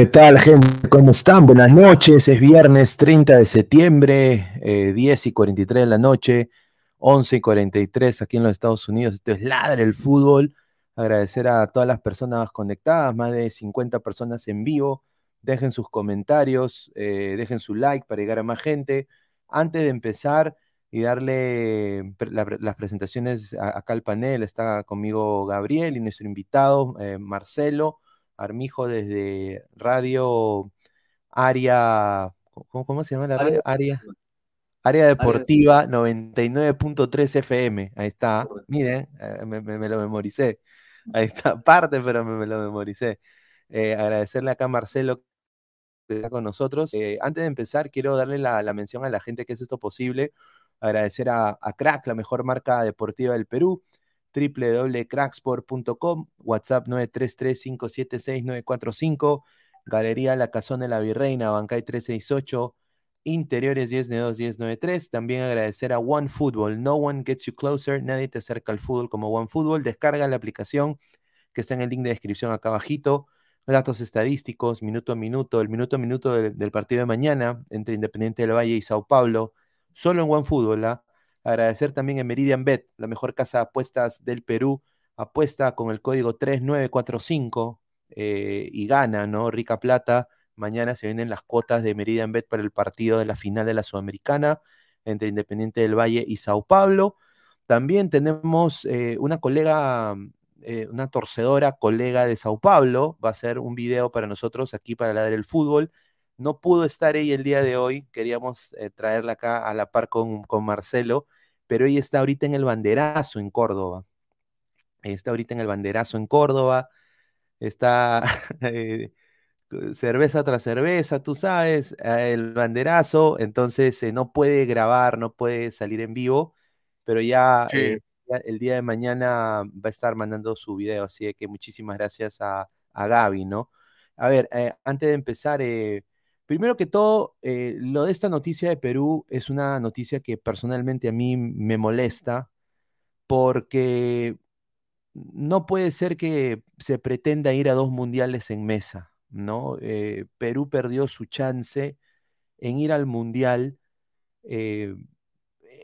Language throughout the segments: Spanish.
¿Qué tal, gente? ¿Cómo están? Buenas noches. Es viernes 30 de septiembre, 10 y 43 de la noche, 11 y 43 aquí en los Estados Unidos. Esto es Ladre el Fútbol. Agradecer a todas las personas conectadas, más de 50 personas en vivo. Dejen sus comentarios, eh, dejen su like para llegar a más gente. Antes de empezar y darle la, las presentaciones acá al panel, está conmigo Gabriel y nuestro invitado, eh, Marcelo. Armijo desde Radio Área, ¿cómo, se llama la radio? Área, área Deportiva 99.3 FM. Ahí está. Miren, eh, me, lo memoricé. Ahí está, parte, pero me, lo memoricé. Eh, agradecerle acá a Marcelo que está con nosotros. Eh, antes de empezar, quiero darle la, mención a la gente que es esto posible. Agradecer a, a Crack, la mejor marca deportiva del Perú www.cracksport.com, WhatsApp 933-576-945, Galería La Cazón de la Virreina, Bancay 368, Interiores 1092-1093. También agradecer a One Football. No one gets you closer. Nadie te acerca al fútbol como One Football. Descarga la aplicación que está en el link de descripción acá abajito. Datos estadísticos, minuto a minuto, el minuto a minuto del, partido de mañana entre Independiente del Valle y Sao Paulo. Solo en One Football. ¿ah? Agradecer también a Meridian Bet, la mejor casa de apuestas del Perú. Apuesta con el código 3945 eh, y gana, ¿no? Rica Plata. Mañana se vienen las cuotas de Meridian Bet para el partido de la final de la Sudamericana entre Independiente del Valle y Sao Paulo. También tenemos eh, una colega, eh, una torcedora colega de Sao Paulo. Va a hacer un video para nosotros aquí para la del fútbol. No pudo estar ella el día de hoy, queríamos eh, traerla acá a la par con, con, Marcelo, pero ella está ahorita en el banderazo en Córdoba. Está ahorita en el banderazo en Córdoba, está eh, cerveza tras cerveza, tú sabes, eh, el banderazo, entonces no puede grabar, no puede salir en vivo, pero ya, el día de mañana va a estar mandando su video, así que muchísimas gracias a, a Gaby, ¿no? A ver, antes de empezar, Primero que todo, eh, lo de esta noticia de Perú es una noticia que personalmente a mí me molesta porque no puede ser que se pretenda ir a dos mundiales en mesa. ¿no? Eh, Perú perdió su chance en ir al Mundial eh,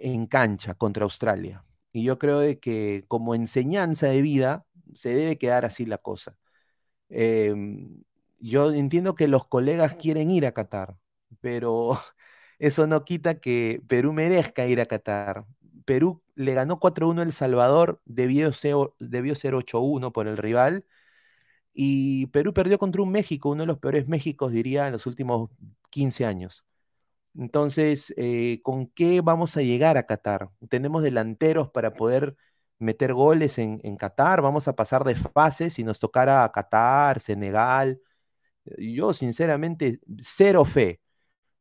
en cancha contra Australia. Y yo creo de que como enseñanza de vida se debe quedar así la cosa. Em, yo entiendo que los colegas quieren ir a Qatar, pero eso no quita que Perú merezca ir a Qatar. Perú le ganó 4-1 El Salvador, debió ser, debió ser 8-1 por el rival. Y Perú perdió contra un México, uno de los peores Méxicos, diría, en los últimos 15 años. Entonces, eh, ¿con qué vamos a llegar a Qatar? ¿Tenemos delanteros para poder meter goles en, Qatar? ¿Vamos a pasar de fase si nos tocara Qatar, Senegal? Yo, sinceramente, cero fe.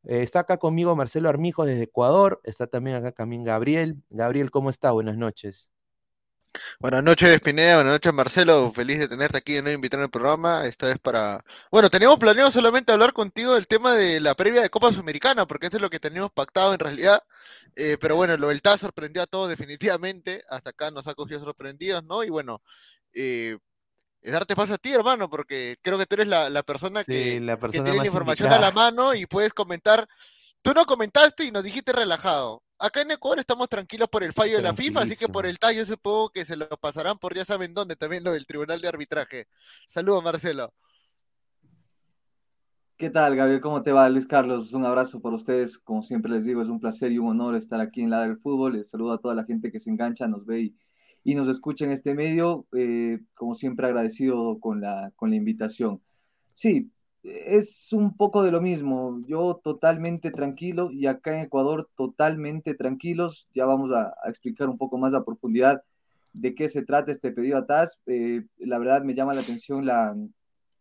Está acá conmigo Marcelo Armijo desde Ecuador, está también acá también Gabriel. Gabriel, ¿cómo está? Buenas noches. Buenas noches, Pineda. Buenas noches, Marcelo. Feliz de tenerte aquí, de nuevo invitado el programa. Esta vez para. Bueno, teníamos planeado solamente hablar contigo del tema de la previa de Copa Sudamericana, porque eso es lo que teníamos pactado en realidad. Eh, pero bueno, lo del TAS sorprendió a todos definitivamente. Hasta acá nos ha cogido sorprendidos, ¿no? Y bueno, eh, es darte paso a ti, hermano, porque creo que tú eres la, persona, que, que, tiene la información a la mano y puedes comentar. Tú no comentaste y nos dijiste relajado. Acá en Ecuador estamos tranquilos por el fallo de la FIFA, así que por el tallo supongo que se lo pasarán por ya saben dónde, también lo del Tribunal de Arbitraje. Saludos, Marcelo. ¿Qué tal, Gabriel? ¿Cómo te va, Luis Carlos? Un abrazo por ustedes. Como siempre les digo, es un placer y un honor estar aquí en la del fútbol. Les saludo a toda la gente que se engancha, nos ve y, y nos escucha en este medio. Eh, como siempre, agradecido con la, con la invitación. Sí, es un poco de lo mismo. Yo totalmente tranquilo y acá en Ecuador totalmente tranquilos. Ya vamos a, explicar un poco más a profundidad de qué se trata este pedido a TAS. Eh, la verdad me llama la atención la,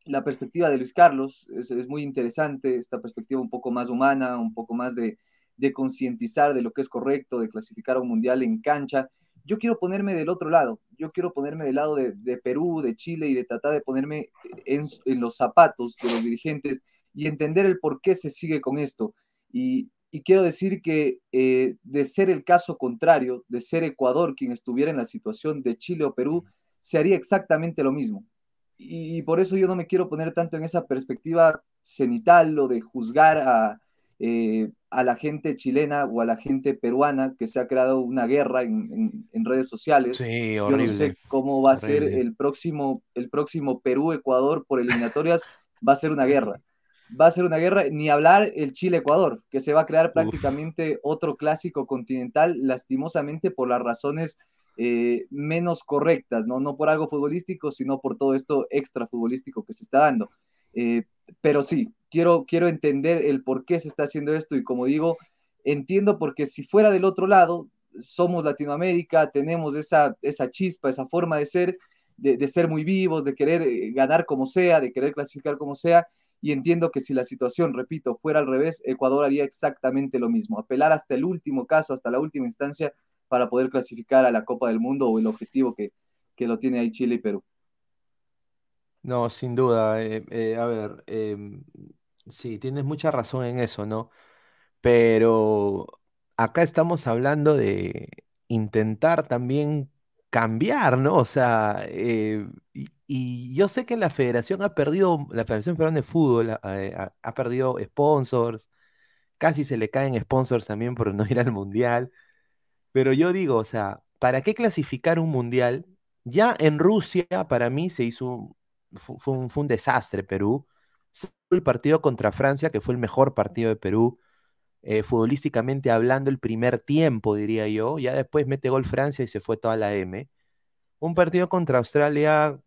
la perspectiva de Luis Carlos. Es, es, muy interesante esta perspectiva un poco más humana, un poco más de, de concientizar de lo que es correcto, de clasificar a un mundial en cancha yo quiero ponerme del otro lado, yo quiero ponerme del lado de, Perú, de Chile y de tratar de ponerme en, los zapatos de los dirigentes y entender el por qué se sigue con esto. Y, quiero decir que eh, de ser el caso contrario, de ser Ecuador quien estuviera en la situación de Chile o Perú, se haría exactamente lo mismo. Y, por eso yo no me quiero poner tanto en esa perspectiva cenital o de juzgar a, eh, a la gente chilena o a la gente peruana que se ha creado una guerra en, redes sociales. Yo no sé cómo va a ser el próximo, el próximo Perú-Ecuador por eliminatorias, va a ser una guerra. Va a ser una guerra, ni hablar el Chile-Ecuador, que se va a crear prácticamente otro clásico continental, lastimosamente por las razones eh, menos correctas, ¿no? no por algo futbolístico, sino por todo esto extra futbolístico que se está dando. Eh, pero sí, quiero, quiero entender el por qué se está haciendo esto y como digo, entiendo porque si fuera del otro lado, somos Latinoamérica, tenemos esa, esa chispa, esa forma de ser, de, ser muy vivos, de querer eh, ganar como sea, de querer clasificar como sea, y entiendo que si la situación, repito, fuera al revés, Ecuador haría exactamente lo mismo, apelar hasta el último caso, hasta la última instancia para poder clasificar a la Copa del Mundo o el objetivo que, que lo tiene ahí Chile y Perú. No, sin duda. Eh, eh, a ver, em, sí, tienes mucha razón en eso, ¿no? Pero acá estamos hablando de intentar también cambiar, ¿no? O sea, eh, y, yo sé que la federación ha perdido, la Federación Peruana de Fútbol ha, ha perdido sponsors, casi se le caen sponsors también por no ir al mundial. Pero yo digo, o sea, ¿para qué clasificar un mundial? Ya en Rusia, para mí, se hizo fue, un, desastre Perú. El partido contra Francia, que fue el mejor partido de Perú, eh, futbolísticamente hablando, el primer tiempo, diría yo. Ya después mete gol Francia y se fue toda la M. Un partido contra Australia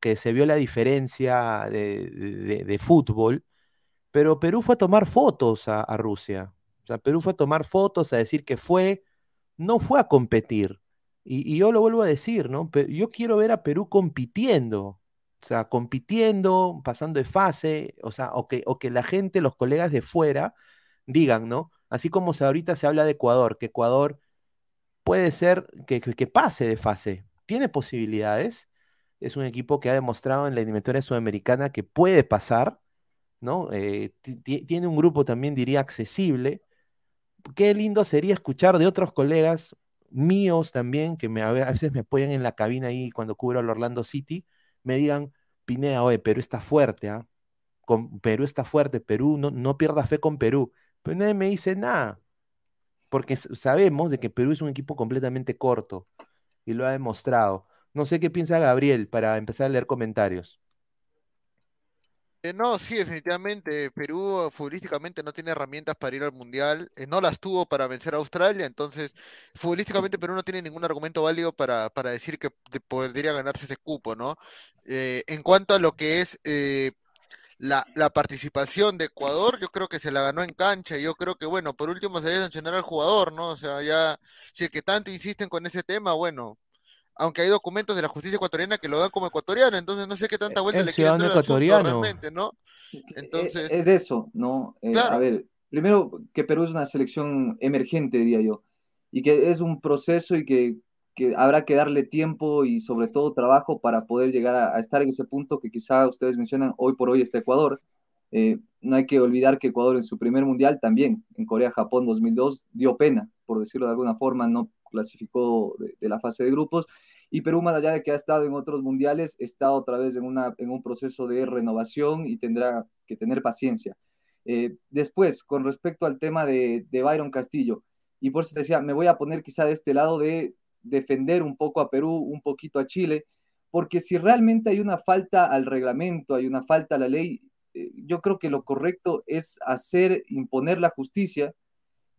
que se vio la diferencia de, fútbol, pero Perú fue a tomar fotos a, Rusia. O sea, Perú fue a tomar fotos, a decir que fue, no fue a competir. Y, y, yo lo vuelvo a decir, ¿no? Yo quiero ver a Perú compitiendo, o sea, compitiendo, pasando de fase, o sea, o que, o que la gente, los colegas de fuera, digan, ¿no? Así como ahorita se habla de Ecuador, que Ecuador puede ser que, que, pase de fase, tiene posibilidades, es un equipo que ha demostrado en la eliminatoria sudamericana que puede pasar, ¿no? Eh, tiene un grupo también, diría, accesible. Qué lindo sería escuchar de otros colegas míos también, que me, a veces me apoyan en la cabina ahí cuando cubro al Orlando City, me digan, Pineda, oye, pero está fuerte, ¿ah? con Perú está fuerte, Perú, no, no pierda fe con Perú. Pero nadie me dice nada, porque sabemos de que Perú es un equipo completamente corto y lo ha demostrado. No sé qué piensa Gabriel para empezar a leer comentarios. Eh, no, sí, definitivamente. Perú futbolísticamente no tiene herramientas para ir al Mundial. Eh, no las tuvo para vencer a Australia. Entonces, futbolísticamente Perú no tiene ningún argumento válido para, decir que podría ganarse ese cupo, ¿no? Eh, en cuanto a lo que es la, participación de Ecuador, yo creo que se la ganó en cancha. Yo creo que, bueno, por último se debe sancionar al jugador, ¿no? O sea, ya, si es que tanto insisten con ese tema, bueno, aunque hay documentos de la justicia ecuatoriana que lo dan como ecuatoriano, entonces no sé qué tanta vuelta le quieren dar ecuatoriano. realmente, ¿no? Entonces... Es eso, ¿no? Eh, a ver, primero que Perú es una selección emergente, diría yo, y que es un proceso y que, habrá que darle tiempo y sobre todo trabajo para poder llegar a, estar en ese punto que quizá ustedes mencionan hoy por hoy está Ecuador. Eh, no hay que olvidar que Ecuador en su primer mundial también, en Corea-Japón 2002, dio pena, por decirlo de alguna forma, no clasificó de, la fase de grupos. Y Perú, más allá de que ha estado en otros mundiales, está otra vez en, una, en un proceso de renovación y tendrá que tener paciencia. Eh, después, con respecto al tema de, de Byron Castillo, y por eso decía, me voy a poner quizá de este lado de defender un poco a Perú, un poquito a Chile, porque si realmente hay una falta al reglamento, hay una falta a la ley, eh, yo creo que lo correcto es hacer, imponer la justicia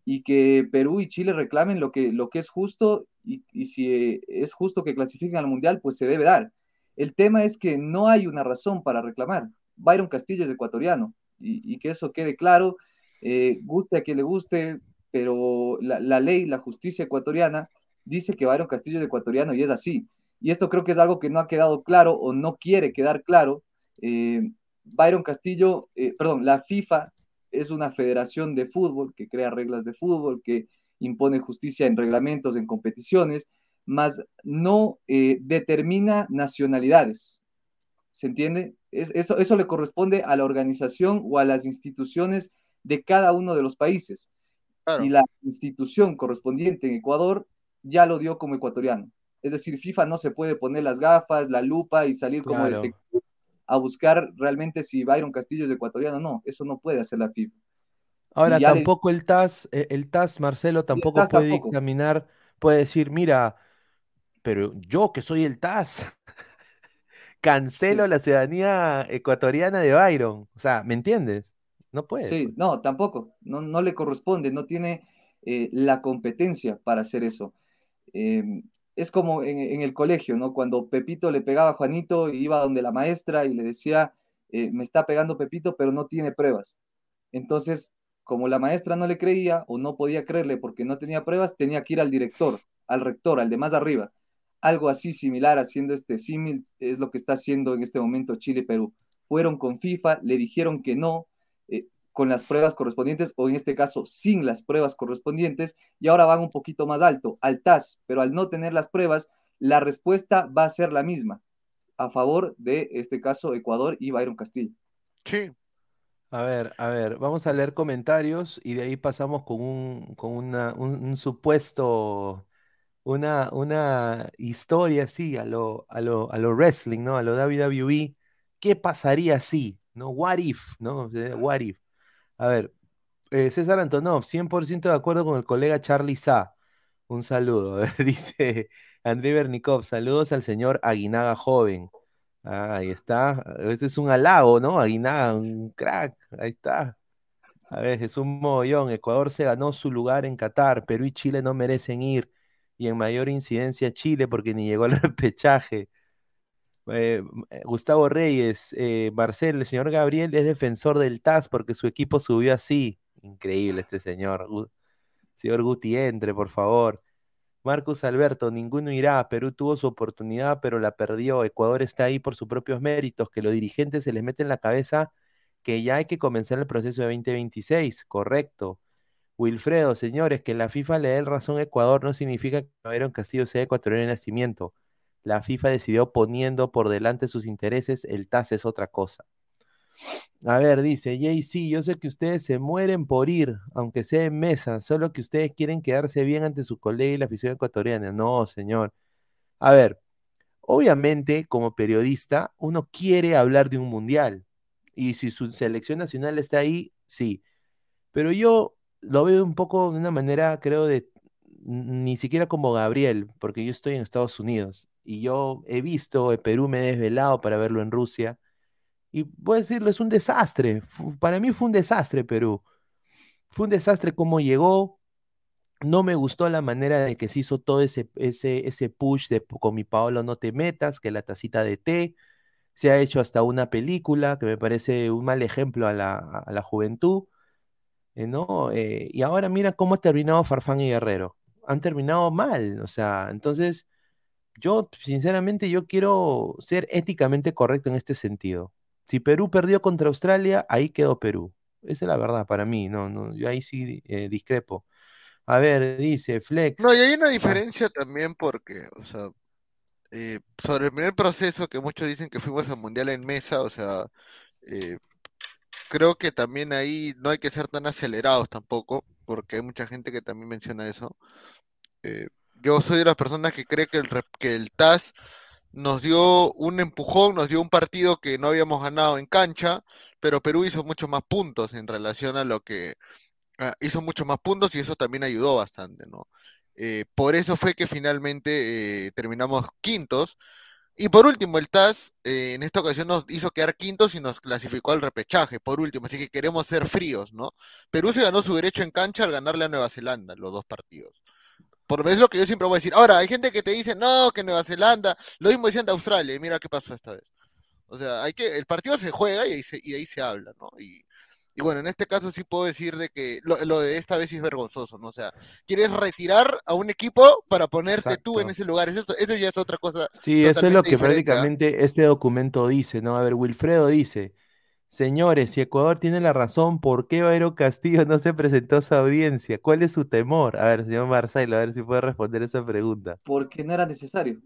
y que Perú y Chile reclamen lo que, lo que es justo y, si es justo que clasifiquen al Mundial, pues se debe dar. El tema es que no hay una razón para reclamar. Byron Castillo es ecuatoriano y, que eso quede claro, eh, guste a quien le guste, pero la, ley, la justicia ecuatoriana dice que Byron Castillo es ecuatoriano y es así. Y esto creo que es algo que no ha quedado claro o no quiere quedar claro. Eh, Byron Castillo, eh, perdón, la FIFA es una federación de fútbol que crea reglas de fútbol, que impone justicia en reglamentos, en competiciones, más no eh, determina nacionalidades. ¿Se entiende? eso, eso le corresponde a la organización o a las instituciones de cada uno de los países. Y la institución correspondiente en Ecuador ya lo dio como ecuatoriano. Es decir, FIFA no se puede poner las gafas, la lupa y salir como detective a buscar realmente si Byron Castillo es ecuatoriano. No, eso no puede hacer la FIFA. Ahora, tampoco el TAS, eh, el TAS, Marcelo, tampoco puede examinar, puede decir, mira, pero yo que soy el TAS, cancelo la ciudadanía ecuatoriana de Byron. O sea, ¿me entiendes? No puede. Sí, pues. no, tampoco. No, no le corresponde, no tiene eh, la competencia para hacer eso. Em, es como en, el colegio, ¿no? Cuando Pepito le pegaba a Juanito iba donde la maestra y le decía, eh, me está pegando Pepito, pero no tiene pruebas. Entonces, como la maestra no le creía o no podía creerle porque no tenía pruebas, tenía que ir al director, al rector, al de más arriba. Algo así similar haciendo este símil es lo que está haciendo en este momento Chile-Perú. Fueron con FIFA, le dijeron que no, eh, con las pruebas correspondientes o en este caso sin las pruebas correspondientes y ahora van un poquito más alto, al TAS, pero al no tener las pruebas, la respuesta va a ser la misma a favor de este caso Ecuador y Byron Castillo. Sí. A ver, a ver, vamos a leer comentarios y de ahí pasamos con un, con una, un, supuesto, una, una historia así a lo, a lo, a lo wrestling, ¿no? A lo WWE. ¿Qué pasaría si? ¿No? What if, ¿no? What if. A ver, eh, César Antonov, 100% de acuerdo con el colega Charlie Sa. Un saludo. Dice André Bernikov, saludos al señor Aguinaga joven. Ah, ahí está. Ese es un halago, ¿no? Aguinaga, un crack. Ahí está. A ver, es un mogollón. Ecuador se ganó su lugar en Qatar. Perú y Chile no merecen ir. Y en mayor incidencia Chile porque ni llegó al repechaje. Eh, eh, Gustavo Reyes, eh, Marcel, el señor Gabriel es defensor del TAS porque su equipo subió así. Increíble este señor. señor Guti, entre, por favor. Marcus Alberto, ninguno irá. Perú tuvo su oportunidad, pero la perdió. Ecuador está ahí por sus propios méritos, que los dirigentes se les mete en la cabeza que ya hay que comenzar el proceso de 2026. Correcto. Wilfredo, señores, que la FIFA le dé razón a Ecuador no significa que Aaron Castillo sea ecuatoriano de nacimiento la FIFA decidió poniendo por delante sus intereses, el TAS es otra cosa. A ver, dice JC, yo sé que ustedes se mueren por ir, aunque sea en mesa, solo que ustedes quieren quedarse bien ante su colega y la afición ecuatoriana. No, señor. A ver, obviamente, como periodista, uno quiere hablar de un mundial. Y si su selección nacional está ahí, sí. Pero yo lo veo un poco de una manera, creo, de ni siquiera como Gabriel, porque yo estoy en Estados Unidos y yo he visto, el Perú me he desvelado para verlo en Rusia. Y a decirlo, es un desastre. Para mí fue un desastre Perú. Fue un desastre cómo llegó. No me gustó la manera de que se hizo todo ese, ese, ese push de con mi Paolo no te metas, que la tacita de té. Se ha hecho hasta una película que me parece un mal ejemplo a la, a la juventud. Eh, ¿no? Eh, y ahora mira cómo ha terminado Farfán y Guerrero. Han terminado mal. O sea, entonces yo, sinceramente, yo quiero ser éticamente correcto en este sentido. Si Perú perdió contra Australia, ahí quedó Perú. Esa es la verdad para mí, no, no, yo ahí sí eh, discrepo. A ver, dice Flex. No, y hay una ah. diferencia también porque, o sea, eh, sobre el primer proceso que muchos dicen que fuimos al Mundial en mesa, o sea, eh, creo que también ahí no hay que ser tan acelerados tampoco, porque hay mucha gente que también menciona eso. Yo soy de las personas que cree que el, que el TAS nos dio un empujón, nos dio un partido que no habíamos ganado en cancha, pero Perú hizo mucho más puntos en relación a lo que ah, hizo mucho más puntos y eso también ayudó bastante, ¿no? Eh, por eso fue que finalmente eh, terminamos quintos. Y por último, el TAS eh, en esta ocasión nos hizo quedar quintos y nos clasificó al repechaje, por último, así que queremos ser fríos, ¿no? Perú se ganó su derecho en cancha al ganarle a Nueva Zelanda los dos partidos. Por es lo que yo siempre voy a decir. Ahora, hay gente que te dice, no, que Nueva Zelanda, lo mismo decían de Australia, y mira qué pasó esta vez. O sea, hay que, el partido se juega y ahí se, y ahí se habla, ¿no? Y, y bueno, en este caso sí puedo decir de que lo, de esta vez sí es vergonzoso, ¿no? O sea, quieres retirar a un equipo para ponerte tú en ese lugar. Eso, eso ya es otra cosa. Sí, eso es lo que ¿ah? prácticamente este documento dice, ¿no? A ver, Wilfredo dice, Señores, si Ecuador tiene la razón, ¿por qué Bayron Castillo no se presentó a su audiencia? ¿Cuál es su temor? A ver, señor Marcelo, a ver si puede responder esa pregunta. Porque no era necesario.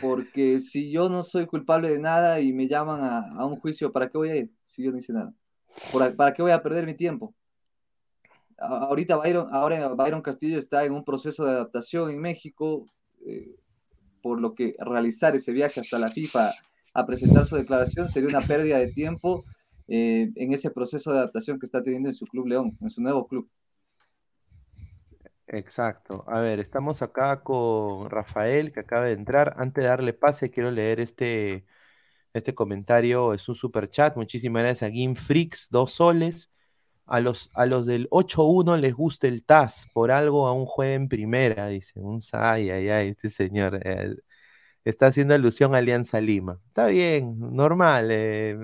Porque si yo no soy culpable de nada y me llaman a, un juicio, ¿para qué voy a ir si yo no hice nada? ¿Para qué voy a perder mi tiempo? ahorita Byron, ahora Byron Castillo está en un proceso de adaptación en México, eh, por lo que realizar ese viaje hasta la FIFA a presentar su declaración sería una pérdida de tiempo eh, en ese proceso de adaptación que está teniendo en su club León, en su nuevo club. Exacto. A ver, estamos acá con Rafael que acaba de entrar. Antes de darle pase, quiero leer este, este comentario. Es un super chat. Muchísimas gracias a Gimfrix, dos soles. A los, a los del 8-1 les gusta el TAS, por algo aún juega en primera, dice. Un ay, ay, ay, este señor. Eh, está haciendo alusión a Alianza Lima. Está bien, normal. Eh,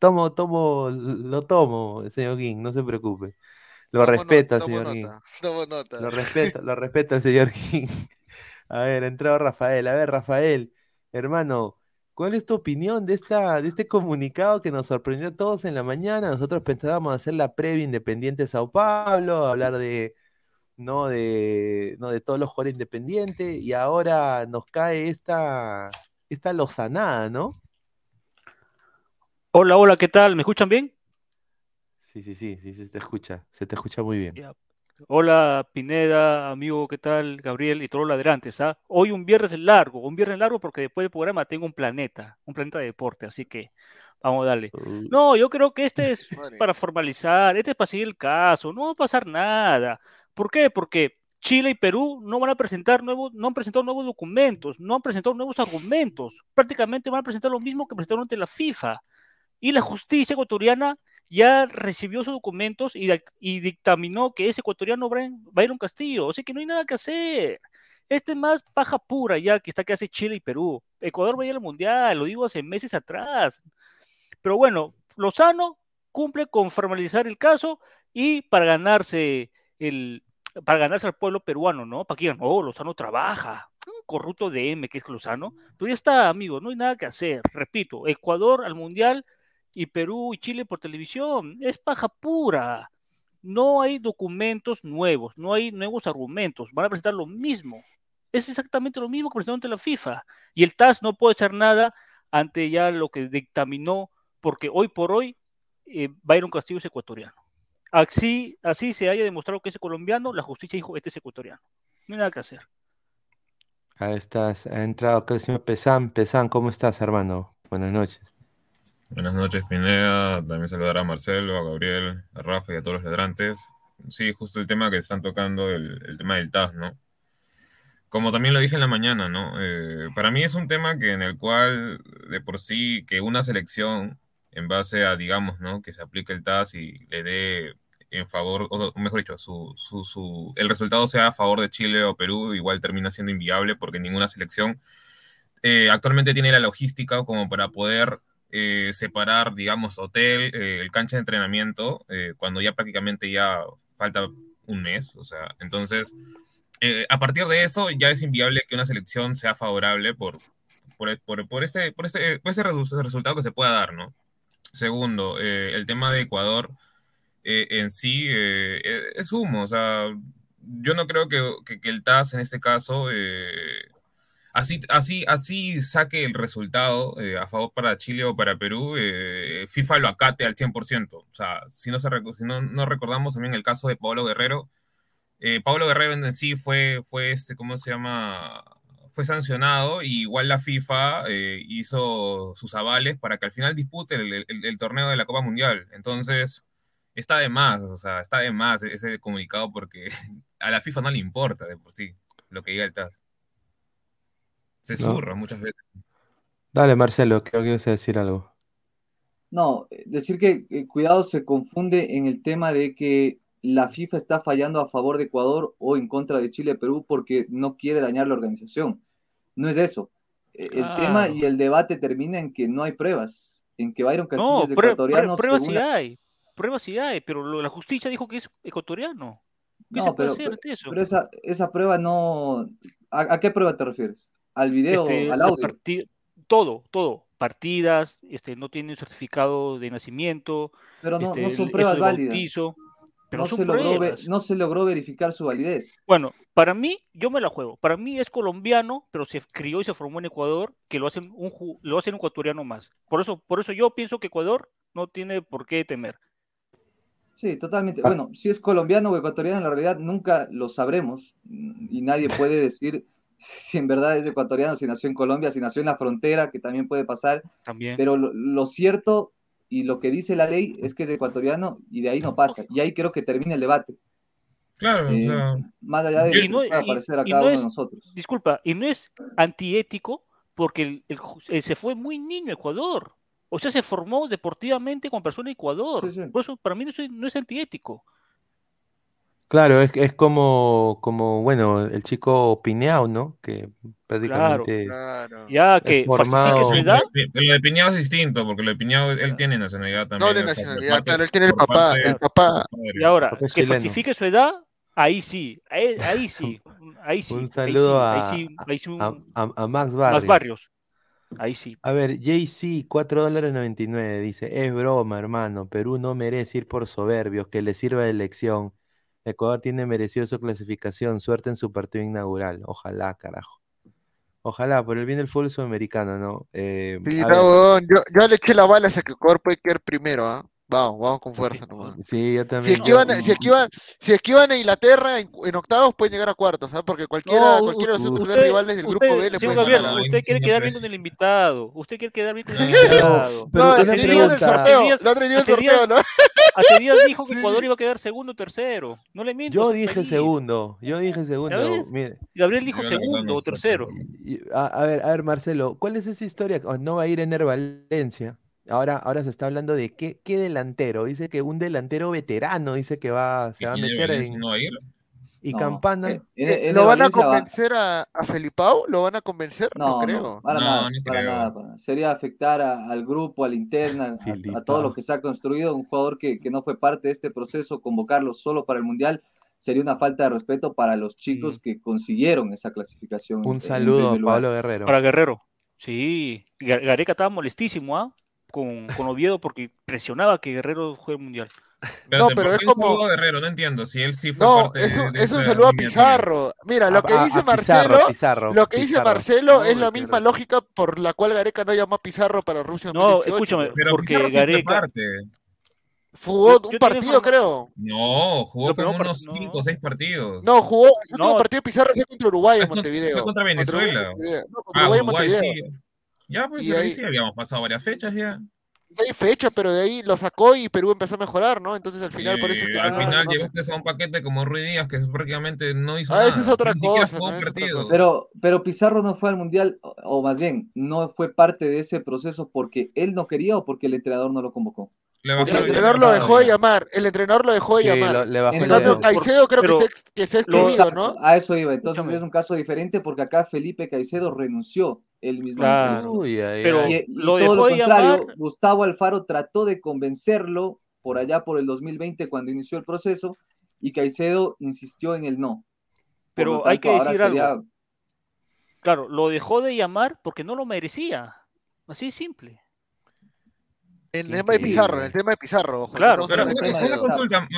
Tomo, tomo, lo tomo, señor King, no se preocupe. Lo respeta, señor King. Lo respeta, lo respeta, señor King. A ver, entrado Rafael. A ver, Rafael, hermano, ¿cuál es tu opinión de esta, de este comunicado que nos sorprendió a todos en la mañana? Nosotros pensábamos hacer la previa independiente de Sao Paulo, hablar de, no, de, no, de todos los jugadores independientes, y ahora nos cae esta, esta lozanada, ¿no? Hola, hola, ¿qué tal? ¿Me escuchan bien? Sí, sí, sí, sí, se te escucha, se te escucha muy bien. Hola, Pineda, amigo, ¿qué tal? Gabriel y todos los ladrantes, ¿ah? Hoy un viernes largo, un viernes largo porque después del programa tengo un planeta, un planeta de deporte, así que vamos a darle. No, yo creo que este es para formalizar, este es para seguir el caso, no va a pasar nada. ¿Por qué? Porque Chile y Perú no van a presentar nuevos, no han presentado nuevos documentos, no han presentado nuevos argumentos, prácticamente van a presentar lo mismo que presentaron ante la FIFA y la justicia ecuatoriana ya recibió sus documentos y, dictaminó que ese ecuatoriano un Castillo, o sea que no hay nada que hacer. Este es más paja pura ya que está que hace Chile y Perú. Ecuador va a ir al Mundial, lo digo hace meses atrás. Pero bueno, Lozano cumple con formalizar el caso y para ganarse el para ganarse al pueblo peruano, ¿no? Para que digan, oh, Lozano trabaja, un corrupto de M que es Lozano. Pero ya está, amigos, no hay nada que hacer. Repito, Ecuador al Mundial y Perú y Chile por televisión. Es paja pura. No hay documentos nuevos, no hay nuevos argumentos. Van a presentar lo mismo. Es exactamente lo mismo que presentó ante la FIFA. Y el TAS no puede hacer nada ante ya lo que dictaminó, porque hoy por hoy eh, Byron Castillo es ecuatoriano. Así, así se haya demostrado que es colombiano, la justicia dijo este es ecuatoriano. No hay nada que hacer. Ahí estás, ha entrado acá el señor Pesan. Pesan, ¿cómo estás, hermano? Buenas noches. Buenas noches, Pineda. También saludar a Marcelo, a Gabriel, a Rafa y a todos los ladrantes. Sí, justo el tema que están tocando, el, el tema del TAS, ¿no? Como también lo dije en la mañana, ¿no? Eh, para mí es un tema que en el cual, de por sí, que una selección, en base a, digamos, ¿no? Que se aplique el TAS y le dé en favor, o mejor dicho, su, su, su, el resultado sea a favor de Chile o Perú, igual termina siendo inviable porque ninguna selección eh, actualmente tiene la logística como para poder eh, separar, digamos, hotel, eh, el cancha de entrenamiento, eh, cuando ya prácticamente ya falta un mes, o sea, entonces, a partir de eso ya es inviable que una selección sea favorable por, por, por, por ese, por, ese, por ese resultado que se pueda dar, ¿no? Segundo, el tema de Ecuador en sí eh, es humo, o sea, yo no creo que, que el TAS en este caso así, así, así saque el resultado eh, a favor para Chile o para Perú, eh, FIFA lo acate al 100%. O sea, si no, se, si no, no recordamos también el caso de Pablo Guerrero, eh, Pablo Guerrero en sí fue, fue este, ¿cómo se llama? Fue sancionado y igual la FIFA hizo sus avales para que al final dispute el, el, el, torneo de la Copa Mundial. Entonces, está de más, o sea, está de más ese comunicado porque a la FIFA no le importa de por sí lo que diga el TAS. Se No. zurra muchas veces. Dale, Marcelo, creo que ibas a decir algo. No, eh, decir que eh, cuidado se confunde en el tema de que la FIFA está fallando a favor de Ecuador o en contra de Chile Perú porque no quiere dañar la organización. No es eso. Eh, El tema y el debate termina en que no hay pruebas, en que Byron Castillo No, es ecuatoriano pruebas sí la- hay, pruebas sí hay, pero lo- la justicia dijo que es ecuatoriano. ¿Qué se No, puede pero, hacer pero, ante eso? pero esa, esa prueba no... ¿A, a qué prueba te refieres? ¿Al video, Este, al audio? todo, todo, partidas, este, no tiene un certificado de nacimiento, Pero no, este, no son pruebas válidas. bautizo, pero No son se, logró no se logró verificar su validez. Bueno, para mí, yo me la juego. Para mí es colombiano, pero se crió y se formó en Ecuador, que lo hacen un, lo hacen un ecuatoriano más. Por eso, por eso yo pienso que Ecuador no tiene por qué temer. Sí, totalmente. Bueno, si es colombiano o ecuatoriano, en la realidad nunca lo sabremos y nadie puede decir si en verdad es ecuatoriano, si nació en Colombia, si nació en la frontera, que también puede pasar, También. pero lo, lo cierto y lo que dice la ley es que es ecuatoriano y de ahí no pasa. Y ahí creo que termina el debate, Claro, o eh, sea, más allá de no, pueda y- parecer a cada no uno de nosotros. disculpa, y no es antiético porque el- eh, se fue muy niño a Ecuador. O sea, se formó deportivamente como persona en Ecuador. Sí, sí. Por eso, para mí no es, no es antiético. Claro, es, es como, como, bueno, el chico Pineau, ¿no? Que prácticamente Claro. Ya es que falsifique su edad, Pero lo de Piñado es distinto, porque lo de Piñado él tiene nacionalidad también. Doble o sea, por nacionalidad, parte- claro, él tiene el papá, el de papá. y ahora, que chileno. falsifique su edad, ahí sí, ahí, ahí sí, ahí sí, Un ahí sí, saludo ahí a, sí, ahí sí un- a, Max más Barrios. barrios. Ahí sí. A ver, JC, 4 dólares 99, dice, es broma, hermano, Perú no merece ir por soberbios, que le sirva de lección. Ecuador tiene merecido su clasificación, suerte en su partido inaugural. Ojalá, carajo. Ojalá, por el bien del fútbol sudamericano, ¿no? Eh, Sí, no, yo le eché la bala a que Ecuador puede quedar primero, ¿ah? Vamos, vamos con fuerza nomás. sí, yo Si también. esquivan, yo- si esquivan, si esquivan a Inglaterra en, en octavos pueden llegar a cuartos, ¿sabes? Porque cualquiera, No, cualquiera de los usted, rivales del grupo usted, B le Gabriel, ganar. ¿ah? Usted quiere quedar bien con el invitado. Usted quiere quedar bien con el invitado. No, el Hace otro día del días, sorteo, días, el otro día hace sorteo, días, ¿no? hace días dijo que. Ecuador iba a quedar segundo o tercero. No le miento, Yo dije feliz. segundo, yo dije ¿Ya segundo. Mire, Gabriel dijo la segundo o tercero. a, a ver, a ver, Marcelo, ¿cuál es esa historia? Oh, no va a ir Ener Valencia. Ahora, ahora se está hablando de qué, qué delantero. Dice que un delantero veterano dice que va, se ¿Y va a meter en. no ir? Y No, Campana. en, Eh, en ¿Lo van a va- convencer a, a Felipao? ¿Lo van a convencer? No, No, no, creo. para No, nada, no para creo. nada, para nada. Sería afectar a- al grupo, a la interna, a- a, todo lo que se ha construido. Un jugador que, que no fue parte de este proceso, convocarlo solo para el Mundial, sería una falta de respeto para los chicos que consiguieron esa clasificación. Un en saludo. Pablo Guerrero. Para Guerrero. Sí, Ga- Gareca estaba molestísimo, ¿ah? Con, con Oviedo porque presionaba que Guerrero juegue el mundial. No, pero ¿por es como- saludo a Guerrero, no entiendo. Si él sí fue No, parte es un, de es un saludo a. Pizarro. Mira, lo A- que a- dice a Marcelo, Pizarro, lo que dice. Marcelo No, es la misma lógica por la cual Gareca no llamó a Pizarro para Rusia No, 2018. escúchame. Pero Porque Pizarro Gareca- parte. Jugó Yo- un yo partido, creo. No, jugó como unos no. 5 o 6 partidos. No, jugó. El último No. partido de Pizarro fue contra Uruguay en con- Montevideo. fue contra Venezuela. Montevideo. No, contra Ah, Uruguay Montevideo. sí. Ya, pues, Y pero ahí ahí- sí habíamos pasado varias fechas ya. hay fecha, pero de ahí lo sacó y Perú empezó a mejorar, ¿no? Entonces al final por eso es que al final llegaste a un paquete como Ruiz Díaz que prácticamente no hizo ah, nada. Esa es otra cosa. Pero, pero Pizarro no fue al mundial, o más bien, no fue parte de ese proceso porque él no quería o porque el entrenador no lo convocó. El entrenador lo dejó de llamar, el entrenador lo dejó de llamar. en el caso Caicedo creo que, se, que se ha excluido, ¿no? A eso iba, entonces es un caso diferente porque acá Felipe Caicedo renunció él mismo. pero y, lo todo lo contrario, Gustavo Alfaro trató de convencerlo por allá por el 2020 cuando inició el proceso y Caicedo insistió en el no. Pero hay que decir algo. Claro, lo dejó de llamar porque no lo merecía. Así simple. En el tema de Pizarro, el tema de Pizarro. claro, pero una, consulta,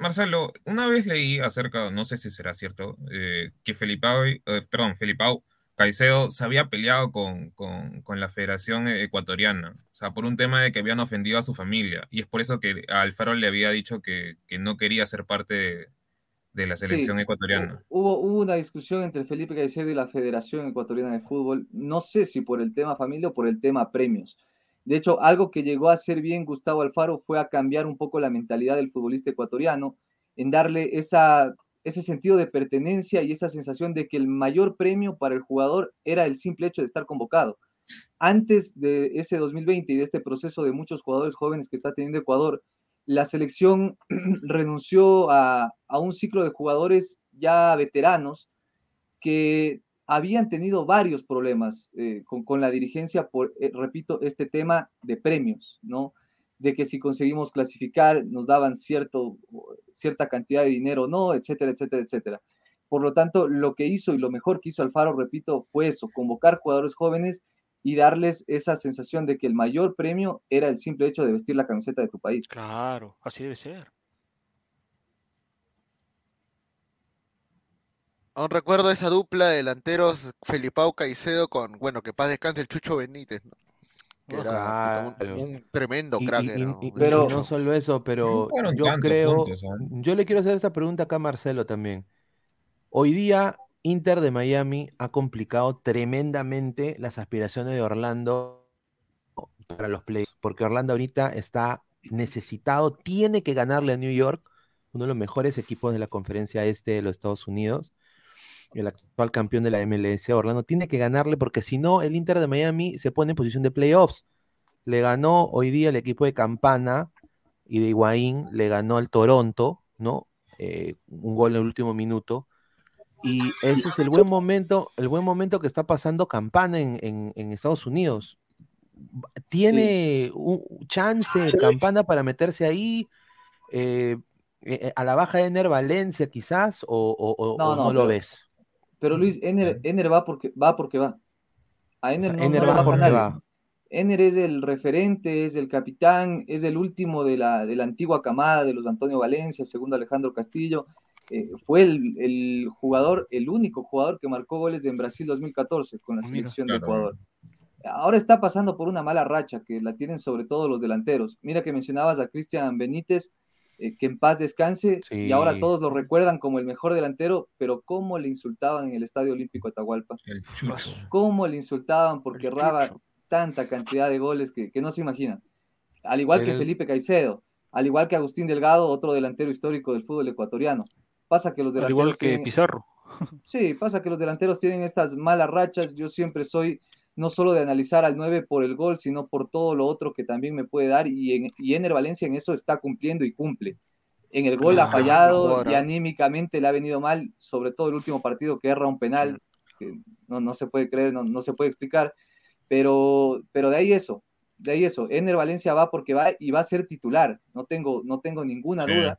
Marcelo. Una vez leí acerca, no sé si será cierto, eh, que Felipao, eh, perdón, Felipao Caicedo se había peleado con, con, la Federación Ecuatoriana, o sea, por un tema de que habían ofendido a su familia, y es por eso que Alfaro le había dicho que, que no quería ser parte de, de la selección ecuatoriana. Hubo, hubo, una discusión entre Felipe Caicedo y la Federación Ecuatoriana de Fútbol, no sé si por el tema familia o por el tema premios. De hecho, algo que llegó a hacer bien Gustavo Alfaro fue a cambiar un poco la mentalidad del futbolista ecuatoriano, en darle esa ese sentido de pertenencia y esa sensación de que el mayor premio para el jugador era el simple hecho de estar convocado. Antes de ese 2020 y de este proceso de muchos jugadores jóvenes que está teniendo Ecuador, la selección renunció a, un ciclo de jugadores ya veteranos que habían tenido varios problemas eh, con, la dirigencia por, eh, repito, este tema de premios, ¿no? de que si conseguimos clasificar nos daban cierto, cierta cantidad de dinero o no, etcétera, etcétera, etcétera. Por lo tanto, lo que hizo y lo mejor que hizo Alfaro, repito, fue eso, convocar jugadores jóvenes y darles esa sensación de que el mayor premio era el simple hecho de vestir la camiseta de tu país. Claro, así debe ser. Aún recuerdo esa dupla de delanteros Felipao Caicedo con, bueno, que paz descanse el Chucho Benítez. ¿no? era un, tremendo crack. pero no solo eso, pero yo creo, yo le quiero hacer esta pregunta acá a Marcelo también. Hoy día Inter de Miami ha complicado tremendamente las aspiraciones de Orlando para los playoffs, porque Orlando ahorita está necesitado, tiene que ganarle a New York, uno de los mejores equipos de la conferencia este de los Estados Unidos el actual campeón de la MLS, Orlando, tiene que ganarle porque si no, el Inter de Miami se pone en posición de playoffs. Le ganó hoy día el equipo de Campana y de Higuaín, le ganó al Toronto, ¿no? Eh, un gol en el último minuto. Y ese es el buen momento, el buen momento que está pasando Campana en, Estados Unidos. Tiene un chance Campana para meterse ahí. Eh, eh, a la baja de Ener Valencia quizás o, no, lo ves pero Luis, Ener, va porque va. Porque va. A Ener, no, va porque va. Ener es el referente, es el capitán, es el último de la, de la antigua camada de los Antonio Valencia, segundo Alejandro Castillo. Eh, fue el, jugador, el único jugador que marcó goles en Brasil 2014 con la selección de Ecuador. Ahora está pasando por una mala racha que la tienen sobre todo los delanteros. Mira que mencionabas a Cristian Benítez, eh, que en paz descanse, y ahora todos lo recuerdan como el mejor delantero, pero cómo le insultaban en el Estadio Olímpico de Atahualpa. Cómo le insultaban porque erraba tanta cantidad de goles que, no se imaginan. Al igual que Felipe Caicedo, al igual que Agustín Delgado, otro delantero histórico del fútbol ecuatoriano. Pasa que los delanteros. Al igual que Pizarro. Sí, pasa que los delanteros tienen estas malas rachas. Yo siempre soy no solo de analizar al 9 por el gol, sino por todo lo otro que también me puede dar. Y, en, y Ener Valencia en eso está cumpliendo y cumple. En el gol ha fallado y anímicamente le ha venido mal, sobre todo el último partido que erra un penal, que no, no se puede creer, no, no, se puede explicar. Pero, pero de ahí eso, de ahí eso. Ener Valencia va porque va y va a ser titular, no tengo, no tengo ninguna duda.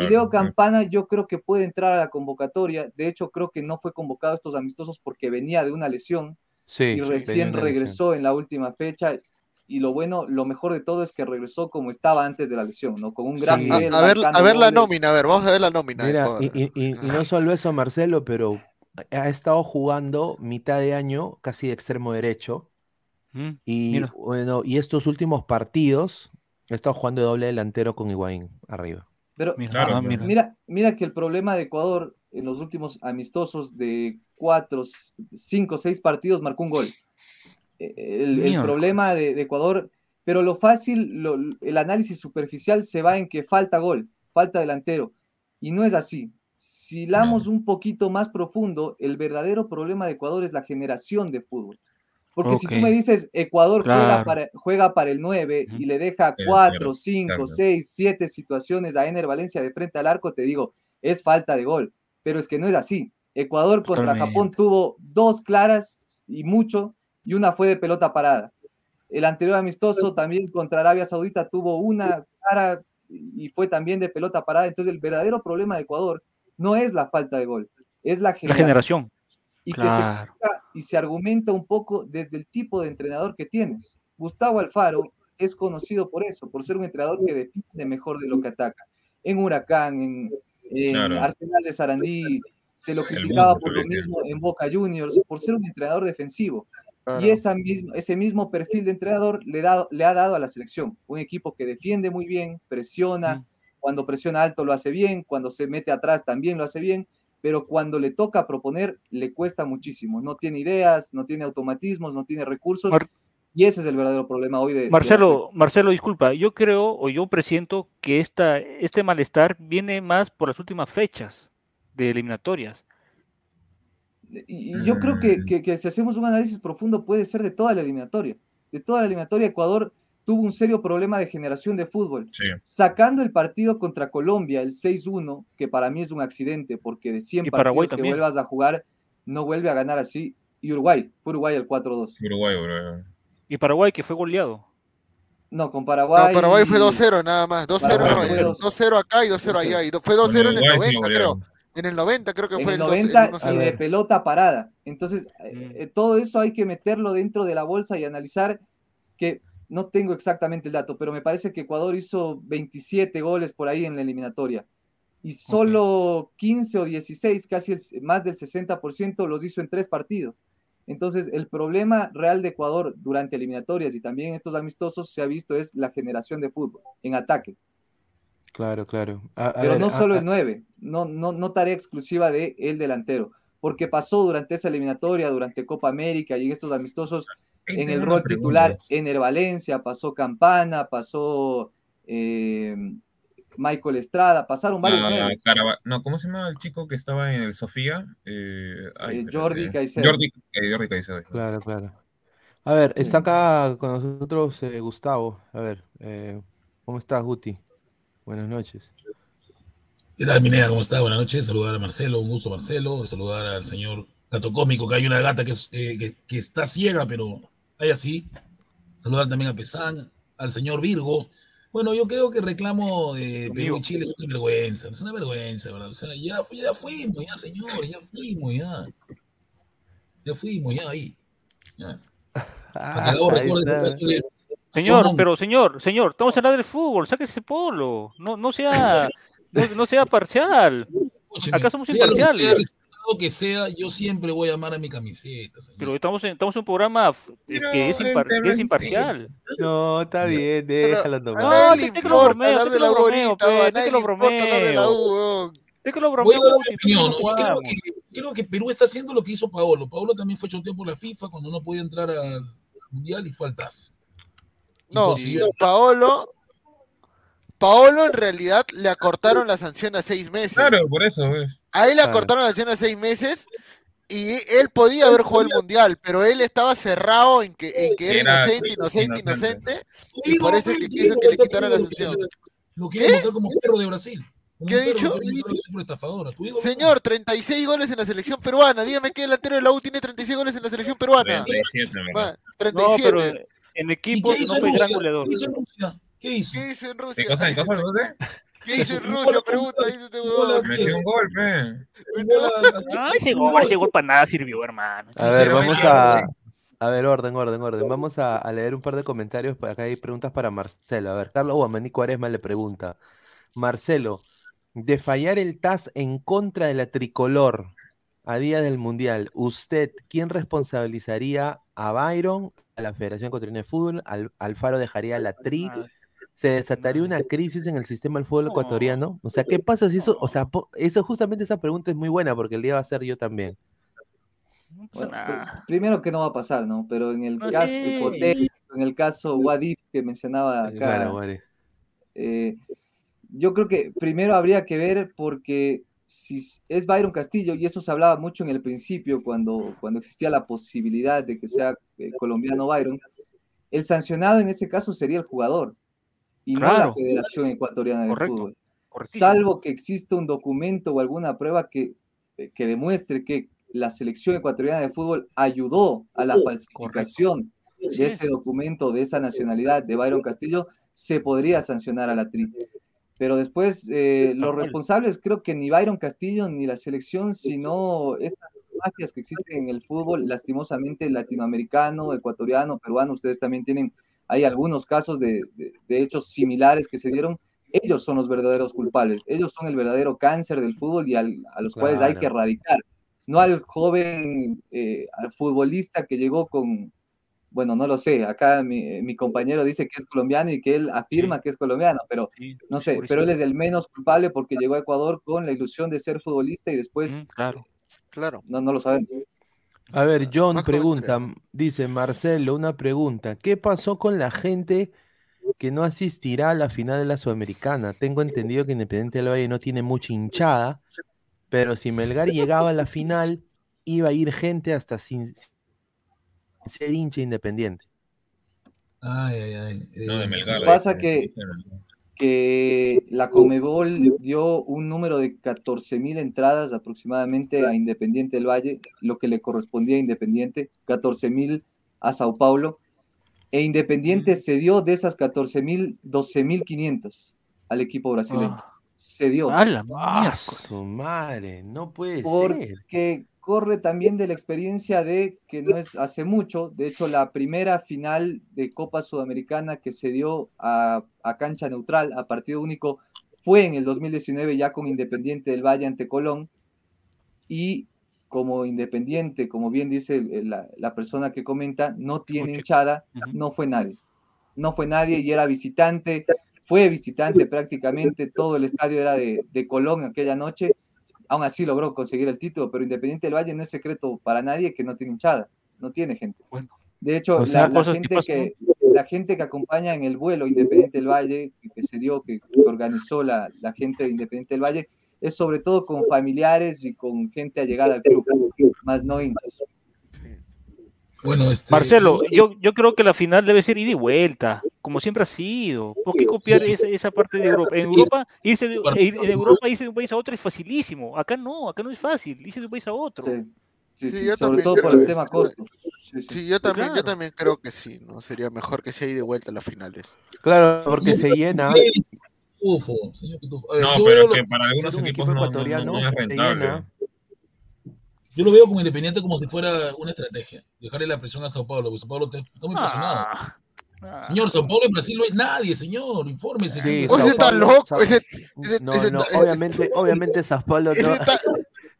Y Leo Campana yo creo que puede entrar a la convocatoria, de hecho creo que no fue convocado a estos amistosos porque venía de una lesión, y recién regresó en la última fecha. Y lo bueno, lo mejor de todo es que regresó como estaba antes de la lesión, ¿no? Con un gran nivel. A, ver, a ver la nómina, a ver, vamos a ver la nómina. y, no solo eso, Marcelo, pero ha estado jugando mitad de año, casi de extremo derecho. Mm, y bueno, y estos últimos partidos ha estado jugando de doble delantero con Higuaín arriba. Pero ah, mira, mira que el problema de Ecuador en los últimos amistosos de cuatro, cinco, seis partidos marcó un gol. Eh, el, problema de, Ecuador pero lo fácil, el análisis superficial se va en que falta gol, falta delantero, y no es así. Si lamos un poquito más profundo, el verdadero problema de Ecuador es la generación de fútbol. Porque si tú me dices, Ecuador juega, para, juega para el 9 y le deja 4, 5, 6, 7 situaciones a Ener Valencia de frente al arco, te digo, es falta de gol. Pero es que no es así. Ecuador contra Japón tuvo dos claras y mucho, y una fue de pelota parada. El anterior amistoso también contra Arabia Saudita tuvo una clara y fue también de pelota parada. Entonces el verdadero problema de Ecuador no es la falta de gol, es la generación. Y que se explica y se argumenta un poco desde el tipo de entrenador que tienes. Gustavo Alfaro es conocido por eso, por ser un entrenador que depende mejor de lo que ataca. En Huracán, en, Arsenal de Sarandí, se lo criticaba por lo mismo en Boca Juniors, por ser un entrenador defensivo. Y esa ese mismo perfil de entrenador le, le, ha dado a la selección. Un equipo que defiende muy bien, presiona, mm. cuando presiona alto lo hace bien, cuando se mete atrás también lo hace bien, pero cuando le toca proponer le cuesta muchísimo. No tiene ideas, no tiene automatismos, no tiene recursos. Y ese es el verdadero problema hoy de... Marcelo, Marcelo, disculpa, yo creo o yo presiento que esta, este malestar viene más por las últimas fechas de eliminatorias. Y, yo creo que, que, si hacemos un análisis profundo puede ser de toda la eliminatoria. De toda la eliminatoria, Ecuador tuvo un serio problema de generación de fútbol. Sacando el partido contra Colombia, el 6-1, que para mí es un accidente, porque de 100 partidos que vuelvas a jugar, no vuelve a ganar así. Y Uruguay, fue Uruguay el 4-2. Uruguay, Uruguay. Y Paraguay, que fue goleado. No, con Paraguay. No, Paraguay fue 2-0 nada más. 2-0 2-0 acá y 2-0 allá. fue 2-0 en el 90, creo. En el 90 creo que fue el 90 y de pelota parada. Entonces, mm. eh, eh, todo eso hay que meterlo dentro de la bolsa y analizar que no tengo exactamente el dato, pero me parece que Ecuador hizo 27 goles por ahí en la eliminatoria. Y solo 15 o 16, casi más del 60%, los hizo en tres partidos. Entonces, el problema real de Ecuador durante eliminatorias y también estos amistosos se ha visto es la generación de fútbol en ataque. Claro, claro. Pero no solo el 9, no, no, no tarea exclusiva de el delantero, porque pasó durante esa eliminatoria, durante Copa América y en estos amistosos, en el rol titular, Ener Valencia, pasó Campana, pasó eh, Michael Estrada, pasaron varios. No, no, ¿cómo se llama el chico que estaba en el Sofía? Eh, eh, Jordi Caicedo. Jordi, Jordi Caicedo. Claro, claro. A ver, está acá con nosotros Gustavo. A ver, ¿cómo estás, Guti? Buenas noches. ¿Qué tal, Minea? ¿Cómo está? Buenas noches. Saludar a Marcelo, un gusto, Marcelo. Saludar al señor Gato Cómico, que hay una gata que, que, está ciega, pero hay así. Saludar también a Pesán, al señor Virgo. Bueno, yo creo que reclamo de Perú y Chile es una vergüenza, es una vergüenza, ¿verdad? O sea, ya, ya fuimos, ya, señor, ya fuimos, ya. Ya fuimos, ya ahí. Ya. Ah, Señor, pero señor, señor, estamos hablando del fútbol, saque ese polo, no, no sea, no, sea parcial. Acá somos imparciales. Lo que sea, yo siempre voy a amar a mi camiseta. Pero estamos en, estamos en un programa que es, imparcial. No, está bien, déjalo nomás. No, te, te lo bromeo, te lo bromeo, te lo bromeo. Te que lo bromeo. Creo que, creo que Perú está haciendo lo que hizo Paolo. Paolo también fue hecho un tiempo por la FIFA cuando no podía entrar al Mundial y fue al TAS. No, Paolo. Paolo en realidad le acortaron la sanción a seis meses. Claro, por eso. A él le acortaron la sanción a seis meses y él podía haber jugado el mundial, pero él estaba cerrado en que, en que era, inocente, inocente, inocente, y por eso es que quiso que le quitaran la sanción. Lo quiere votar como perro de Brasil. ¿Qué ha dicho? Señor, 36 goles en la selección peruana. Dígame qué delantero de la U tiene 36 goles en la selección peruana. 37, 37. No, pero en equipo no fue gran goleador. ¿Qué hizo en Rusia? ¿Qué hizo? ¿Qué hizo en Rusia? ¿Qué cosa, en cosa, ¿Qué hizo en Rusia? Pregunta, dice este huevón. Metió un gol, pe. No, ese gol, ese gol para nada sirvió, hermano. A ver, vamos a... A ver, orden, orden, orden. Vamos a, a, leer un par de comentarios. Acá hay preguntas para Marcelo. A ver, Carlos Guamanico Aresma le pregunta. Marcelo, de fallar el TAS en contra de la tricolor a día del Mundial, ¿usted quién responsabilizaría a Byron, a la Federación Ecuatoriana de Fútbol, al, Alfaro dejaría la tri, se desataría una crisis en el sistema del fútbol ecuatoriano. O sea, ¿qué pasa si eso, o sea, eso justamente esa pregunta es muy buena porque el día va a ser yo también. primero que no va a pasar, ¿no? Pero en el caso hipotético en el caso Wadif que mencionaba acá. Claro, vale. eh, yo creo que primero habría que ver porque si es Byron Castillo, y eso se hablaba mucho en el principio cuando, cuando existía la posibilidad de que sea eh, colombiano Byron, el sancionado en ese caso sería el jugador y no la Claro. Federación Ecuatoriana de Correcto. Fútbol. Correctísimo. Salvo que exista un documento o alguna prueba que, eh, que demuestre que la selección ecuatoriana de fútbol ayudó a la falsificación Sí. de ese documento, de esa nacionalidad de Byron Castillo, se podría sancionar a la TRI. Pero después, eh, los responsables, creo que ni Byron Castillo ni la selección, sino estas mafias que existen en el fútbol, lastimosamente latinoamericano, ecuatoriano, peruano, ustedes también tienen, hay algunos casos de, de- de hechos similares que se dieron. Ellos son los verdaderos culpables, ellos son el verdadero cáncer del fútbol y al- a los cuales hay que Claro. erradicar, no al joven, eh, al futbolista que llegó con, bueno, no lo sé, acá mi, mi compañero dice que es colombiano y que él afirma que es colombiano, pero Sí, no sé, pero él es el menos culpable porque llegó a Ecuador con la ilusión de ser futbolista y después Mm, claro. Claro. no, no lo sabemos. A ver, John Más pregunta, dice Marcelo, una pregunta. ¿Qué pasó con la gente que no asistirá a la final de la Sudamericana? Tengo entendido que Independiente del Valle no tiene mucha hinchada, pero si Melgar llegaba a la final, iba a ir gente hasta sin, sin ser hincha independiente. Ay, ay, ay. No, de Eh, Melgar. pasa que-. Que la Comebol dio un número de 14 mil entradas aproximadamente a Independiente del Valle, lo que le correspondía a Independiente, 14 mil a Sao Paulo, e Independiente cedió de esas 14 mil, 12 mil 500 al equipo brasileño. Ah. Cedió. A la ¡Ah, madre! No puede ser. porque corre también de la experiencia de que no es hace mucho, de hecho la primera final de Copa Sudamericana que se dio a, a cancha neutral, a partido único, fue en el 2019 ya con Independiente del Valle ante Colón. Y como Independiente, como bien dice la, la persona que comenta, no tiene Mucho. hinchada, no fue nadie, no fue nadie y era visitante, fue visitante prácticamente, todo el estadio era de, de Colón aquella noche aún así logró conseguir el título, pero Independiente del Valle no es secreto para nadie que no tiene hinchada, no tiene gente. De hecho, O la, sea, gente que, la gente que acompaña en el vuelo Independiente del Valle, que, que se dio, que, que organizó la, la gente de Independiente del Valle, es sobre todo con familiares y con gente allegada al club, más no hinchas. Bueno, este. Marcelo, yo, yo creo que la final debe ser ida y vuelta, como siempre ha sido. ¿Por qué copiar esa, esa parte de Europa? En Europa, irse de, en Europa irse de un país a otro es facilísimo. Acá no, acá no es fácil, irse de un país a otro. Sí, sí, Sí, sí, yo sobre todo creo por el que- tema costos. Sí, sí. Sí, yo también, yo también creo que sí, ¿no? Sería mejor que sea ida y de vuelta a las finales. Claro, porque se llena. Señor Pitufo. Ver, No, pero que para algunos equipos equipo no, no- ecuatoriano, no es se rentable. Yo lo veo como independiente como si fuera una estrategia. Dejarle la presión a Sao Paulo, porque Sao Paulo está está muy presionado. Ah, ah. Señor, Sao Paulo en Brasil no es nadie, señor. Infórmese. Sí, Oye, Sao está loco, Sao- ese- ese- No, ese- no, ese- obviamente, obviamente Sao Paulo Ese no. está,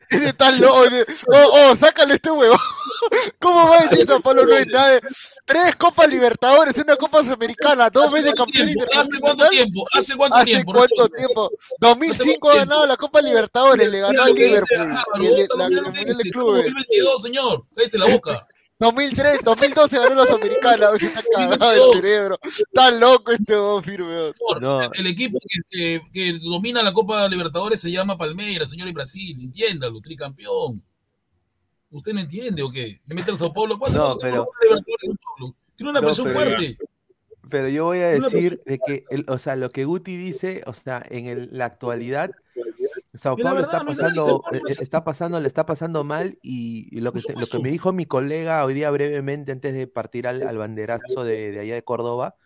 ese está loco. Oh, oh, sácale este huevo. ¿Cómo va a decir Sao Paulo no es nada? Tres Copas Libertadores, una Copa Sudamericana, dos ¿Hace veces campeón tiempo? ¿Hace cuánto internacional. tiempo? ¿Hace cuánto ¿Hace tiempo? cuánto tiempo? 2005 ha ganado la Copa Libertadores, le ganó al Liverpool la, Mundial de. Clubes. 2022, señor. Cállese la boca. 2003, 2012 ganó hoy se está cagado el cerebro. Está loco este huevón firme. No. El equipo que, que- que domina la Copa Libertadores se llama Palmeiras, señor, en Brasil. Entiéndalo, tricampeón. ¿Usted no entiende o qué? Le mete al Sao Paulo. ¿Cuánto No, pero- la Copa Libertadores Sao Paulo? Tiene una No, presión pero- fuerte. Pero yo voy a decir de que, el, o sea, lo que Guti dice, o sea, en el- la actualidad, Sao Paulo verdad, está pasando, eh, está pasando, le está pasando mal y, y lo que lo que me dijo mi colega hoy día brevemente antes de partir al, al banderazo de, de allá de Córdoba,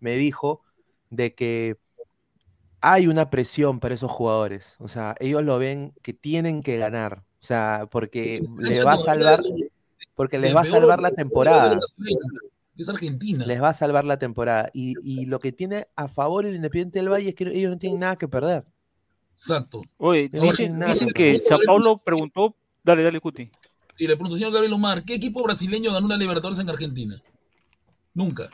me dijo de que hay una presión para esos jugadores, o sea, ellos lo ven que tienen que ganar, o sea, porque le va a salvar, porque les va a salvar la temporada. Es Argentina. Les va a salvar la temporada. Y, y lo que tiene a favor el Independiente del Valle es que ellos no tienen nada que perder. Exacto. Oye, No dicen, que Sao Paulo preguntó. Dale, dale, Cuti. Y le pregunto, señor Gabriel Omar, ¿qué equipo brasileño ganó una Libertadores en Argentina? Nunca.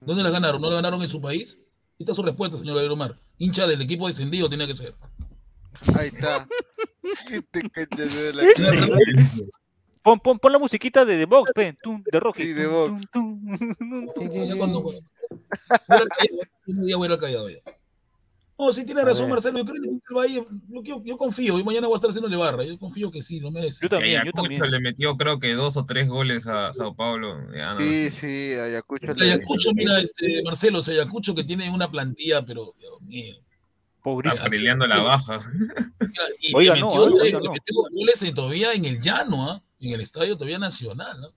¿Dónde la ganaron? ¿No la ganaron en su país? Ahí está su respuesta, señor Gabriel Omar. Hincha del equipo descendido tiene que ser. Ahí está. Pon, pon, pon la musiquita de The Box, pe, tum, de Rocky. Sí, de Box. tum, tum, tum. Ya cuando- Ya voy a ir callado ya. No, sí tiene A razón, ver. Marcelo. Yo creo que el Valle, yo, yo, yo confío. Y mañana voy a estar haciendo de barra. Yo confío que sí, lo merece. Yo Sí, también, yo Ayacucho también. le metió creo que dos o tres goles a Sao Paulo. ya no- Sí, sí, Ayacucho. le- Ayacucho, mira, este, Marcelo, Ayacucho que tiene una plantilla, pero Dios mío. Pobrísimo. Está peleando la baja. Mira, y Oiga, le no, metió, oiga, le no. metió goles eh, todavía en el llano, ¿ah? en el estadio todavía nacional. ¿ah?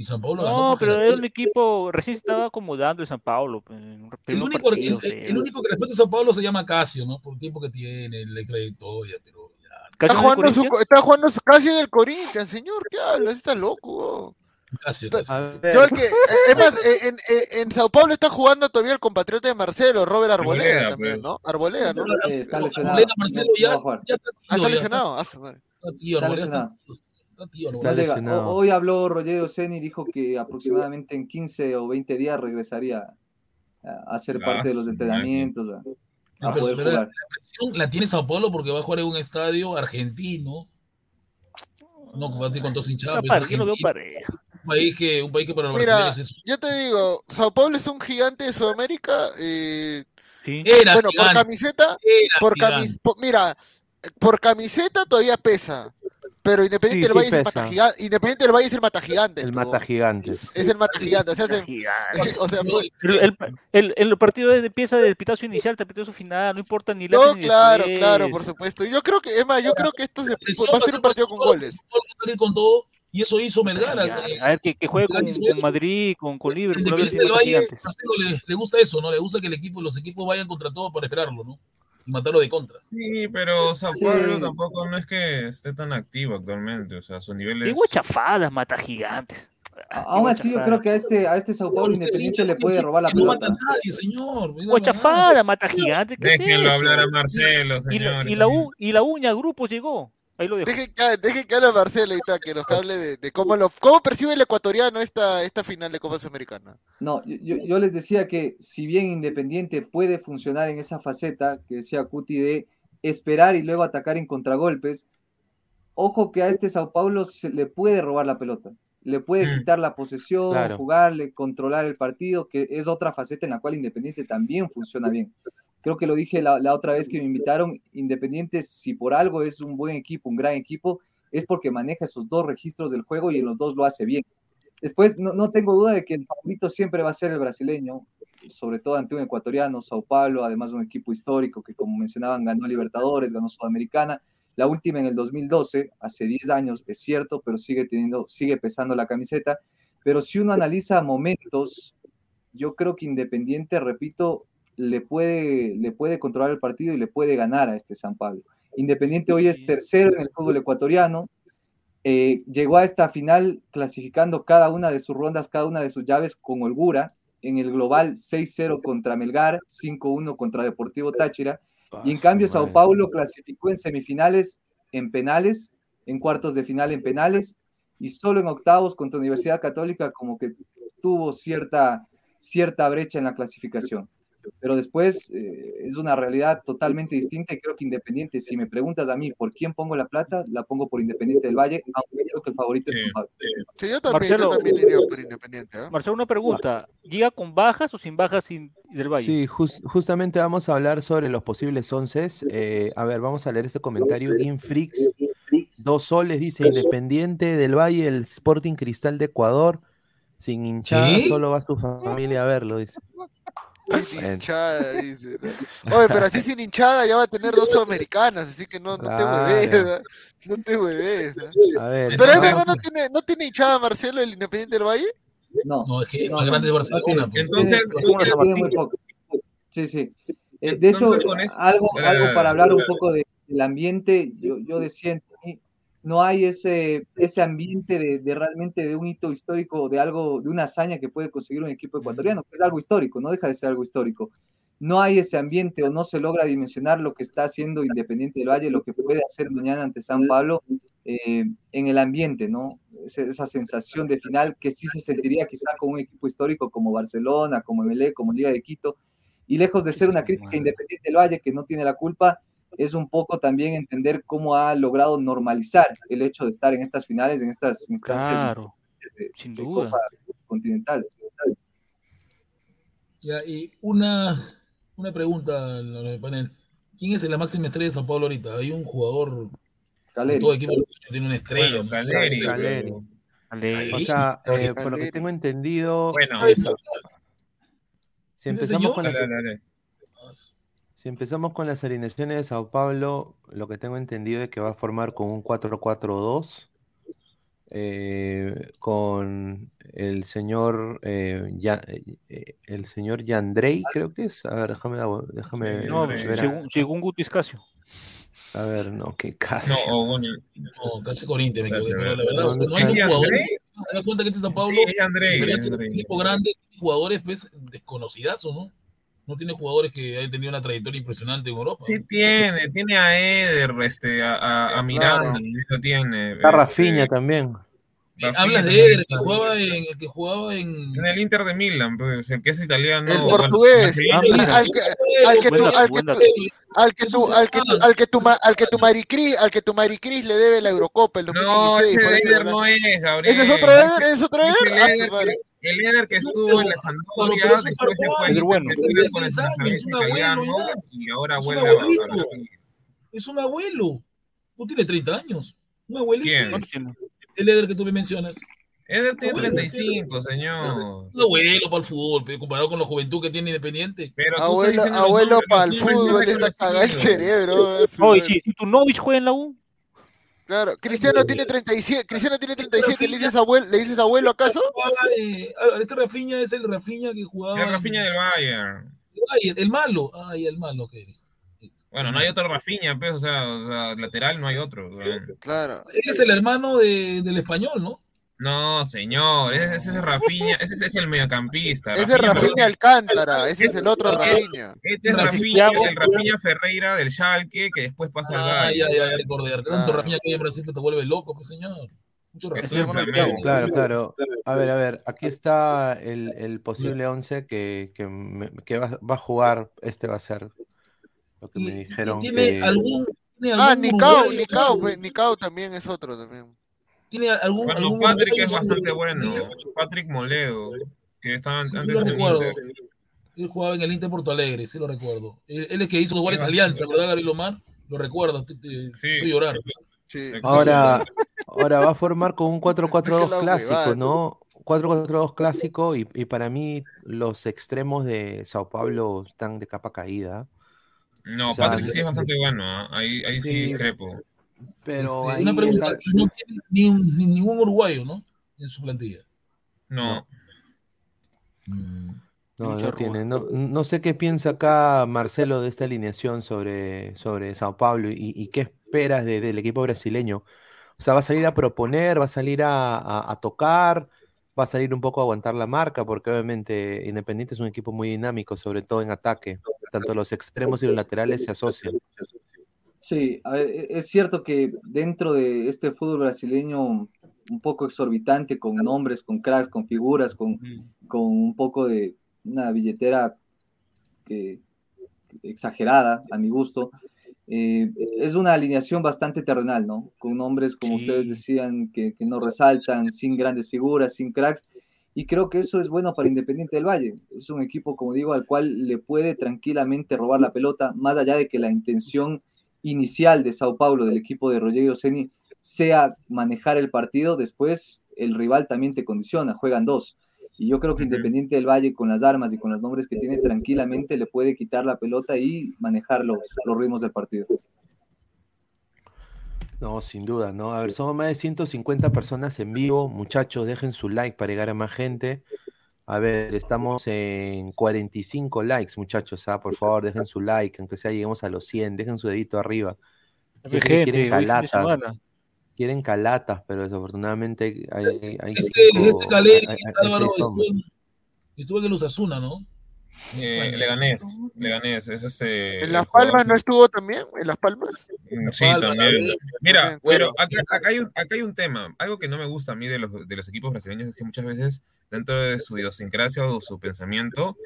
Y San Paulo ganó. No, pero era un equipo, recién se estaba acomodando el San Paulo. en un El único, partido, el, el- feo. el único que respeta a Sao Paulo se llama Casio, ¿no? Por el tiempo que tiene, la trayectoria, pero ya. Está ¿Casio jugando, su, está jugando su- casi en el Corinthians, señor. ¿Qué hablas? Está loco. Casio, Casio. A ver, Yo el que, eh, es más, eh, en, en, en Sao Paulo está jugando todavía el compatriota de Marcelo, Robert Arboleda Arboleda, también, pues. ¿no? Arboleda, ¿no? Eh, está lesionado. Arboleda, Marcelo, ya, ya está Ah, tío, está ya lesionado. Ah, madre. Está tío, Está Arboleda está, lesionado. Está tío, No Está Arboleda. llega. lesionado. O- Hoy habló Rogerio Ceni y dijo que aproximadamente en 15 o 20 días regresaría a, a ser Ah, parte de los entrenamientos, a, a poder jugar. la presión la tiene Sao Paulo porque va a jugar en un estadio argentino. No compartir con todos hinchados, Está pero es parejo, yo lo veo argentino. parejo. Un país que, un país que para los Mira, brasileños es Yo te digo, Sao Paulo es un gigante de Sudamérica. eh, Sí. Era bueno, por camiseta, era por camis, mira, por camiseta todavía pesa. Pero Independiente Sí, del sí Valle es el matagigante. Independiente del Valle es el matagigante. el po. mata gigantes. Es el matagigante. O sea, se- Gigante. o sea, pues, El, el, el, el partido de empieza del pitazo inicial, del pitazo final, no importa ni la no, claro, claro, por supuesto. Yo creo que, es más, yo creo que esto se, va a ser un partido con goles. Va a salir con todo y eso hizo Melgar. A ver, que, que juegue con. Madrid, con, con Liverpool, Independiente del mata Valle, le gusta eso, ¿no? Le gusta que el equipo, los equipos vayan contra todo para esperarlo, ¿no? Y matarlo de contras. Sí, pero Sao Sí. Paulo tampoco no es que esté tan activo actualmente. O sea, su nivel es. Digo chafadas, mata gigantes. A- Aún así, yo creo que a este, a este Sao Paulo Independiente le puede robar la Que no mata pelota. a nadie, señor. no Digo chafada, mata gigantes. ¿qué es Déjenlo hablar a Marcelo, señor. y la, U- y la uña grupos llegó. Ahí lo dejo. Dejen que, dejen que hable Marcelo y que nos hable de, de cómo lo cómo percibe el ecuatoriano esta, esta final de Copa Sudamericana. No, yo, yo- yo les decía que si bien Independiente puede funcionar en esa faceta que decía Cuti de esperar y luego atacar en contragolpes, ojo que a este Sao Paulo se le puede robar la pelota, le puede Mm. quitar la posesión, Claro. jugarle, controlar el partido, que es otra faceta en la cual Independiente también funciona bien. Creo que lo dije la, la otra vez que me invitaron, Independiente, si por algo es un buen equipo, un gran equipo, es porque maneja esos dos registros del juego y en los dos lo hace bien. Después, no, no tengo duda de que el favorito siempre va a ser el brasileño, sobre todo ante un ecuatoriano, Sao Paulo, además un equipo histórico que, como mencionaban, ganó Libertadores, ganó Sudamericana, la última en el 2012, hace 10 años, es cierto, pero sigue teniendo, sigue pesando la camiseta. Pero si uno analiza momentos, yo creo que Independiente, repito, le puede, le puede controlar el partido y le puede ganar a este San Pablo. Independiente hoy es tercero en el fútbol ecuatoriano, eh, llegó a esta final clasificando cada una de sus rondas, cada una de sus llaves con holgura. En el global 6-0 contra Melgar, 5-1 contra Deportivo Táchira. Y en cambio Sao. Paulo clasificó en semifinales en penales, en cuartos de final en penales y solo en octavos contra Universidad Católica como que tuvo cierta, cierta brecha en la clasificación. Pero después eh, es una realidad totalmente distinta y creo que Independiente, si me preguntas a mí por quién pongo la plata, la pongo por Independiente del Valle, aunque creo que el favorito es Sí. San Pablo. Sí, yo también, Marcelo. yo también iría por Independiente. ¿ah? Marcelo, una pregunta. ¿Llega con bajas o sin bajas sin- del Valle? Sí, jus- justamente vamos a hablar sobre los posibles once. Eh, a ver, vamos a leer este comentario. Infrix, dos soles, dice Independiente del Valle, el Sporting Cristal de Ecuador. Sin hinchada, ¿Qué? solo vas tu familia a verlo, dice. Sin hinchada, dice. Oye, pero así sin hinchada ya va a tener dos sudamericanas, así que no, no te hueves, Claro. ¿ah? no te hueves. ¿ah? A ver, Pero es verdad, no tiene, no tiene hinchada Marcelo el Independiente del Valle. No, No, es que No, no, grande de Barcelona. tiene. pues. Entonces, muy poco. Sí, sí. Eh, de hecho, Entonces, con eso- algo, algo para hablar un poco de- del ambiente, yo, yo decía, en no hay ese, ese ambiente de, de realmente de un hito histórico, de algo, de una hazaña que puede conseguir un equipo ecuatoriano, que es algo histórico, no deja de ser algo histórico. No hay ese ambiente o no se logra dimensionar lo que está haciendo Independiente del Valle, lo que puede hacer mañana ante San Pablo eh, en el ambiente, ¿no? Esa, esa sensación de final que sí se sentiría quizá con un equipo histórico como Barcelona, como MLE, como Liga de Quito, y lejos de ser una crítica independiente del Valle que no tiene la culpa, es un poco también entender cómo ha logrado normalizar el hecho de estar en estas finales, en estas instancias claro, de, sin de duda. Copa Continental. Ya, y una, una pregunta en el panel. ¿Quién es la máxima estrella de Sao Paulo ahorita? Hay un jugador. Caleri. Todo equipo tiene una estrella. Bueno, ¿no? Caleri, Caleri. Ale- O sea, Caleri. eh, por lo que tengo entendido, Bueno, si ¿Ese empezamos señor? con dale, dale. Si empezamos con las alineaciones de Sao Paulo, lo que tengo entendido es que va a formar con un 4-4-2, eh, con el señor eh, Ya- eh, el señor Yandrei, creo que es. A ver, déjame, déjame Sí, No, ver. según, según Guti Casio. A ver, no, qué No, casi. bueno, No, casi Corinthians, me equivoqué. Pero la verdad, o sea, no hay ¿es jugador. ¿Te das cuenta que este Sao Paulo, sí, es un equipo grande, tiene jugadores pues, desconocidazo, ¿no? No tiene jugadores que hayan tenido una trayectoria impresionante en Europa. Sí tiene, tiene a Eder, este, a, a, a Miranda, eso tiene. Está este, Rafinha también. Rafinha Hablas de Eder, que jugaba en, el que jugaba en. En el Inter de Milan, pues, el que es italiano. El portugués, Ah, al que, al que tú, al que tú, al que tú, al tu, al que tu Maricris, al que tu Maricris le debe la Eurocopa el No, 2016. ese por ese Eder no es, Gabriel. ¿Ese es otro Eder? ¿Ese es otro Es Eder? El madre. que, estuvo en la Sampdoria, después se fue Eder bueno. Con el 36 años, es un italiano y ahora Es un vuelve a, abuelito. a- Es un abuelo. No tiene 30 años. Un abuelito. ¿Quién? El Eder que tú me mencionas. Eder tiene Abuelo, 35, señor. Un abuelo para el fútbol, pero comparado con la juventud que tiene Independiente. Pero Abuelo, abuelo para el fútbol, no está cagado el cerebro. Oye, si tu Novich juega en la U, Claro, Cristiano tiene 37, Cristiano tiene 37, ¿le dices abuelo, ¿le dices abuelo acaso? Eh, este Rafinha es el Rafinha que jugaba. El Rafinha del Bayern. Ay, el, el malo. Ay, el malo que eres. Bueno, no hay otro Rafinha, pues, o sea, o sea, lateral no hay otro. o sea. Claro. Él es el hermano de, del español, ¿no? No, señor, ese, ese es Rafinha, ese, ese es el mediocampista. Ese es Rafinha Alcántara, ese es el otro Rafinha. Este es Rafinha. Rafinha, el Rafinha Ferreira del Schalke, que después pasa al Ah, ya, ya, ya recordé. Tanto Claro. Rafinha que hay en Brasil que te vuelve loco, pues señor. Mucho. Claro, claro. A ver, a ver, aquí está el, el posible 11 que, que, me- que va, va a jugar. Este va a ser lo que me dijeron. ¿Tiene que- algún, tiene Ah, algún Nicao, Nicao, pues, Nicao también es otro también. Tiene algún, Bueno, algún Patrick es bastante bueno. Patrick Moledo, que estaba Sí, sí antes lo en recuerdo. Inter. Él jugaba en el Inter Porto Alegre, sí lo recuerdo. Él, él es que hizo los goles Alianza, ¿verdad, Gabriel Omar? Lo recuerdo, te, te- Sí. hizo llorar. Sí. Ahora, ahora va a formar con un Es que 4-4-2 la clásico. ¿no? 4-4-2 clásico y, y para mí los extremos de Sao Paulo están de capa caída. No, O sea, Patrick sí es bastante bueno, ¿ah? ahí, ahí sí, Sí. discrepo. Pero Este, ahí una pregunta, está- no tiene ni, ningún uruguayo, ¿no? En su plantilla. No, No, Mucha no tiene. No, no sé qué piensa acá Marcelo de esta alineación sobre, sobre Sao Paulo y, y qué esperas de- del equipo brasileño. O sea, ¿va a salir a proponer, va a salir a, a- a tocar, va a salir un poco a aguantar la marca? Porque obviamente Independiente es un equipo muy dinámico, sobre todo en ataque. Tanto los extremos y los laterales se asocian. Sí, a ver, e- es cierto que dentro de este fútbol brasileño un poco exorbitante, con nombres, con cracks, con figuras, con, con un poco de una billetera que- exagerada a mi gusto, eh, es una alineación bastante terrenal, ¿no? Con nombres, como Sí. ustedes decían, que, que no resaltan, sin grandes figuras, sin cracks. Y creo que eso es bueno para Independiente del Valle. Es un equipo, como digo, al cual le puede tranquilamente robar la pelota, más allá de que la intención inicial de Sao Paulo, del equipo de Rogerio Ceni, sea manejar el partido, después el rival también te condiciona, juegan dos. Y yo creo que. Independiente del Valle, con las armas y con los nombres que tiene, tranquilamente le puede quitar la pelota y manejar los, los ritmos del partido. No, sin duda, ¿no? A ver, somos más de 150 personas en vivo. Muchachos, dejen su like para llegar a más gente. A ver, estamos en 45 likes, muchachos, ¿ah? Por favor, dejen su like, aunque sea lleguemos a los 100, dejen su dedito arriba. Gente, quieren calatas, quieren calatas, pero desafortunadamente hay, hay, hay Este, cinco- este hay- hay- hay Álvaro, seis estuvo hombres. en, estuvo en el Osasuna, ¿no? Eh, Leganés, Leganés, es este... ¿En Las Palmas no estuvo también? ¿En Las Palmas? Mm, Sí, Palma, también. Mira, También, pero bueno. acá, acá hay un, acá hay un tema. Algo que no me gusta a mí de los, de los equipos brasileños es que muchas veces, dentro de su idiosincrasia o su pensamiento,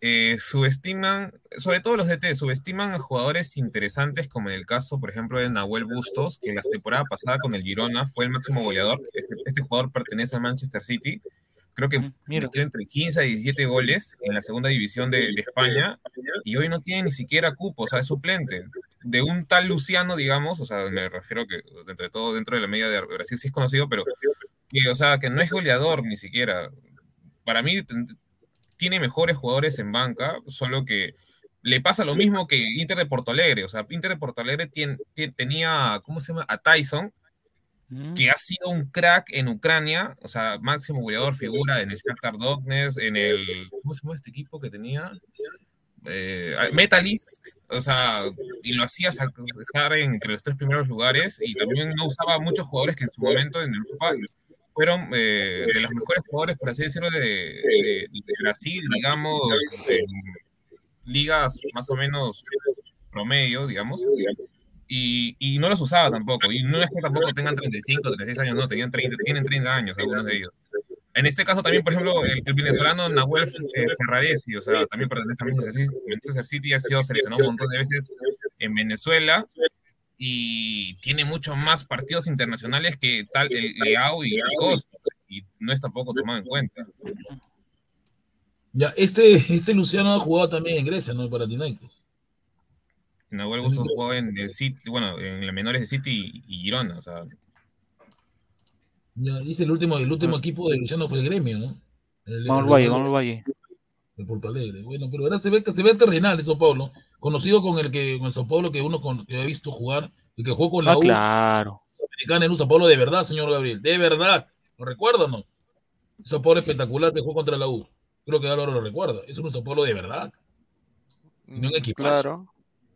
eh, subestiman, sobre todo los DT, subestiman a jugadores interesantes como en el caso, por ejemplo, de Nahuel Bustos, que la temporada pasada con el Girona fue el máximo goleador. Este, este jugador pertenece a Manchester City. Creo que tiene entre 15 y 17 goles en la segunda división de, de, España y hoy no tiene ni siquiera cupo, o sea, es suplente. De un tal Luciano, digamos, o sea, me refiero que entre todo dentro de la media de Brasil sí es conocido, pero que, o sea, que no es goleador ni siquiera. Para mí tiene mejores jugadores en banca, solo que le pasa lo mismo que Inter de Porto Alegre. O sea, Inter de Porto Alegre tenía, ¿cómo se llama? A Tyson, mm. que ha sido un crack en Ucrania, o sea, máximo goleador, figura en el Shakhtar Donetsk, en el, ¿cómo se llama este equipo que tenía? Eh, Metalist, o sea, y lo hacía estar entre los tres primeros lugares y también no usaba muchos jugadores que en su momento en Europa fueron eh, de los mejores jugadores, por así decirlo, de, Brasil, digamos, en ligas más o menos promedio, digamos, y, y, no los usaba tampoco. Y no es que tampoco tengan 35, 36 años, no, tenían 30, tienen 30 años algunos de ellos. En este caso también, por ejemplo, el, venezolano Nahuel eh, Ferraresi, o sea, también pertenece a Manchester City, ha sido seleccionado un montón de veces en Venezuela y tiene muchos más partidos internacionales que tal el Leao y Costa, y no es tampoco tomado en cuenta. Ya, este, este Luciano ha jugado también en Grecia, ¿no? Para Tinaicos. Nahuel Gusto jugó en el City, bueno, en las menores de City y, Girona, o sea. Ya, dice el último, el último ah. equipo de Luciano fue el gremio, ¿no? El, vamos al Valle, vamos al Valle. El Porto Alegre. Bueno, pero ahora se ve que se ve terrenal eso, Pablo conocido con el que con Sao Paulo que uno con, que ha visto jugar, el que jugó con la ah, U claro. americana en un Sao Paulo de verdad, señor Gabriel, de verdad, ¿lo recuerda o no? Sao Paulo espectacular que jugó contra la U. Creo que ahora lo recuerda. Es un Sao Paulo de verdad. No un equipazo. Claro.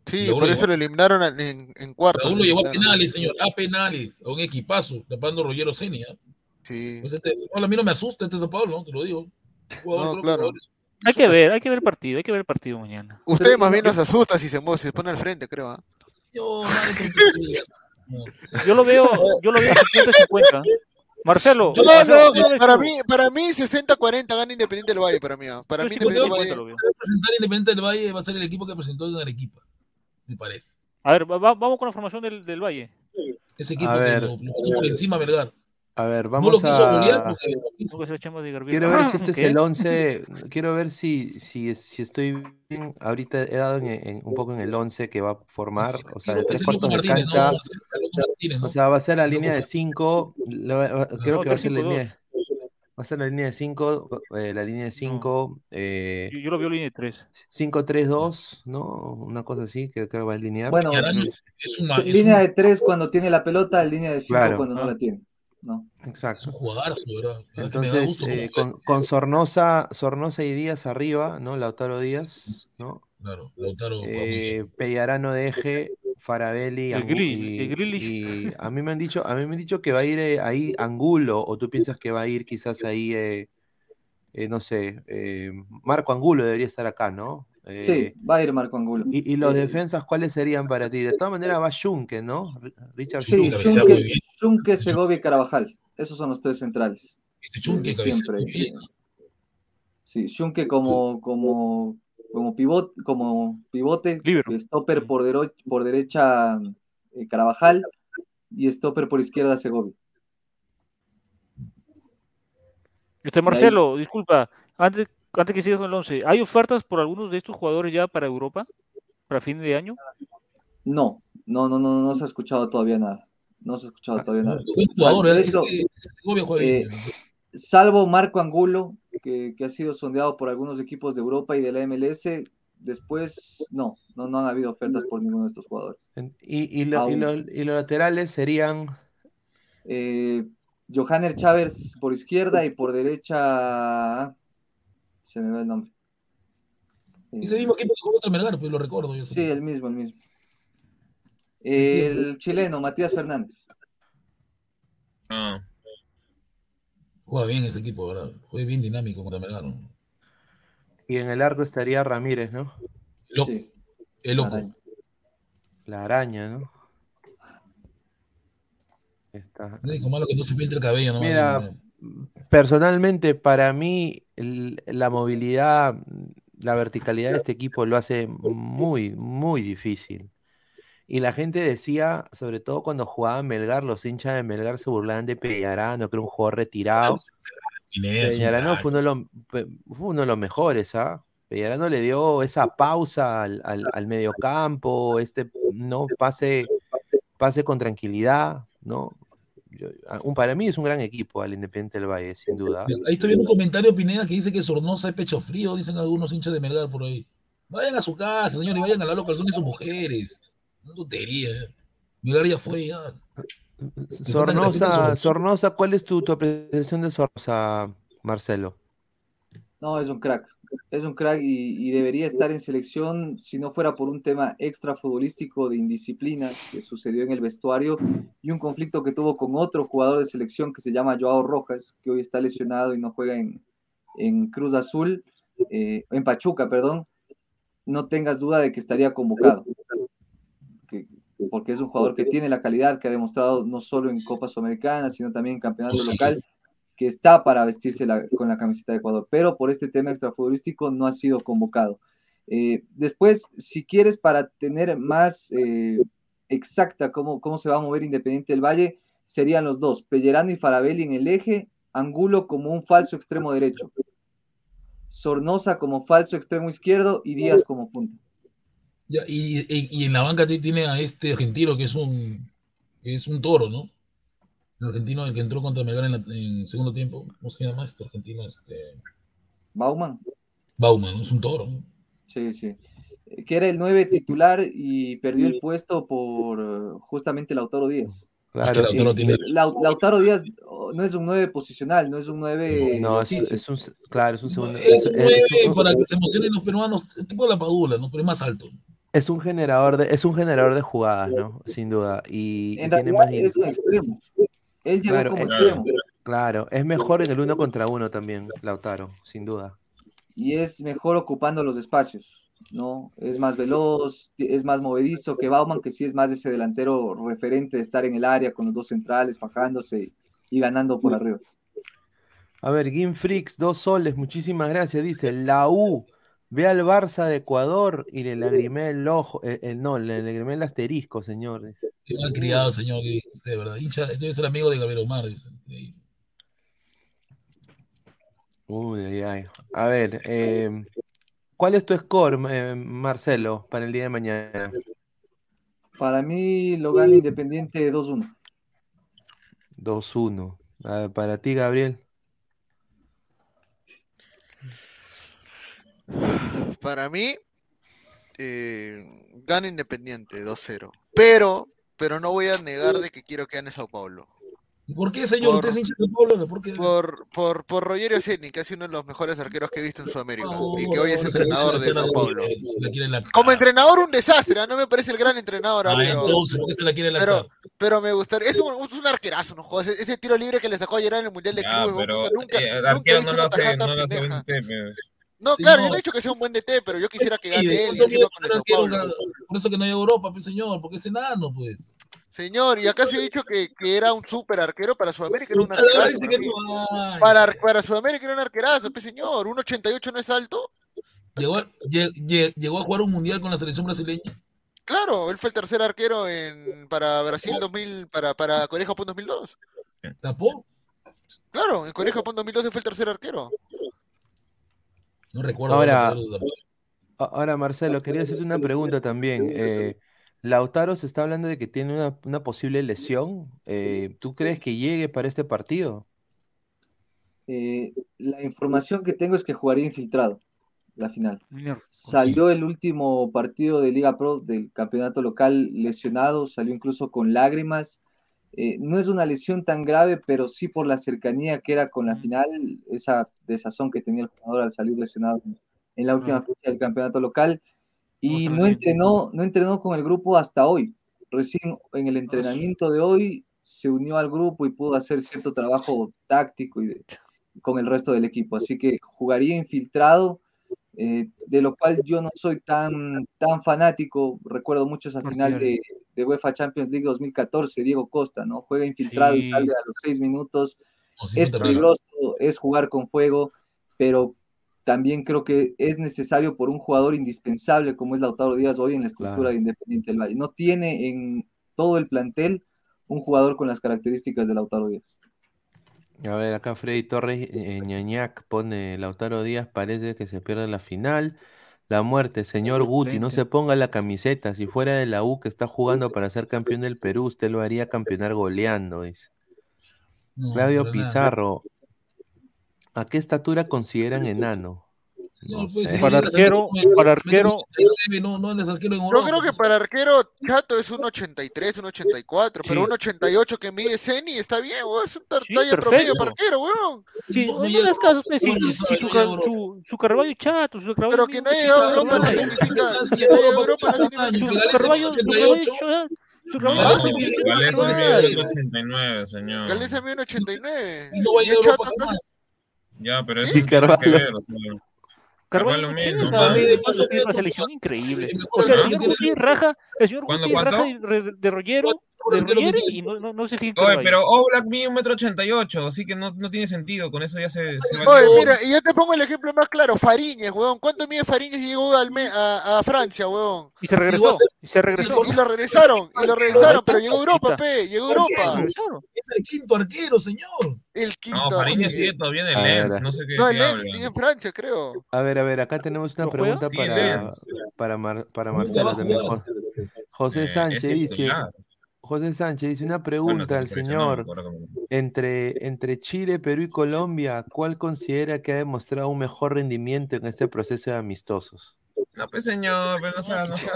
Sí, por eso lo eliminaron en, en cuarto. Raúl lo llevó a penales, señor, a penales, a un equipazo, tapando Rogero Senia. Sí. Pues este, a mí no me asusta este Sao Paulo, ¿no? te lo digo. No, claro. Hay que ver, hay que ver el partido, hay que ver el partido mañana. Usted más bien nos asusta si se, mueve, se pone al frente, creo. ¿ah? Yo, yo lo veo, yo lo veo 50-50. Marcelo, no, no, para mí, para mí 60-40 gana Independiente del Valle, para mí. ¿ah? Para mí Independiente del Valle. presentar Independiente del Valle va a ser el equipo que presentó en Arequipa, me parece. A ver, vamos con la formación del, del Valle. Ese equipo que lo, lo pasó por encima Vergar. A ver, vamos a. Quiero ver si este es el 11. Quiero ver si, si, si estoy bien. Ahorita he dado un poco en el 11 que va a formar. O sea, de tres cuartos de cancha. O sea, va a ser la línea de 5. Creo que va a ser la línea. Va a ser la línea de 5, eh, la línea de 5. Eh, yo, lo veo línea de 3. 5-3-2, ¿no? Una cosa así que creo que va a alinear. Bueno, es una, línea de 3 cuando tiene la pelota, línea de 5 cuando no la tiene. ¿no? Exacto. ¿verdad? Entonces, eh, con, con, Sornosa, Sornosa y Díaz arriba, ¿no? Lautaro Díaz, ¿no? Claro, Lautaro. Eh, Pellarano de eje, Farabelli, y, a mí me han dicho, a mí me han dicho que va a ir eh, ahí Angulo, o tú piensas que va a ir quizás ahí, eh, no sé, Marco Angulo debería estar acá, ¿no? sí, eh, va a ir Marco Angulo. ¿Y, los defensas cuáles serían para ti? De todas maneras va Junque, ¿no? Richard sí, Junque, Junque, Segovia y Carvajal. Esos son los tres centrales. Junque siempre. Sí, Junque como, como, como, pivot, como pivote, stopper por, por derecha eh, Carvajal y stopper por izquierda Segovia. Este Marcelo, disculpa, antes antes que sigas con el 11, ¿hay ofertas por algunos de estos jugadores ya para Europa? ¿Para fin de año? No, no, no, no, no se ha escuchado todavía nada. No se ha escuchado todavía nada. Eh, salvo Marco Angulo, que, ha sido sondeado por algunos equipos de Europa y de la MLS, después no, no, no han habido ofertas por ninguno de estos jugadores. ¿Y, y, los laterales serían? Eh, Johanner Chávez por izquierda y por derecha se me va el nombre. Ese mismo equipo que jugó contra Melgar, pues lo recuerdo. Yo sí, el mismo, el mismo. El chileno, Matías Fernández. Ah. Juega bien ese equipo, ¿verdad? Fue bien dinámico contra Melgar. Y en el arco estaría Ramírez, ¿no? Sí. El loco. La araña, ¿no? Está. malo que no se el cabello, ¿no? Mira, personalmente, para mí, la movilidad la verticalidad de este equipo lo hace muy, muy difícil. Y la gente decía, sobre todo cuando jugaba Melgar, los hinchas de Melgar se burlaban de Pellarano, que era un jugador retirado. Pellarano fue uno, de los, fue uno de los mejores, ¿ah? Pellarano le dio esa pausa al, al, mediocampo, este no pase, pase con tranquilidad, ¿no? Ah, un, para mí es un gran equipo al Independiente del Valle, sin duda. Ahí estoy viendo un comentario, Pineda, que dice que Sornosa es pecho frío, dicen algunos hinchas de Melgar por ahí. Vayan a su casa, señores, y vayan a la local, son sus mujeres. Una tontería. Melgar ya fue, ya. Sornosa, Sornosa, ¿cuál es tu, tu apreciación de Sornosa, Marcelo? No, es un crack es un crack y, debería estar en selección si no fuera por un tema extra futbolístico de indisciplina que sucedió en el vestuario y un conflicto que tuvo con otro jugador de selección que se llama Joao Rojas, que hoy está lesionado y no juega en, Cruz Azul, eh, en Pachuca, perdón. No tengas duda de que estaría convocado, porque es un jugador que tiene la calidad que ha demostrado no solo en Copa Sudamericana, sino también en campeonato local que está para vestirse con la camiseta de Ecuador, pero por este tema extrafutbolístico no ha sido convocado. Eh, después, si quieres, para tener más eh, exacta cómo, cómo se va a mover Independiente del Valle, serían los dos, Pellerano y Farabelli en el eje, Angulo como un falso extremo derecho, Sornosa como falso extremo izquierdo y Díaz como punta. Y, en la banca tiene a este argentino que es un, que es un toro, ¿no? el argentino, el que entró contra Melgar en, en, segundo tiempo, ¿cómo se llama este argentino? Este... Bauman. Bauman, es un toro. Sí, sí. Que era el 9 titular y perdió el puesto por justamente Lautaro Díaz. Claro, Lautaro, tiene... Lautaro, Díaz no es un 9 posicional, no es un 9. No, es, un. Claro, es un segundo. Es un 9 para que se emocionen los peruanos, tipo la Padula, ¿no? Pero es más alto. Es un generador de, es un generador de jugadas, ¿no? Sin duda. Y, en tiene más es un extremo. Él llegó claro, como es, extremo. Claro, es mejor en el uno contra uno también, Lautaro, sin duda. Y es mejor ocupando los espacios, ¿no? Es más veloz, es más movedizo que Bauman, que sí es más ese delantero referente de estar en el área con los dos centrales, fajándose y ganando por arriba. A ver, Game Freaks, dos soles, muchísimas gracias. Dice, la U Ve al Barça de Ecuador y le lagrimé el ojo, el, eh, eh, no, le lagrimé el asterisco, señores. Qué mal criado, señor, usted, ¿verdad? Hincha, debe ser amigo de Gabriel Omar. Uy, ay, ay. A ver, eh, ¿cuál es tu score, Marcelo, para el día de mañana? Para mí lo gana Independiente 2-1. 2-1. Para ti, Gabriel. Para mí, eh, gana Independiente 2-0. Pero, pero no voy a negar de que quiero que gane Sao Paulo. ¿Por qué, señor? Por, ¿Usted es hincha de Paulo? ¿Por, qué? por, por, por Rogerio Ceni, que es uno de los mejores arqueros que he visto en Sudamérica y que hoy es entrenador de Sao Paulo. Como entrenador, un desastre, ¿ah? no me parece el gran entrenador. Ah, pero, entonces, ¿por qué se la quiere pero, pero me gustaría, es un, es un arquerazo, ¿no? Ese, ese, tiro libre que le sacó ayer en el Mundial de Clubes. Nunca, eh, nunca, no lo hace, no lo hace no, claro, yo he dicho que sea un buen DT, pero yo quisiera que gane él. por eso que no hay Europa, pues señor, porque es enano, pues. Señor, y acá se ha dicho que, que era un súper arquero para Sudamérica, era un arquerazo. para, para Sudamérica era un arquerazo, pues señor, un 88 no es alto. Llegó, llegó a jugar un mundial con la selección brasileña. Claro, él fue el tercer arquero en, para Brasil 2000, para, para Corea-Japón 2002. ¿Tapó? Claro, en Corea-Japón 2012 fue el tercer arquero. No recuerdo. Ahora, ahora Marcelo, quería hacerte una pregunta también. Eh, Lautaro se está hablando de que tiene una, posible lesión. Eh, ¿Tú crees que llegue para este partido? Eh, la información que tengo es que jugaría infiltrado la final. Salió el último partido de Liga Pro del campeonato local lesionado, salió incluso con lágrimas. Eh, no es una lesión tan grave, pero sí por la cercanía que era con la final, esa desazón que tenía el jugador al salir lesionado en la última fecha del campeonato local. Y no entrenó, no entrenó con el grupo hasta hoy. Recién en el entrenamiento de hoy se unió al grupo y pudo hacer cierto trabajo táctico y con el resto del equipo. Así que jugaría infiltrado, eh, de lo cual yo no soy tan, tan fanático. Recuerdo mucho esa final de, de UEFA Champions League 2014, Diego Costa, ¿no? Juega infiltrado y sale a los seis minutos. es peligroso, es jugar con fuego, pero también creo que es necesario por un jugador indispensable como es Lautaro Díaz hoy en la estructura Claro. de Independiente del Valle. No tiene en todo el plantel un jugador con las características de Lautaro Díaz. A ver, acá Freddy Torres eh, Ñañac pone Lautaro Díaz, parece que se pierde la final. La muerte, señor Guti, no se ponga la camiseta. Si fuera de la U que está jugando para ser campeón del Perú, usted lo haría campeonar goleando, dice. No, Claudio. Pizarro, ¿a qué estatura consideran enano? Señor, No pues, Para arquero, para arquero, 99, no, no eres arquero en Yo creo que pues. para arquero Chato es un 83, un 84, pero un 88 que mide Ceni está bien, weón. Es un Sí, talla promedio perfecto. para arquero, weón. Sí, No, no, no das caso, pues, no, si- si su, su, su Carvalho chato, su Carvalho Pero que no ha llegado a poquito Europa no Carvalho. significa. Sanz Que llegó no a haya Europa no significa Su Carvalho, su 88. Carvalho, su No, Carvalho Gales es en un mide poquito Gales metro mide Carvalho. 1,89, señor. Mide 89. Y no va a Y llegar es a Europa chato, jamás. Ya, pero eso Sí, no tiene que ver, o sea, Carvalho Carvalho es mide, 80, no mide, es ¿cuánto una selección increíble. O sea, el señor que tiene- Guti raja, el señor ¿Cuándo, Guti raja de, de, de Rollero, ¿Cuánto de arquero y no, no, no se fija en Oye, pero Oblak mide un metro ochenta y ocho, así que no, no tiene sentido, con eso ya se, se va Oye, mira, y yo te pongo el ejemplo más claro, Fariñez, weón. ¿Cuánto mide Fariñez y llegó al me- a, a Francia, weón? Y se regresó, y se regresó. Y lo regresaron, y lo regresaron, pero llegó a Europa, pe, llegó a Europa. Es el quinto arquero, señor. El quinto. No, Fariñez sigue todavía en el Lens, no sé qué, No, el Lens sigue en Francia, creo. A ver, a ver, acá tenemos una pregunta para, para, Marcelo también. José Sánchez dice. José Sánchez dice una Bueno, pregunta se al señor. Entre, entre Chile, Perú y Colombia, ¿cuál considera que ha demostrado un mejor rendimiento en este proceso de amistosos? No, pues señor, pero no sea, no sea.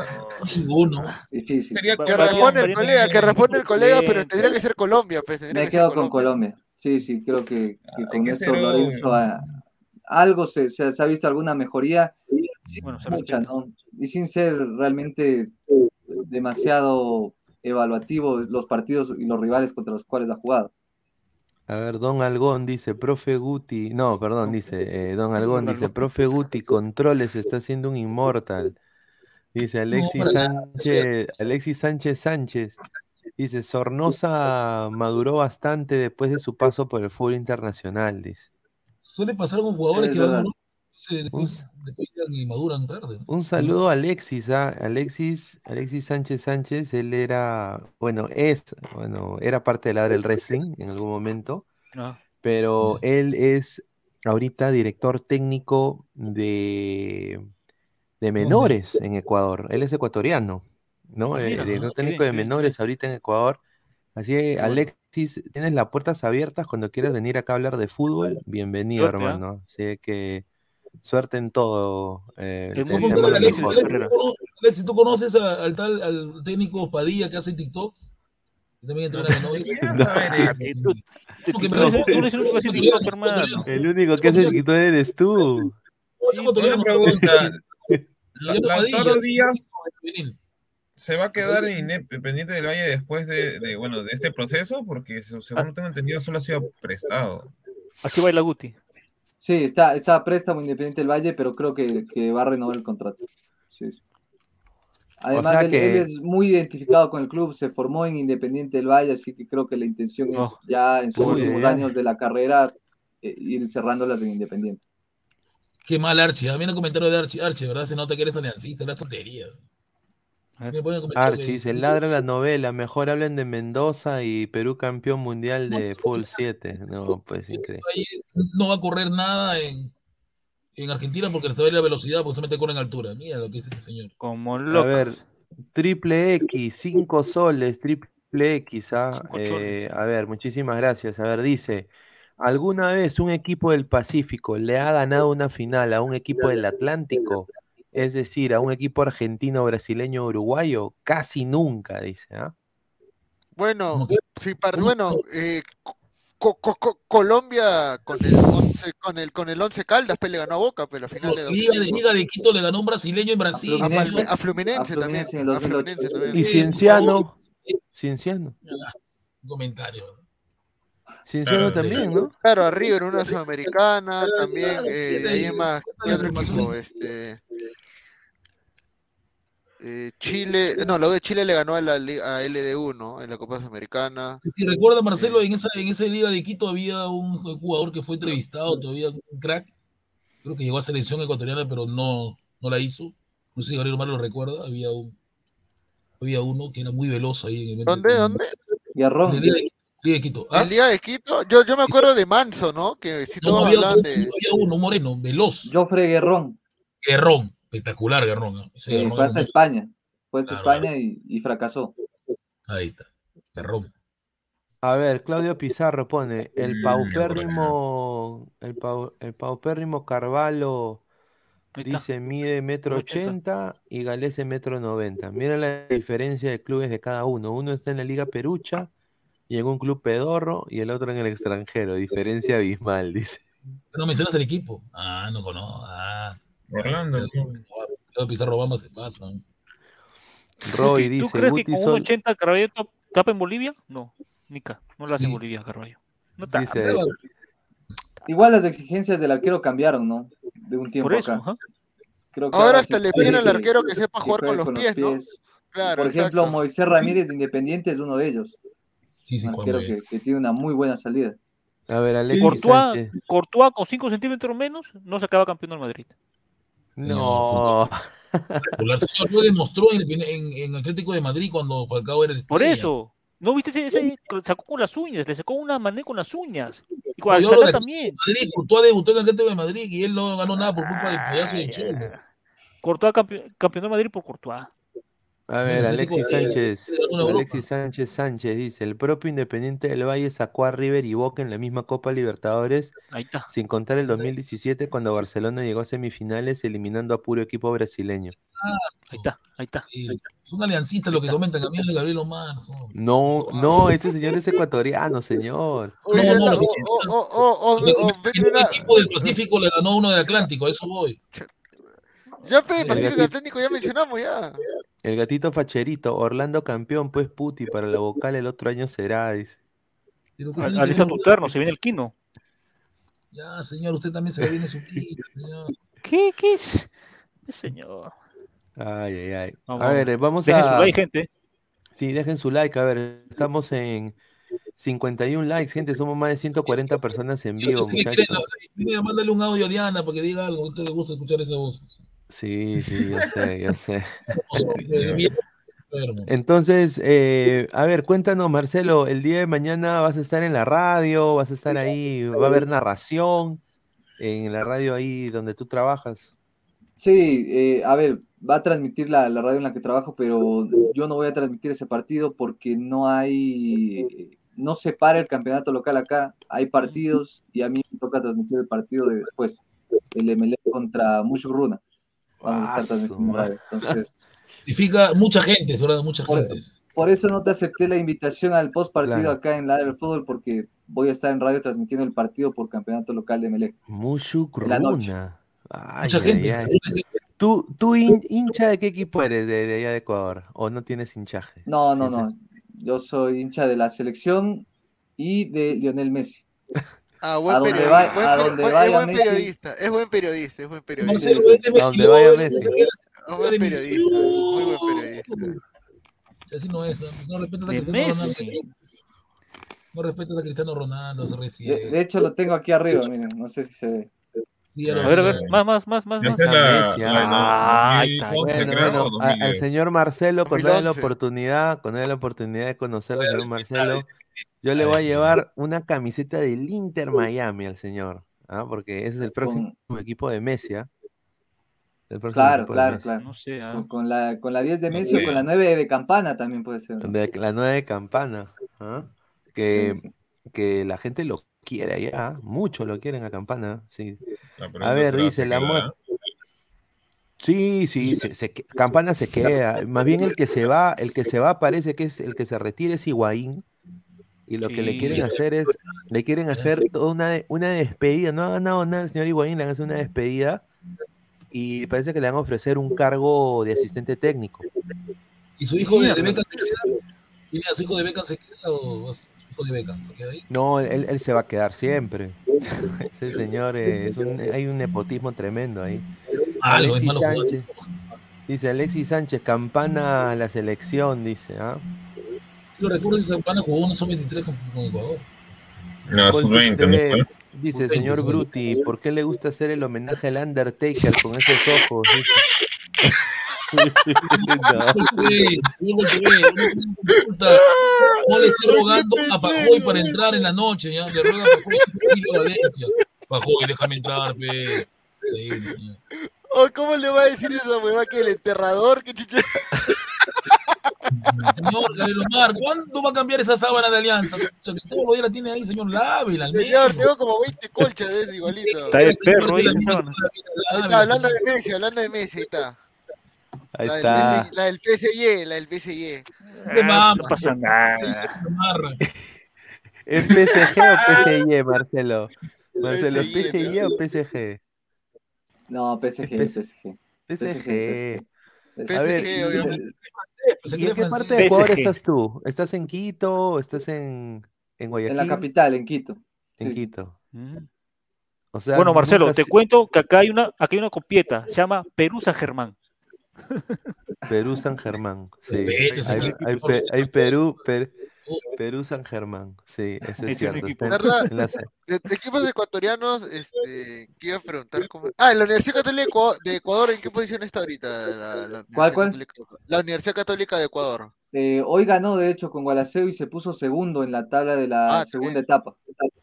Ninguno. Difícil. Sería Que responde el colega, que responde el colega, pero tendría que ser Colombia, pues. Me que ser quedo con Colombia. Sí, sí, creo que, que Hay con ser Lorenzo ah, algo se, se, se ha visto alguna mejoría, sí, Bueno, mucha. ¿no? Y sin ser realmente demasiado evaluativo los partidos y los rivales contra los cuales ha jugado. A ver, Don Algón dice, profe Guti, no, perdón, dice, eh, Don Algón Don dice, Algón. profe Guti, controles, está haciendo un inmortal. Dice Alexis Sánchez, Alexis Sánchez Sánchez, dice, Sornosa maduró bastante después de su paso por el fútbol internacional, dice. Suele pasar con jugadores Sí, que van se- después, y maduran tarde. Un saludo a Alexis, ¿ah? Alexis, Alexis Sánchez Sánchez, él era, bueno, es, bueno, era parte del del wrestling en algún momento, Ah, pero él es ahorita director técnico de, de menores en Ecuador. Él es ecuatoriano, ¿no? Ah, Eh, director técnico bien, de qué bien, menores ahorita en Ecuador. Así que. Alexis, tienes las puertas abiertas cuando quieras venir acá a hablar de fútbol. Bienvenido, Suerte, hermano. Así que suerte en todo. eh, El Alexis, Alexis, ¿tú cono- Alexis, ¿tú conoces a- al tal al técnico Padilla que hace TikToks? También entrena el único que hace TikTok, eres tú. Una pregunta. Lautaro Díaz se va a quedar en Independiente del Valle después de, de, bueno, de este proceso, porque se- según tengo entendido solo ha sido prestado. Así baila Guti. Sí, está, está a préstamo Independiente del Valle, pero creo que, que va a renovar el contrato. Sí, sí. Además, sea él, que- él es muy identificado con el club, se formó en Independiente del Valle, así que creo que la intención es Oh, ya en sus uy, últimos años de la carrera eh, ir cerrándolas en Independiente. Qué mal Archie. A mí en el comentario de Archie, Archie, ¿verdad? Se nota que eres aliancista, las tonterías. A. Me pone el comentario Archie que- dice, ladra la novela, mejor hablen de Mendoza y Perú campeón mundial de fútbol 7. No, pues increíble. No va a correr nada en, en Argentina porque a ir la velocidad, porque solamente corre en altura. Mira lo que dice este señor. Como A loco. ver, triple X, 5 soles, triple X, ¿ah? Cinco Eh, a ver, muchísimas gracias. A ver, dice, ¿alguna vez un equipo del Pacífico le ha ganado una final a un equipo del Atlántico? Es decir, a un equipo argentino, brasileño, uruguayo, casi nunca, dice, ¿ah? Bueno, Como que- sí, par- bueno, eh, Co- Co- Co- Colombia con el once, con el con el once Caldas pues, le ganó a Boca, pero la final de Liga de, 2005. Liga de Quito le ganó un brasileño en Brasil. a, Fluminense. Palme- a Fluminense, A Fluminense en también, el a 2008. Fluminense también. Y Cienciano, Cienciano, Un comentario. Cienciano Claro, también, ¿no? Claro, a River una sudamericana, también eh, ahí más, ¿qué otro equipo? Este, eh, Chile, no, la U de Chile le ganó a la a LDU, ¿no? En la Copa Sudamericana. Si recuerda, Marcelo, en esa, en esa Liga de Quito había un jugador que fue entrevistado, todavía un crack, creo que llegó a selección ecuatoriana, pero no, no la hizo. No sé si Gabriel Omar lo recuerda, había un había uno que era muy veloz ahí en el ¿Dónde? ¿Dónde? Guerrón. En el Liga de, Liga de Quito. ¿Ah? El día de Quito. Yo, yo me acuerdo de Manso, ¿no? Que si No, todos había, de. había uno, un moreno, veloz. Joffre Guerrón. Guerrón, espectacular. Ese Sí, fue hasta España. Fue hasta Claro, España y, y fracasó. Ahí está, Guerrón. A ver, Claudio Pizarro pone el Mm, paupérrimo, el, pau- el paupérrimo Carvalho dice mide metro 1,80. ochenta y Galese metro noventa. Mira la diferencia de clubes de cada uno. Uno está en la Liga Perucha y en un club pedorro y el otro en el extranjero. Diferencia abismal, dice. No mencionas el equipo. Ah, no conozco. Ah, Orlando. Claudio Pizarro Obama se pasa. Roy ¿Tú dice crees que con Sol 1.80 Carballo tap- tapa en Bolivia? No, Nica, no lo hace en Bolivia. Carballo. No tapa. Igual las exigencias del arquero cambiaron, ¿no? De un tiempo Por eso, acá. ajá. Creo que Ahora hasta le piden al arquero que sepa jugar con los pies, ¿no? Claro, Por ejemplo, exacto. Moisés Ramírez de Independiente es uno de ellos. Sí, sí, Un arquero que, que tiene una muy buena salida. A ver, Alexis Sánchez. Courtois con 5 centímetros menos no se acaba campeón del Madrid. No. Espectacular. Señor, lo demostró en, en- en Atlético de Madrid cuando Falcao era el Por estrella. eso. ¿No viste ese, ese sacó con las uñas? Le sacó una mané con las uñas. Y con No, al yo hablo sacar de también. Madrid, Courtois debutó en el Atlético de Madrid y él no ganó nada por culpa del payaso y el cholo. Courtois campeón, campeón del Madrid por Courtois. A ver, Alexis de- Sánchez. Alexis Sánchez Sánchez dice: el propio Independiente del Valle sacó a River y Boca en la misma Copa Libertadores, Ahí está. sin contar el 2017 cuando Barcelona llegó a semifinales eliminando a puro equipo brasileño. Ahí está, ahí está. Sí, son aliancitas lo que comentan a mí de Gabriel Omar. No, no, este señor es ecuatoriano, señor. Oye, No, no, la- lo que- o, o, o, o, Lo que o- comentan es que Ya, pe, El Pacífico ya mencionamos, ya. El gatito facherito, Orlando campeón, pues puti, para la vocal el otro año será, dice. Alisa ver- Tuterno, se viene el Quino. Ya, señor, usted también se le viene su kit, señor. ¿Qué, qué es? ¿Qué señor? Ay, ay, ay. Vamos, A ver, eh, vamos Dejen a. su like, gente. Sí, dejen su like. A ver, estamos en 51 likes, gente. Somos más de 140 personas en vivo, muchachos. mira, mándale un audio a Diana para que diga algo, a usted le gusta escuchar esa voz. Sí, sí, yo sé, yo sé. Entonces, eh, a ver, cuéntanos, Marcelo, el día de mañana vas a estar en la radio, vas a estar ahí, va a haber narración en la radio ahí donde tú trabajas. Sí, eh, a ver, va a transmitir la, la radio en la que trabajo, pero yo no voy a transmitir ese partido porque no hay, no se para el campeonato local acá, hay partidos y a mí me toca transmitir el partido de después, el MLE contra Mushuruna. Vamos a estar Ah. Entonces, Significa mucha gente, mucha Por- gente. por eso no te acepté la invitación al post partido Claro. acá en la del fútbol porque voy a estar en radio transmitiendo el partido por campeonato local de En la noche. Ay, Mucha ay, gente. ay. ¿Tú, tú hin- hincha de qué equipo eres de, de allá de Ecuador? ¿O no tienes hinchaje? No, no, Sí, sí. no. Yo soy hincha de la selección y de Lionel Messi. Ah, buen periodista. vaya- buen a peri- donde buen- vaya es buen Messi. periodista. Es buen periodista. Es buen periodista. Marcelo, es Messi, vaya Messi. Es buen periodista. Muy buen periodista. Así no es, no respetas a Cristiano Messi. Ronaldo. No respetas a Cristiano Ronaldo, se De, recibe. de hecho, lo tengo aquí arriba, miren, no sé si se ve. Sí, A ver, a ver, más, más, más, más, más. La, la 2011, Bueno, bueno, al 2010. señor Marcelo, cuando haya la 2011. oportunidad, cuando la oportunidad de conocer al señor respetar Marcelo, yo le voy a llevar una camiseta del Inter Miami al señor, ¿ah? porque ese es el próximo equipo de Messi, ¿ah? El próximo Claro, equipo de claro, Messi. claro. No sé, ah. Con, con la, con la 10 de Messi o con la 9 de Campana también puede ser. De la nueva de Campana, ¿ah? que, Sí, sí. que la gente lo quiere allá, mucho lo quieren a Campana, sí. A ver, dice ¿se la muerte. Sí, sí, se, se que- Campana se queda. Más bien el que se va, el que se va parece que es el que se retira es Higuaín. Y lo que le quieren hacer es, le quieren hacer toda una, una despedida. No ha ganado nada el señor Higuaín, le a hacer una despedida. Y parece que le van a ofrecer un cargo de asistente técnico. ¿Y su hijo de, de. Beckham se queda? ¿Tiene a su hijo de Beckham se queda o su hijo de Beckham se queda ahí? No, él, él se va a quedar siempre. Ese señor es un, hay un nepotismo tremendo ahí. Es Alexis. Sánchez. Dice Alexis Sánchez, campana a la selección, dice, ¿ah? Si lo recuerdo, esa Zampana jugó una sub-23 con, con Ecuador. No, Gol sub-20, ¿no fue? Dice, Sub-20, señor sub-20. Bruti, ¿por qué le gusta hacer el homenaje al Undertaker con esos ojos? Dice. No. Le esté rogando a Pajoy para entrar en la noche, ya, le ruega a Pajoy Valencia. Pajoy, déjame entrar, pe. Oh, ¿Cómo le va a decir esa hueva que el enterrador? ¿Qué chicha? Señor Omar, ¿cuándo va a cambiar esa sábana de alianza? O sea, que todos los días la tiene ahí, señor, lávela al Señor, tengo como 20 colchas de eso igualito. Está de Señor, perro, Ahí hablando de Messi, hablando de Messi, ahí está. Ahí La del, está. La del PSG, la del PSG. De Ah, no pasa nada. ¿Es PSG o PSG, Marcelo? Marcelo, ¿es PSG, o PSG? No, PSG, PSG. PSG. PSG, A ver, obviamente. Pues aquí ¿Y en qué parte de Ecuador PSG. estás tú? ¿Estás en Quito? ¿Estás en, en Guayaquil? En la capital, en Quito. En Sí. Quito. Mm. O sea, Bueno, Marcelo, nunca te cuento que acá hay una, acá hay una copieta, se llama Perú San Germán. Perú San Germán. Sí. Hay, hay Pe- hay Perú, Per- Perú San Germán. Sí, eso Ese es cierto. equipo. Está en- ¿Verdad? en la- De, de equipos ecuatorianos, este, ¿qué iba a preguntar? ¿Cómo? Ah, la Universidad Católica de Ecuador, ¿en qué posición está ahorita? La, ¿Cuál, cuál? Católica, la Universidad Católica de Ecuador. Eh, hoy ganó, de hecho, con Gualaceo y se puso segundo en la tabla de la Ah, segunda etapa,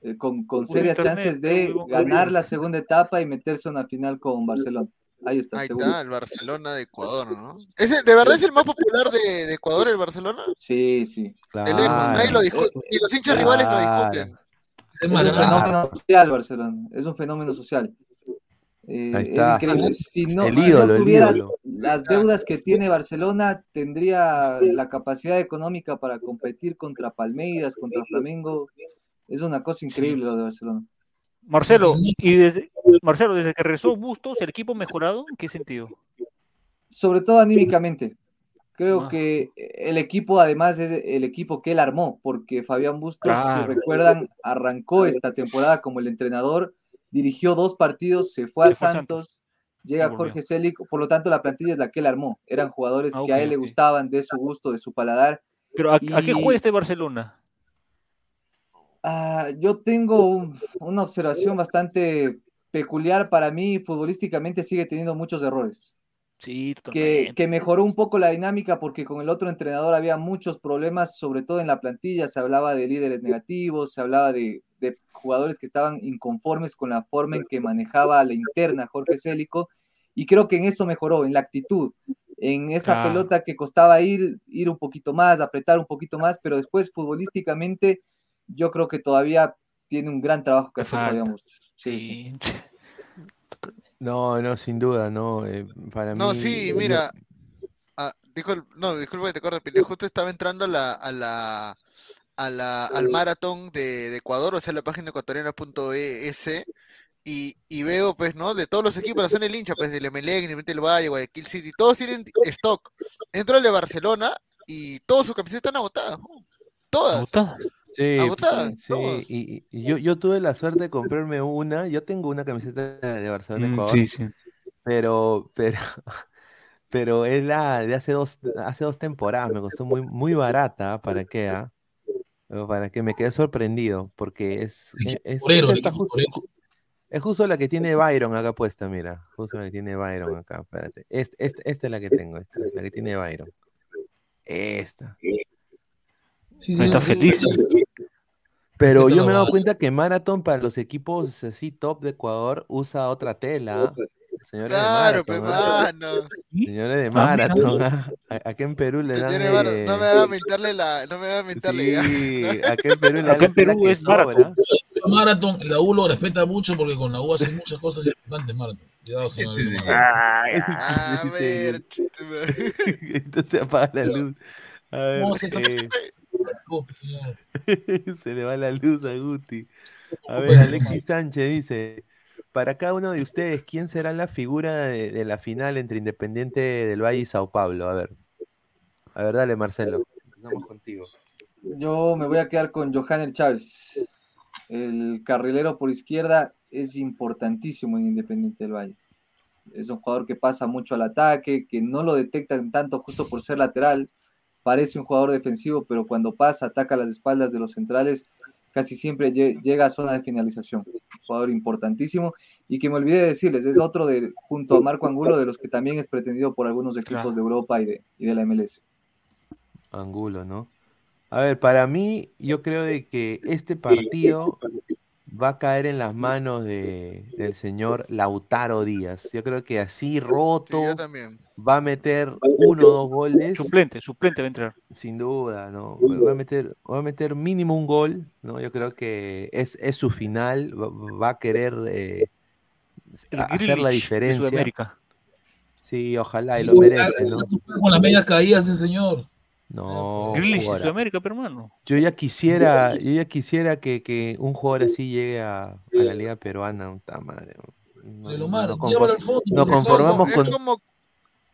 eh, con, con serias chances de ganar la segunda etapa y meterse a una final con Barcelona. Ahí está, Ahí segundo. está, el Barcelona de Ecuador, ¿no? ¿Ese, ¿De verdad es el más popular de, de Ecuador, el Barcelona? Sí, sí. De lejos, nadie lo discute, ni los hinchas rivales lo discuten. Es un fenómeno social, Barcelona. Es un fenómeno social. Eh, Ahí es increíble. Si no, El si ídolo, no el tuviera ídolo. las deudas que tiene Barcelona, tendría la capacidad económica para competir contra Palmeiras, contra Flamengo. Es una cosa increíble lo de Barcelona. Marcelo, y desde, Marcelo, desde que regresó Bustos, ¿el equipo mejorado? ¿En qué sentido? Sobre todo anímicamente. Creo Ah. que el equipo, además, es el equipo que él armó, porque Fabián Bustos, si recuerdan, arrancó esta temporada como el entrenador, dirigió dos partidos, se fue a Santos, llega. Jorge Celic, por lo tanto la plantilla es la que él armó. Eran jugadores Ah, que a él le gustaban, de su gusto, de su paladar. Pero ¿a, a qué juega este Barcelona? Ah, yo tengo un- una observación bastante peculiar para mí, futbolísticamente sigue teniendo muchos errores. Sí, que, que mejoró un poco la dinámica porque con el otro entrenador había muchos problemas, sobre todo en la plantilla, se hablaba de líderes negativos, se hablaba de, de jugadores que estaban inconformes con la forma en que manejaba la interna Jorge Célico, y creo que en eso mejoró, en la actitud, en esa Ah. pelota que costaba ir, ir un poquito más, apretar un poquito más, pero después futbolísticamente yo creo que todavía tiene un gran trabajo que hacer Bustos. Sí, sí. Sí. No, no, sin duda, no. eh, para No, mí. sí, mira. ah, discul- no, disculpa que te corte, Pile. Justo estaba entrando a la, a la, a la, al maratón de, de Ecuador, o sea, la página ecuatoriana.es, y, y veo, pues, ¿no? De todos los equipos, la zona del hincha, pues, del Emelec, del Valle, Guayaquil City, todos tienen stock. Entro al de Barcelona y todas sus camisetas están agotadas, ¿no? Todas. ¿Agotada? Sí, y, y yo, yo tuve la suerte de comprarme una. Yo tengo una camiseta de Barcelona Mm, Ecuador, sí, sí. pero, pero, pero es la de hace dos, hace dos temporadas. Me costó muy, muy barata. ¿Para qué? ah? Para que me quedé sorprendido, porque es, El es, justo, es justo la que tiene Byron acá puesta, mira. Justo la que tiene Byron acá. Espérate. Est- est- esta es la que tengo, esta, la que tiene Byron. Esta. Sí, Ahí está sí, feliz. Pero yo me he dado cuenta que Marathon para los equipos así top de Ecuador usa otra tela. Señores Claro, de pues, Marathon, ¿ah? mano. Señores de Ah, mira. Marathon. ¿ah? A- Acá en Perú le dan de... no me va a mentarle la, no me va a mentarle ya. Sí, acá en Perú le dan Acá en Perú que es Marathon. Marathon, la U lo respeta mucho porque con la U hace muchas cosas importantes, Marathon. Cuidado, señor. Ah, ya. A ver. Entonces apaga la luz. A ver, No, se eh. se le va la luz a Guti. A ver, Alexis Sánchez dice, para cada uno de ustedes, ¿quién será la figura de, de la final entre Independiente del Valle y Sao Paulo? A ver. A ver, dale, Marcelo. Contigo. Yo me voy a quedar con Johanner Chávez. El carrilero por izquierda es importantísimo en Independiente del Valle. Es un jugador que pasa mucho al ataque, que no lo detectan tanto justo por ser lateral. Parece un jugador defensivo, pero cuando pasa, ataca las espaldas de los centrales casi siempre llega a zona de finalización. Jugador importantísimo. Y que me olvidé de decirles, es otro de, junto a Marco Angulo, de los que también es pretendido por algunos equipos de Europa y de, y de la MLS. Angulo, ¿no? A ver, para mí, yo creo de que este partido va a caer en las manos de, del señor Lautaro Díaz. Yo creo que así roto va a meter uno o dos goles. Suplente, suplente va a entrar. Sin duda, ¿no? Va a meter, va a meter mínimo un gol, ¿no? Yo creo que es, es su final, va, a querer eh, hacer la diferencia. Sí, ojalá y lo merece, ¿no? Con las medias caídas ese señor. No. Grilis Sudamérica, pero hermano. Yo ya quisiera, yo ya quisiera que, que un jugador así llegue a, a la liga peruana, puta madre. No, no, conform, no conformamos con, como,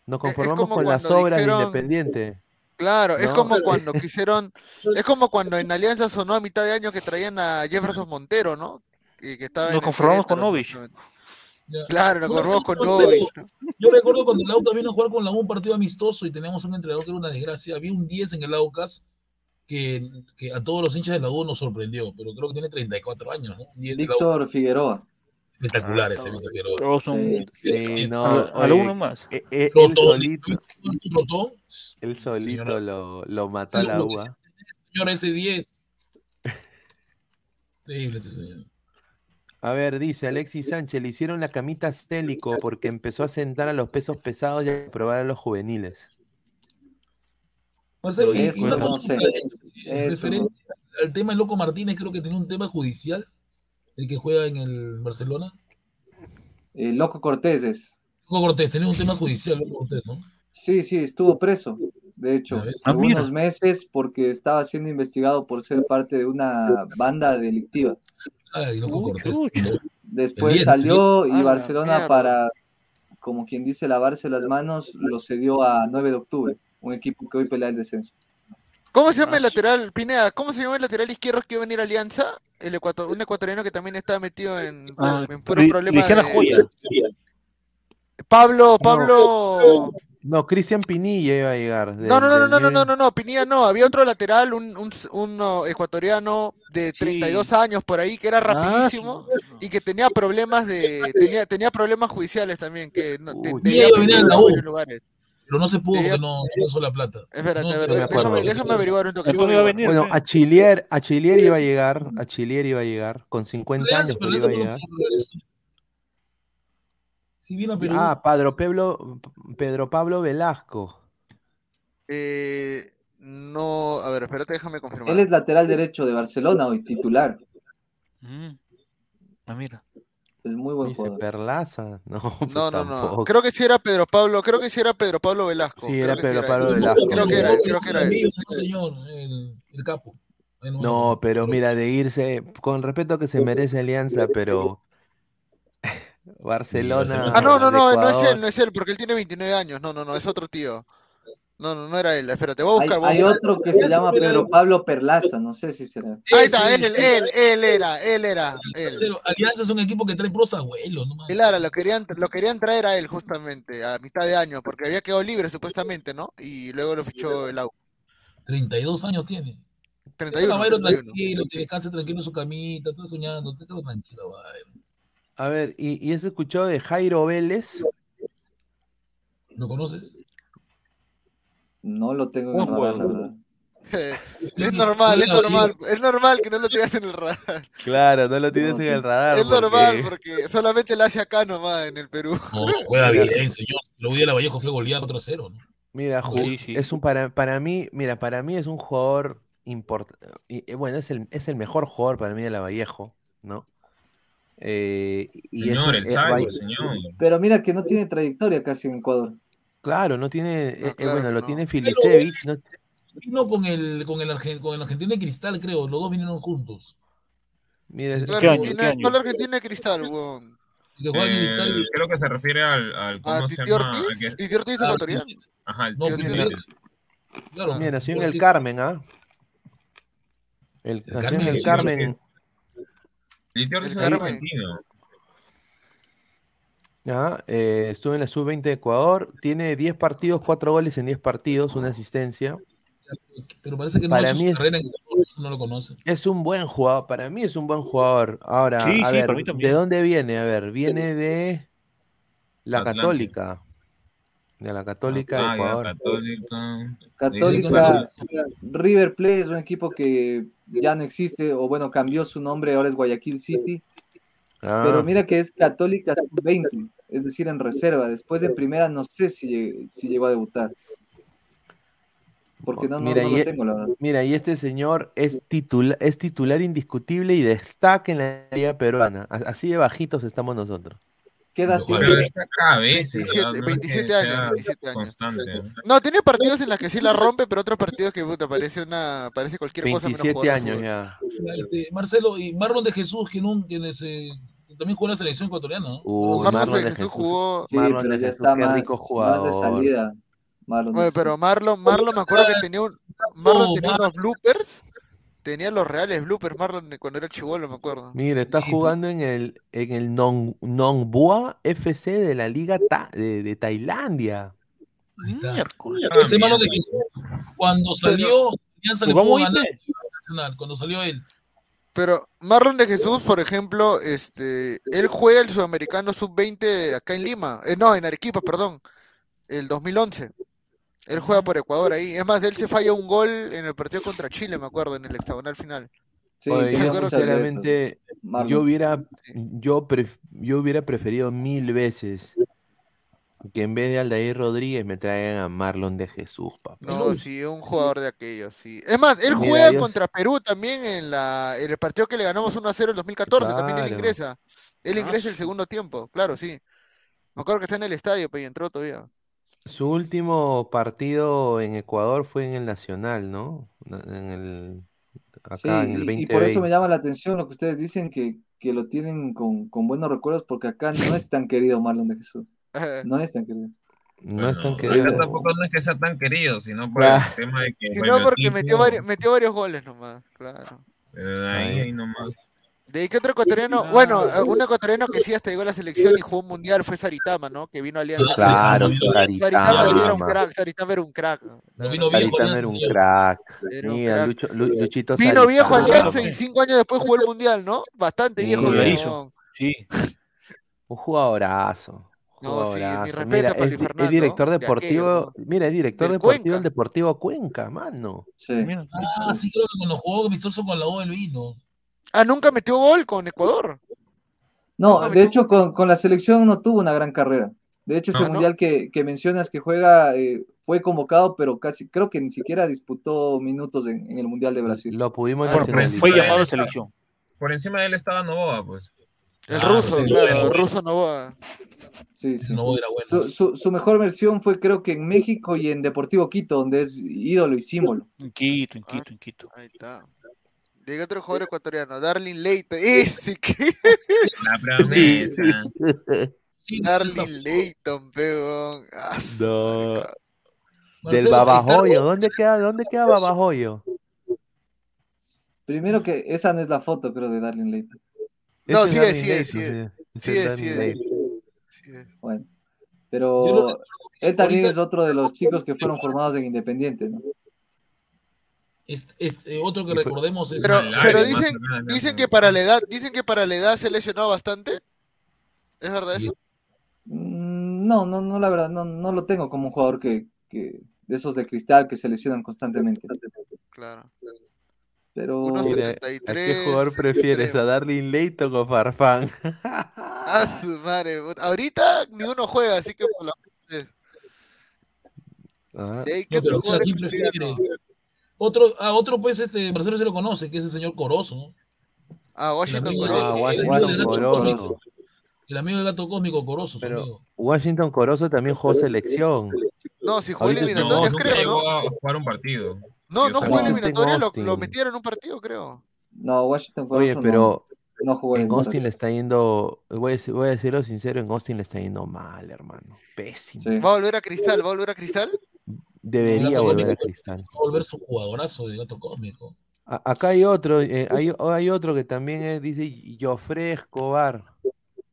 no conformamos con las obras dijeron, Independiente. Claro, es como cuando quisieron, es como cuando en Alianza sonó a mitad de año que traían a Jefferson Montero, ¿no? Y que estaba Nos conformamos con Novich. Claro, nos conformamos con Novich. Yo recuerdo cuando el Aucas vino a jugar con la un partido amistoso y teníamos un entrenador que era una desgracia. Había un 10 en el Aucas que, que a todos los hinchas de la U nos sorprendió, pero creo que tiene 34 años, ¿no? Víctor Figueroa. Espectacular ese Víctor Figueroa. Todos son, sí, no, a, a uno más. Eh, eh, él solito, él solito lo, lo mató a la UA. Señor, ese 10. Increíble ese señor. A ver, dice Alexis Sánchez, le hicieron la camita a Célico porque empezó a sentar a los pesos pesados y a probar a los juveniles. Marcelo, y una cosa referente al tema de Loco Martínez, creo que tenía un tema judicial, el que juega en el Barcelona. El Loco Cortés es. Loco Cortés, tenía un tema judicial, Loco Cortés, ¿no? Sí, sí, estuvo preso, de hecho, ah, algunos meses porque estaba siendo investigado por ser parte de una banda delictiva. Después salió y Barcelona para, como quien dice, lavarse las manos, lo cedió a 9 de octubre, un equipo que hoy pelea el descenso. ¿Cómo se llama el lateral, Pineda? ¿Cómo se llama el lateral izquierdo que iba a venir a Alianza? El un ecuatoriano que también estaba metido en, ah, en problemas. De... Pablo, Pablo. No, no, Cristian Pinilla iba a llegar. De, no, no, no, no, no, no, no, no, Pinilla no. Había otro lateral, un, un uno ecuatoriano de 32 sí. años por ahí que era ah, rapidísimo y que tenía problemas de tenía, tenía problemas judiciales también que no, Uy, te, te venía la U, lugares. Pero no se pudo porque no alcanzó no la plata. Espérate, no, déjame, déjame, averiguar un toque. Venir, bueno, a Chilier, a Chilier iba a llegar, a Chilier iba a llegar con 50 años pero iba a llegar. Ah, Pedro Pablo, Pedro Pablo Velasco. Eh, no, a ver, espérate, déjame confirmar. Él es lateral derecho de Barcelona hoy, titular. Mm. Ah, mira. Es muy buen Dice Perlaza. No, pues no, no, no, Creo que sí era Pedro Pablo, creo que sí era Pedro Pablo Velasco. Sí, era Pedro Pablo Velasco. Creo que era, creo que era él. señor, el, el capo. No, pero mira, de irse, con respeto que se merece Alianza, pero Barcelona. Ah, no, no, no, no es él, no es él, porque él tiene 29 años. No, no, no, es otro tío. No, no, no era él. Espérate, voy a buscar. Hay, hay otro que se llama Pedro Pablo Perlaza, no sé si será. Ahí está, él, él, él era, él era. Él. Alianza es un equipo que trae pros abuelos, ¿no? Claro, lo querían, lo querían traer a él justamente, a mitad de año, porque había quedado libre supuestamente, ¿no? Y luego lo fichó el AU. 32 años tiene. 31. Bayron tranquilo, que descanse tranquilo en su camita, todo soñando, déjalo tranquilo, Bayron. A ver, ¿y, y has escuchado de Jairo Vélez? ¿Lo conoces? No lo tengo en el radar, la verdad. es normal, es normal, es normal que no lo tengas en el radar. Claro, no lo tienes en el radar. Es normal, porque solamente lo hace acá nomás en el Perú. No, juega bien, señor. Lo vi a la Vallejo fue otro cero, ¿no? Mira, sí, sí. es un para, para mí, mira, para mí es un jugador importante. Bueno, es el, es el mejor jugador para mí de la Vallejo, ¿no? Eh, y señor, el salvo, señor. Pero mira que no tiene trayectoria casi en Ecuador. Claro, no tiene, no, eh, claro bueno, lo no. tiene Filicevic. No... Vino con el, con, el con el Argentino de Cristal, creo, los dos vinieron juntos. Mira, ¿Qué Argentina, ¿Cuál Argentina de Cristal, weón? Eh, cristal creo que se refiere al, al ¿cómo ¿A se llama? ¿Titi Ortiz es ecuatoriano? Ajá, el no, mira, claro, mira, nació en el Carmen, ¿ah? El, nació en el Carmen. Argentino. Ya, eh, estuvo en la sub-20 de Ecuador, tiene 10 partidos, 4 goles en 10 partidos, una asistencia. pero parece que no Para hizo mí es- carrera en Ecuador, no lo conoce. Es un buen jugador, para mí es un buen jugador. Ahora, Sí, a sí, ver. ¿de dónde viene? A ver, viene de la Atlante. Católica. De la Católica de Ah, ya, Ecuador. Católica. Católica, River Plate es un equipo que ya no existe, o bueno, cambió su nombre, ahora es Guayaquil City. Ah. Pero mira que es Católica 20, es decir, en reserva. Después de primera no sé si, si llegó a debutar. Porque no, Mira, no y, lo e- tengo, la verdad. mira, y este señor es, titula- es titular indiscutible y destaca en la liga peruana. Así de bajitos estamos nosotros. ¿Qué edad Pero tiene? está cada vez. 27, ¿no? No es que 27 años, sea 27 años. Constante. ¿no? Tiene partidos en los que sí la rompe, pero otros partidos que puta, parece una, parece cualquier cosa menos 27 jugar años ya. Este, Marcelo y Marlon de Jesús, que, también jugó en la selección ecuatoriana. ¿no? Uy, Marlon Marlon de Jesús Jesús. jugó. Sí, Marlon pero de ya Jesús, está más, rico más de salida. Marlon Oye, pero. Marlon, Marlon me acuerdo que tenía un, Marlon tenía unos bloopers, tenía los reales bloopers, Marlon de cuando era chivolo, me acuerdo. Mira, está jugando en el, en el Non- Nongbua FC de la Liga Ta- de, de Tailandia. Miércoles. Ah, Ese de cuando salió, le pudo ganar Nacional, cuando salió él. Pero Marlon de Jesús, por ejemplo, este, él juega el Sudamericano Sub-20 acá en Lima, eh, no, en Arequipa, perdón, el 2011. Él juega por Ecuador ahí. Es más, él se falla un gol en el partido contra Chile, me acuerdo, en el hexagonal final. Sí, Oye, yo sinceramente, yo hubiera, Sí. yo, pref- yo hubiera preferido mil veces que en vez de Aldair Rodríguez me traigan a Marlon de Jesús, papá. No, sí, un jugador de aquellos, sí. Es más, él Mira, juega contra Perú también en la en el partido que le ganamos 1 a 0 en 2014, también él Claro. ingresa. Él Ah, ingresa el su- segundo tiempo, claro, sí. Me acuerdo que está en el estadio, pero y entró todavía. Su último partido en Ecuador fue en el Nacional, ¿no? En el, acá Sí, en el y, y por eso me 2020. llama la atención lo que ustedes dicen, que, que lo tienen con, con buenos recuerdos, porque acá no es tan querido Marlon de Jesús. No es tan querido. No es tan Bueno, querido. acá tampoco no es que sea tan querido, sino por el tema de que. Si bueno, no, porque metió varios, metió varios goles nomás, claro. pero Ahí. ahí nomás. ¿De ahí qué otro ecuatoriano? Bueno, eh, un ecuatoriano que sí hasta llegó a la selección y jugó un mundial fue Saritama, ¿no? Que vino a Alianza. Claro, Saritama sí era un Saritama. crack, Saritama era un crack. No vino viejo Saritama Alianza, era un crack. Mira, Luchito Vino viejo Saritama. Alianza y cinco años después jugó el mundial, ¿no? Bastante viejo. Sí. Un jugadorazo. No, sí, mi jugadorazo. respeto Mira, para es, es director de deportivo. aquellos, Mira, es director Del deportivo Cuenca. del Deportivo Cuenca, mano. Sí. Mira, Ah, sí, creo que cuando jugó amistoso con la U del vino. Ah, nunca metió gol con Ecuador. No, de hecho, con, con la selección no tuvo una gran carrera. De hecho, ese Ah, ¿no? mundial que, que mencionas que juega eh, fue convocado, pero casi creo que ni siquiera disputó minutos en, en el mundial de Brasil. Lo pudimos Ah, nacionalizar. fue llamado a selección. Por encima de él estaba Novoa, pues. El Claro, ruso, sí, claro, el ruso Novoa. Sí, sí. No era bueno. Su, su, su mejor versión fue creo que en México y en Deportivo Quito, donde es ídolo y símbolo. En Quito, en Quito, en Quito. Ahí está. Llega otro jugador ecuatoriano, Darling Leite. Ese que La promesa. Sí, Darling Leighton, peón. Ah, No. Del Babajoyo. ¿Dónde queda, dónde queda Babajoyo? Primero que esa no es la foto, creo, de Darling Leite. No, sí es sí es, Leighton, sí es. Sí es sí. Leighton. Bueno, pero él también es otro de los chicos que fueron formados en Independiente, ¿no? Eh, otro que recordemos es. Pero, pero dicen, dicen que para la edad, dicen que para la edad se lesionó bastante. ¿Es verdad Sí, eso? Mm, No, no, no, la verdad, no, no lo tengo como un jugador que, que de esos de cristal que se lesionan constantemente. Claro. Pero Unos Mira, ¿a 73, qué jugador prefieres? ¿A. Darling Leighton o Farfán? Ah, su madre. Ahorita ninguno juega, así que por la Ah, de ahí, ¿qué No, pero otro jugador ¿quién ecuatoriano? prefiere? Otro, ah, otro pues este, Marcelo se lo conoce, que es el señor Corozo, ¿no? Ah, Washington Corozo. Ah, el Washington amigo del gato Corozo. cósmico. El amigo del gato cósmico Corozo, su Pero- amigo. Washington Corozo también jugó selección. No, si jugó No, eliminatorias, nunca creo, llegó ¿no? a jugar un partido. No, no jugó No, eliminatoria, lo, lo metieron en un partido, creo. no, Washington Oye, Corozo pero no, no jugó en. Austin le está yendo, voy a, decir- voy a decirlo sincero, en Austin le está yendo mal, hermano. Pésimo. Sí. ¿Va a volver a Cristal? ¿Va a volver a Cristal? Debería volver a. Cristal. Va a volver su jugadorazo de gato cósmico. A- acá hay otro, eh, hay, hay otro que también es, dice Joffre Escobar.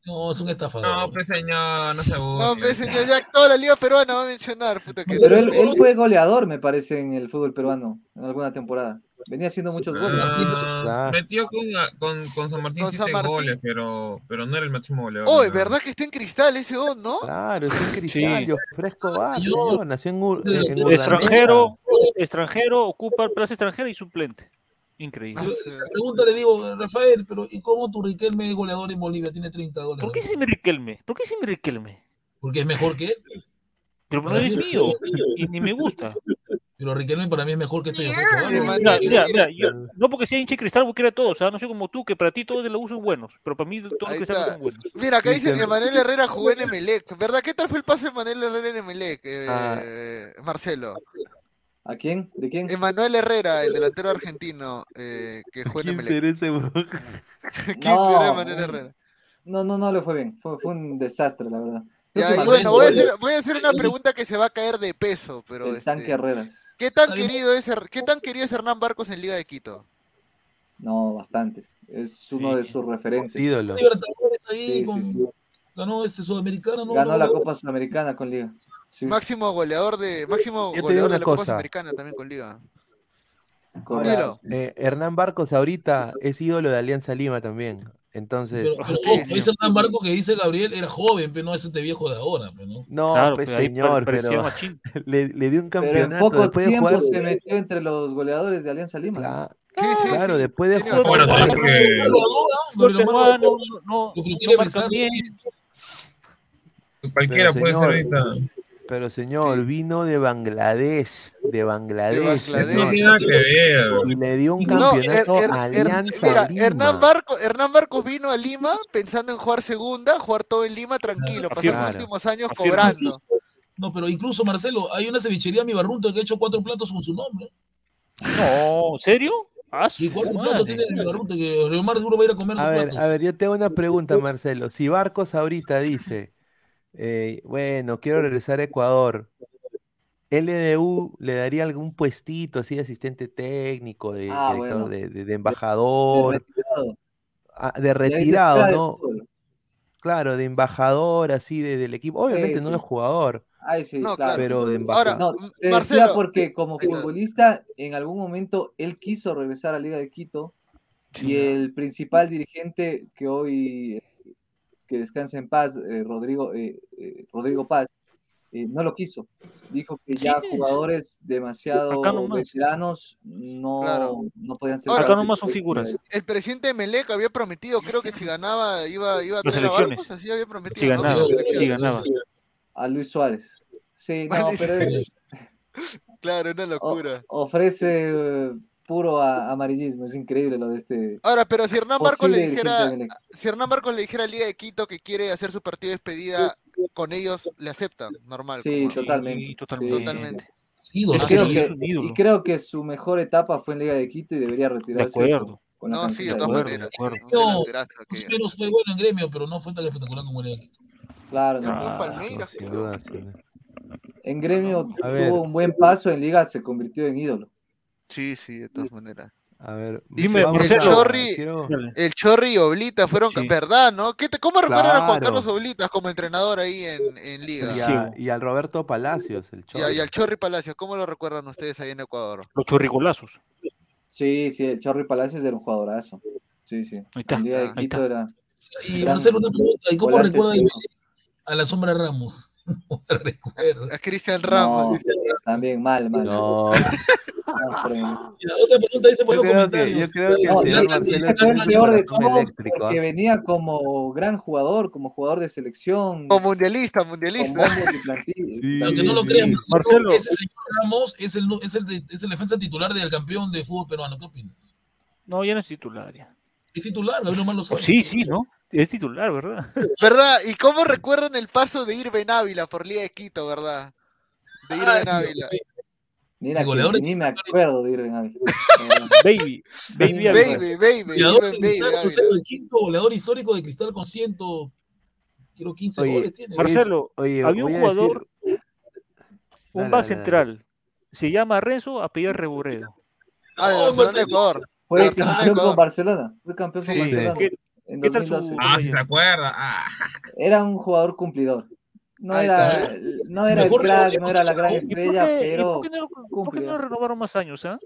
No, es un estafador. No, pues señor, no se No, burle. pues, señor, ya toda la liga peruana va a mencionar. Puta, que Pero él, él fue goleador, me parece, en el fútbol peruano, en alguna temporada. Venía haciendo muchos goles. Ah, Claro. Metió con, con, con San Martín Con siete San Martín. goles, pero, pero no era el máximo goleador. Oh, es verdad que está en cristal ese on, ¿no? Claro, es un cristal, Sí. yo fresco va, nació en, Ur- en. Extranjero, extranjero, ocupa plaza extranjera y suplente. Increíble. Ah. La pregunta le digo, Rafael, pero ¿y cómo tu Riquelme es goleador en Bolivia? Tiene 30 goles. ¿Por qué dice mi Riquelme? ¿Por qué dice mi Riquelme? Porque es mejor que él. Pero no es mío y ni me gusta. Pero Riquelme para mí es mejor que esto. De Mira, manera- mira, mira, yo- no porque sea hincha de cristal, porque era todo, o sea, no soy como tú, que para ti todos los usos son buenos, pero para mí todos los cristales son buenos. Mira, acá dice que. Manuel Herrera jugó en Emelec. ¿Verdad? ¿Qué tal fue el pase de Manuel Herrera en Emelec, eh, Ah. Marcelo? ¿A quién? ¿De quién? Emanuel Herrera, el delantero argentino eh, que jugó en ¿Quién Emelec. será ese ¿Quién No, será Emanuel Herrera? No, no, no le fue bien. Fue, fue un desastre, la verdad. Ya, y bueno, voy a, hacer, voy a hacer una pregunta que se va a caer de peso, pero el este, tanque Herreras. ¿Qué tan querido es qué tan querido es Hernán Barcos en Liga de Quito? No, bastante. Es uno de sus referentes. ídolo? Sí, con- sí, sí. ganó este sudamericano, ¿no? Ganó la. Copa Sudamericana con Liga. Sí, Máximo goleador de máximo Yo goleador de la Copa. Sudamericana también con Liga. Mira. Eh, Hernán Barcos ahorita es ídolo de Alianza Lima también. Entonces, Pero, pero ojo, ese Hernán Barco que dice Gabriel era joven, pero no es este viejo de ahora, pero no. no, Claro, pues pero señor, pero le, le dio un Pero en campeonato poco después de tiempo jugar. se metió entre los goleadores de Alianza Lima. Cla- Sí, sí, claro, sí. después de jugar. Bueno, no, no, no cualquiera Pero, puede ser ahorita. Pero señor, vino de Bangladesh, de Bangladesh, Bangladesh. Eso no señor, tiene nada que ver. y le dio un No, campeonato a Alianza mira, Lima. Hernán Barcos, Hernán Barcos vino a Lima pensando en jugar segunda, jugar todo en Lima tranquilo, pasar Afirma. los últimos años Afirma. cobrando. No, pero incluso Marcelo, hay una cevichería Mi Barrunto que ha hecho cuatro platos con su nombre. No, ¿en serio? Ah, platos tiene Mi Barrunto que Omar seguro va a ir a comer A ver, platos. a ver, yo tengo una pregunta, Marcelo. Si Barcos ahorita dice, eh, bueno, quiero regresar a Ecuador, ¿LDU le daría algún puestito así de asistente técnico, de, Ah, director, bueno. de, de- de De embajador, retirado. ah, de Y ahí se retirado, de ¿no? fútbol. Claro, de embajador así de- del equipo. Obviamente no sí. es jugador, Ay, sí, No, claro. pero de Ahora, embajador. No, M- te Marcelo, decía porque como ahí está. futbolista en algún momento él quiso regresar a Liga de Quito y el principal dirigente que hoy eh, que descansa en paz, eh, Rodrigo eh, eh, Rodrigo Paz, eh, no lo quiso. Dijo que ya Sí. jugadores demasiado veteranos no, Claro. no podían ser. Ahora- Acá nomás son figuras. el presidente de Melec había prometido, creo que si ganaba iba, iba a a elecciones. Barcos, así había prometido. Si ¿no? ganaba, elecciones. si ganaba. A Luis Suárez. Sí, no, pero es, Claro, una o- locura. ofrece eh, puro a- amarillismo. Es increíble lo de este Ahora, pero si Hernán posible le dijera, de si Hernán Marcos le dijera a Liga de Quito que quiere hacer su partido de despedida con ellos, le aceptan, normal. Sí, como- totalmente. Sí, totalmente. Sí, sí, creo que-. Y creo que su mejor etapa fue en Liga de Quito y debería De retirarse acuerdo. con la No, sí, de todas acuerdo, maneras. de acuerdo. sí, un No, delanterazo Más o aquella. menos fue bueno en gremio, pero no fue tan espectacular como en el Claro, Campeón no. Ah, Palmeiras, sin creo. duda, sin duda. en gremio tuvo un buen paso, en Liga se convirtió en ídolo. Sí, sí, de todas maneras. A ver, Dime, vamos el a- Chorri- quiero-. El Chorri y Oblita fueron, Sí. ¿verdad, no? ¿Qué te- ¿Cómo recuerdan a Juan. Carlos Oblitas como entrenador ahí en, en Liga? y, Sí. y al Roberto Palacios, el Y, a- Chorri. y al Chorri Palacios, ¿cómo lo recuerdan ustedes ahí en Ecuador? Los chorricolazos. Sí, sí, el Chorri Palacios era un jugadorazo. Sí, sí. Ahí está, de ahí está. era. Y Gran Marcelo, una pregunta, ¿y cómo volante recuerda cinco. A la sombra Ramos? ¿Cómo la recuerda? A Cristian Ramos. No, también mal, mal. No, No, Y la otra pregunta dice por los comentarios. yo creo que No, el señor Marcelo el peor de todos porque ¿ah? venía como gran jugador, como jugador de selección, Como mundialista, mundialista. Sí, Aunque no lo sí. creas, Marcelo, ese señor Ramos es el, es, el de- es el defensa titular del campeón de fútbol peruano. ¿Qué opinas? No, ya no es titular. ya. Es titular, Gabriel Omar lo sabe. sí, sí, ¿no? Es titular, ¿verdad? ¿Verdad? ¿Y cómo recuerdan el paso de Irben Ávila por Liga de Quito, verdad? De Irben tío, Ávila. Mira, que ni me acuerdo de Irving Ávila. Baby. Baby Ávila. Baby, baby, Goleador Baby Ávila. El quinto goleador histórico de Cristal con 100, quiero 15 Oye, goles tiene. Marcelo, Oye, había un decir- jugador, un Dale, base dale, dale. central. Se llama Renzo Apellido Reboredo. Ah, de No, Barcelona. Ecuador. Fue campeón con Barcelona. Fue campeón con Barcelona. En ¿Qué tal su- 2012. Ah, si se acuerda. Ah. Era un jugador cumplidor. No Ahí era, no era el crack, no era la gran ¿y ¿Y por estrella, qué, pero por qué no, por qué no cumplía. renovaron más años, ah?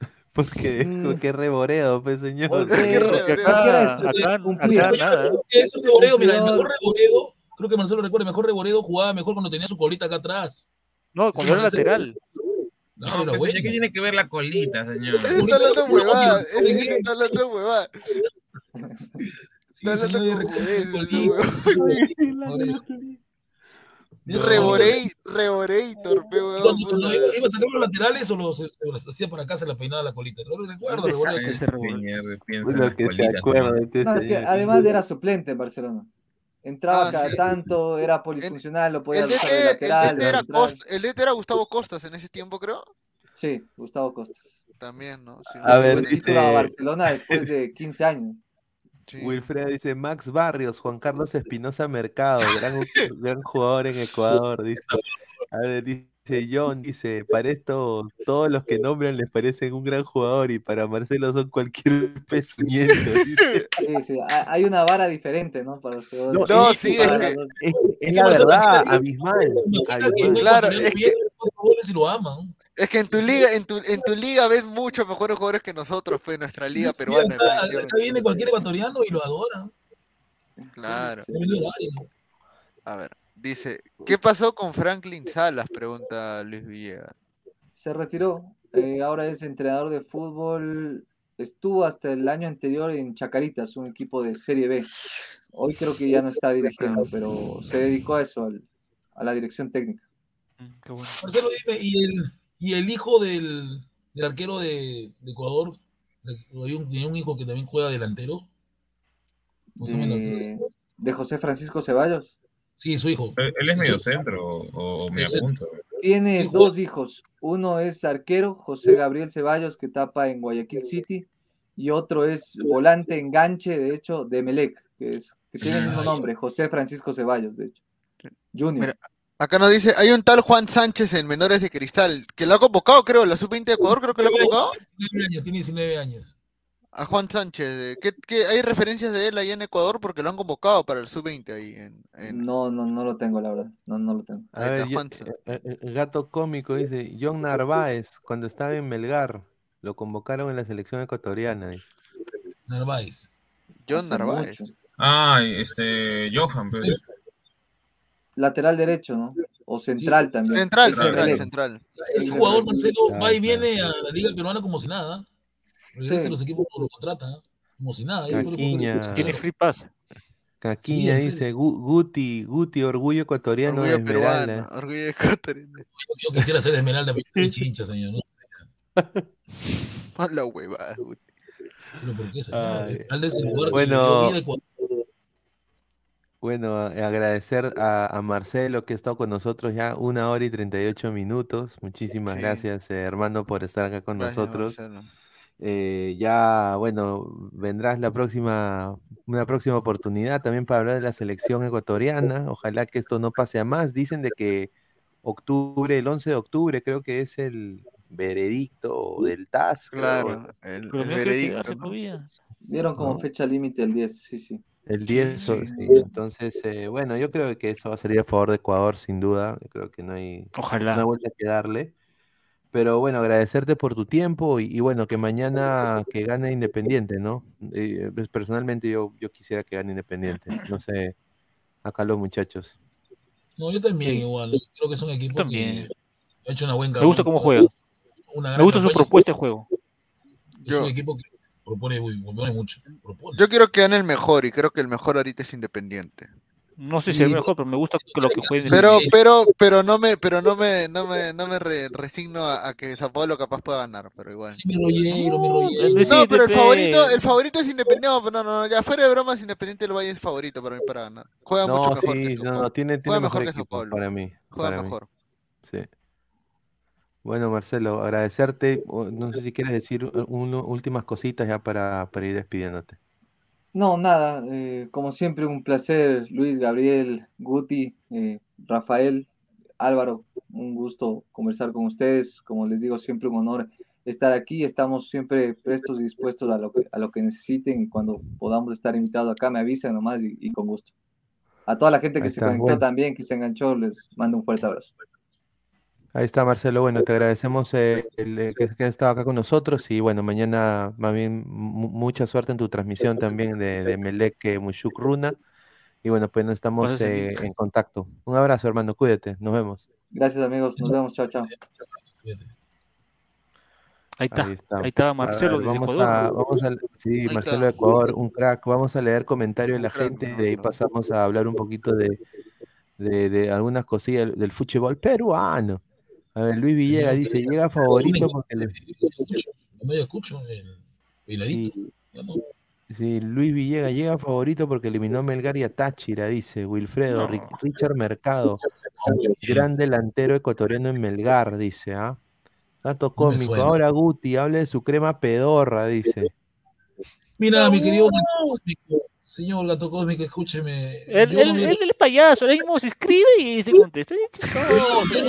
Porque, Mm. porque reboredo, pues señor. Porque, Qué Porque porque acá, eso, acá, acá Yo nada. creo que ese Reboredo, mira, el mejor Reboredo, creo que Marcelo recuerda, el mejor Reboredo jugaba mejor cuando tenía su colita acá atrás. No, cuando era lateral. No, No, pues, bueno. ¿qué tiene que ver la colita, señor? Ese está hablando huevada. Está hablando huevada. Sí, Reborei, Reboreitor, pe, Y huevón, Cuando, iba, a sacar los laterales o los, los hacía por acá, se la peinaba la colita. No lo recuerdo, este No, además era suplente en Barcelona. Entraba Ah, cada sí. tanto, era polifuncional, lo podía El usar DT, de lateral, era central. Cost- el DT era Gustavo Costas en ese tiempo, creo. Sí, Gustavo Costas. También, ¿no? Sí, A ver, dice- Título a Barcelona después de 15 años. Sí. Wilfredo dice Max Barrios, Juan Carlos Espinosa Mercado, gran, gran jugador en Ecuador, dice. A ver, dice John, dice, para esto todos los que nombran les parecen un gran jugador y para Marcelo son cualquier pezuñento. dice. Sí, sí, ha- hay una vara diferente, ¿no? Para los jugadores. No, No, sí, que- es que- los- Es, es la verdad, abismal. Que Claro, es cuatro goles y lo aman. Es que en tu liga, en tu, en tu liga ves muchos mejores jugadores que nosotros, pues, nuestra liga Sí, peruana. acá, acá viene cualquier ecuatoriano y lo adora. Claro. A ver, dice, ¿qué pasó con Franklin Salas? Pregunta Luis Villegas. Se retiró, eh, ahora es entrenador de fútbol, estuvo hasta el año anterior en Chacaritas, un equipo de Serie B. Hoy creo que ya no está dirigiendo, pero se dedicó a eso, al- a la dirección técnica. Mm, Qué bueno. Marcelo, dime, ¿y el, y el hijo del, del arquero de, de Ecuador? Hay un, hay un hijo que también juega delantero. ¿Cómo se llama el arquero? De, de José Francisco Ceballos. Sí, su hijo. Él es medio centro o, o medio Sí. punto. Tiene dos hijos. Uno es arquero, José Gabriel Ceballos, que tapa en Guayaquil City, y otro es volante enganche, de hecho, de Melec, que, es, que tiene el mismo Ah, nombre, José Francisco Ceballos, de hecho. Junior. Mira, Acá nos dice, hay un tal Juan Sánchez en Menores de Cristal, que lo ha convocado, creo, la sub-20 de Ecuador, creo que lo ha convocado. Tiene 19 años, tiene 19 años. A Juan Sánchez. eh, ¿Qué, qué- hay referencias de él ahí en Ecuador? Porque lo han convocado para el sub-20 ahí en... en- No, no, no lo tengo, la verdad. No, no lo tengo. A Ahí ver, está yo- Juan Sa- eh, eh, gato cómico dice, John Narváez, cuando estaba en Melgar, lo convocaron en la selección ecuatoriana. dice. Narváez. John Hace Narváez. mucho. Ay, este, Johan, pues. Sí. Lateral derecho, ¿no? O central también. Central, de central, central. Ese Sí, jugador, sí. Marcelo, Claro, va y claro. viene a la Liga Peruana como si nada. Regresa Sí. a los equipos lo contratan, ¿eh? como si nada. Que- Caquiña. Tiene free pass. Caquiña Sí, dice, "Gu- Guti, Guti, orgullo ecuatoriano de Orgullo peruano, Esmeralda. orgullo ecuatoriano. Yo quisiera ser Esmeralda, pero chincha, señor. ¿no? A la huevada, güey. Pero ¿por qué, señor? Esmeralda es el lugar que Bueno. yo vi de Ecuador. Bueno, eh, agradecer a, a Marcelo que ha estado con nosotros ya una hora y 38 minutos. Muchísimas Sí. gracias, eh, hermano, por estar acá con Gracias, nosotros. Marcelo. Eh, ya, bueno, vendrás la próxima, una próxima oportunidad también para hablar de la selección ecuatoriana. Ojalá que esto no pase a más. Dicen de que octubre, el 11 de octubre, creo que es el veredicto del TAS. creo, Claro, el, Pero el que veredicto. hace ¿no? todavía. Dieron como No. fecha límite el 10, sí, sí. El 10, so- sí. sí, Entonces, eh, bueno, yo creo que eso va a salir a favor de Ecuador, sin duda. Yo creo que no hay, Ojalá. vuelta que darle. Pero bueno, agradecerte por tu tiempo y, y bueno, que mañana que gane Independiente, ¿no? Eh, pues, personalmente yo, yo quisiera que gane Independiente. No sé, acá los muchachos. No, yo también Sí. igual. Creo que es un equipo También. que ha hecho una buena Me gusta cómo juega. Una Me gusta su propuesta de juego. Es Yo- un equipo que propone, muy- propone mucho. propone. Yo quiero que gane el mejor y creo que el mejor ahorita es Independiente. No sé si es mejor, pero me gusta que lo que juegue. en el- Pero, pero, pero no me, pero no me, no me, no me re- resigno a, a que Sao Paulo capaz pueda ganar, pero igual. Mi rollero, mi No, pero el favorito, el favorito es Independiente. No, no, no, ya fuera de bromas, Independiente del Valle es favorito para mí para ganar. Juega mucho mejor que sí, Sao no, Paulo. no, tiene, tiene Juega mejor mejor que Sao equipo Paulo. para mí. Juega para mí, mejor. sí. Bueno, Marcelo, agradecerte. No sé si quieres decir u- un- últimas cositas ya para, para ir despidiéndote. No, nada, eh, como siempre un placer, Luis, Gabriel, Guti, eh, Rafael, Álvaro, un gusto conversar con ustedes, como les digo, siempre un honor estar aquí. Estamos siempre prestos y dispuestos a lo que, a lo que necesiten y cuando podamos estar invitados acá me avisan nomás y, y con gusto. A toda la gente que Ahí se conectó bueno. también, que se enganchó, les mando un fuerte abrazo. Ahí está Marcelo, bueno, te agradecemos eh, el, que, que has estado acá con nosotros y bueno, mañana más bien mu- mucha suerte en tu transmisión también de, de Melec Mushuk Runa y bueno, pues nos estamos eh, en contacto. Un abrazo hermano, cuídate, nos vemos. Gracias amigos, nos vemos, chao, chao. Ahí está, Ahí está. ahí está Marcelo ver, vamos Ecuador. a, vamos a- sí, Ahí Marcelo está. de Ecuador, un crack. Vamos a leer comentarios de la gente y de ahí pasamos a hablar un poquito de, de, de algunas cosillas del, del fútbol peruano. A ver, Luis Villegas dice, llega favorito porque le... No me escucho, el. Sí, Ya no. sí, Luis Villegas llega favorito porque eliminó a Melgar y a Táchira, dice Wilfredo, No. Richard Mercado, gran delantero ecuatoriano en Melgar, dice, ¿ah? Dato cómico, ahora Guti, hable de su crema pedorra, dice. Mira, mi querido cósmico, señor gato cósmico, escúcheme. Él, yo él, no vi- él- él es payaso, él mismo se escribe y se contesta. No, yo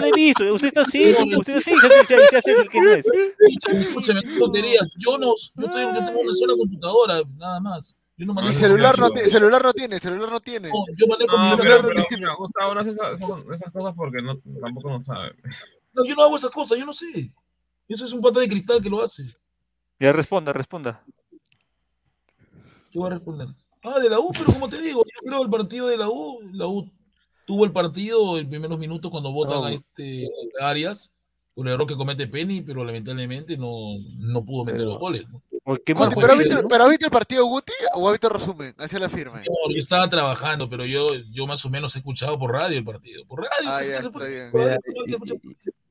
no- he visto, usted está así, usted así, se, se, se hace el que no es. Escúchame, escúchame, tonterías. Yo no, yo, estoy, yo tengo una sola computadora, nada más. Yo no Mi manejo celular no, mi- tiene, celular no tiene, celular no tiene. No, yo manejo mi No, celular. pero, pero mira, Gustavo no hace esas cosas porque no, tampoco no sabe. No, yo no hago esas cosas, yo no sé. Eso es un pata de cristal que lo hace. Ya responda, responda. ¿Qué voy a responder? Ah, de la U, pero como te digo, yo creo el partido de la U, la U tuvo el partido en primeros minutos cuando votan No. a este Arias, un error que comete Penny, pero lamentablemente no, no pudo meter Pero- los goles. ¿no? Oye, ¿Qué mal Guti, fue ¿pero, ¿Pero viste el partido Guti o viste el resumen? Hacia la firme. No, yo estaba trabajando, pero yo, yo más o menos he escuchado por radio el partido. Por radio, Ah, pues, ya, está bien.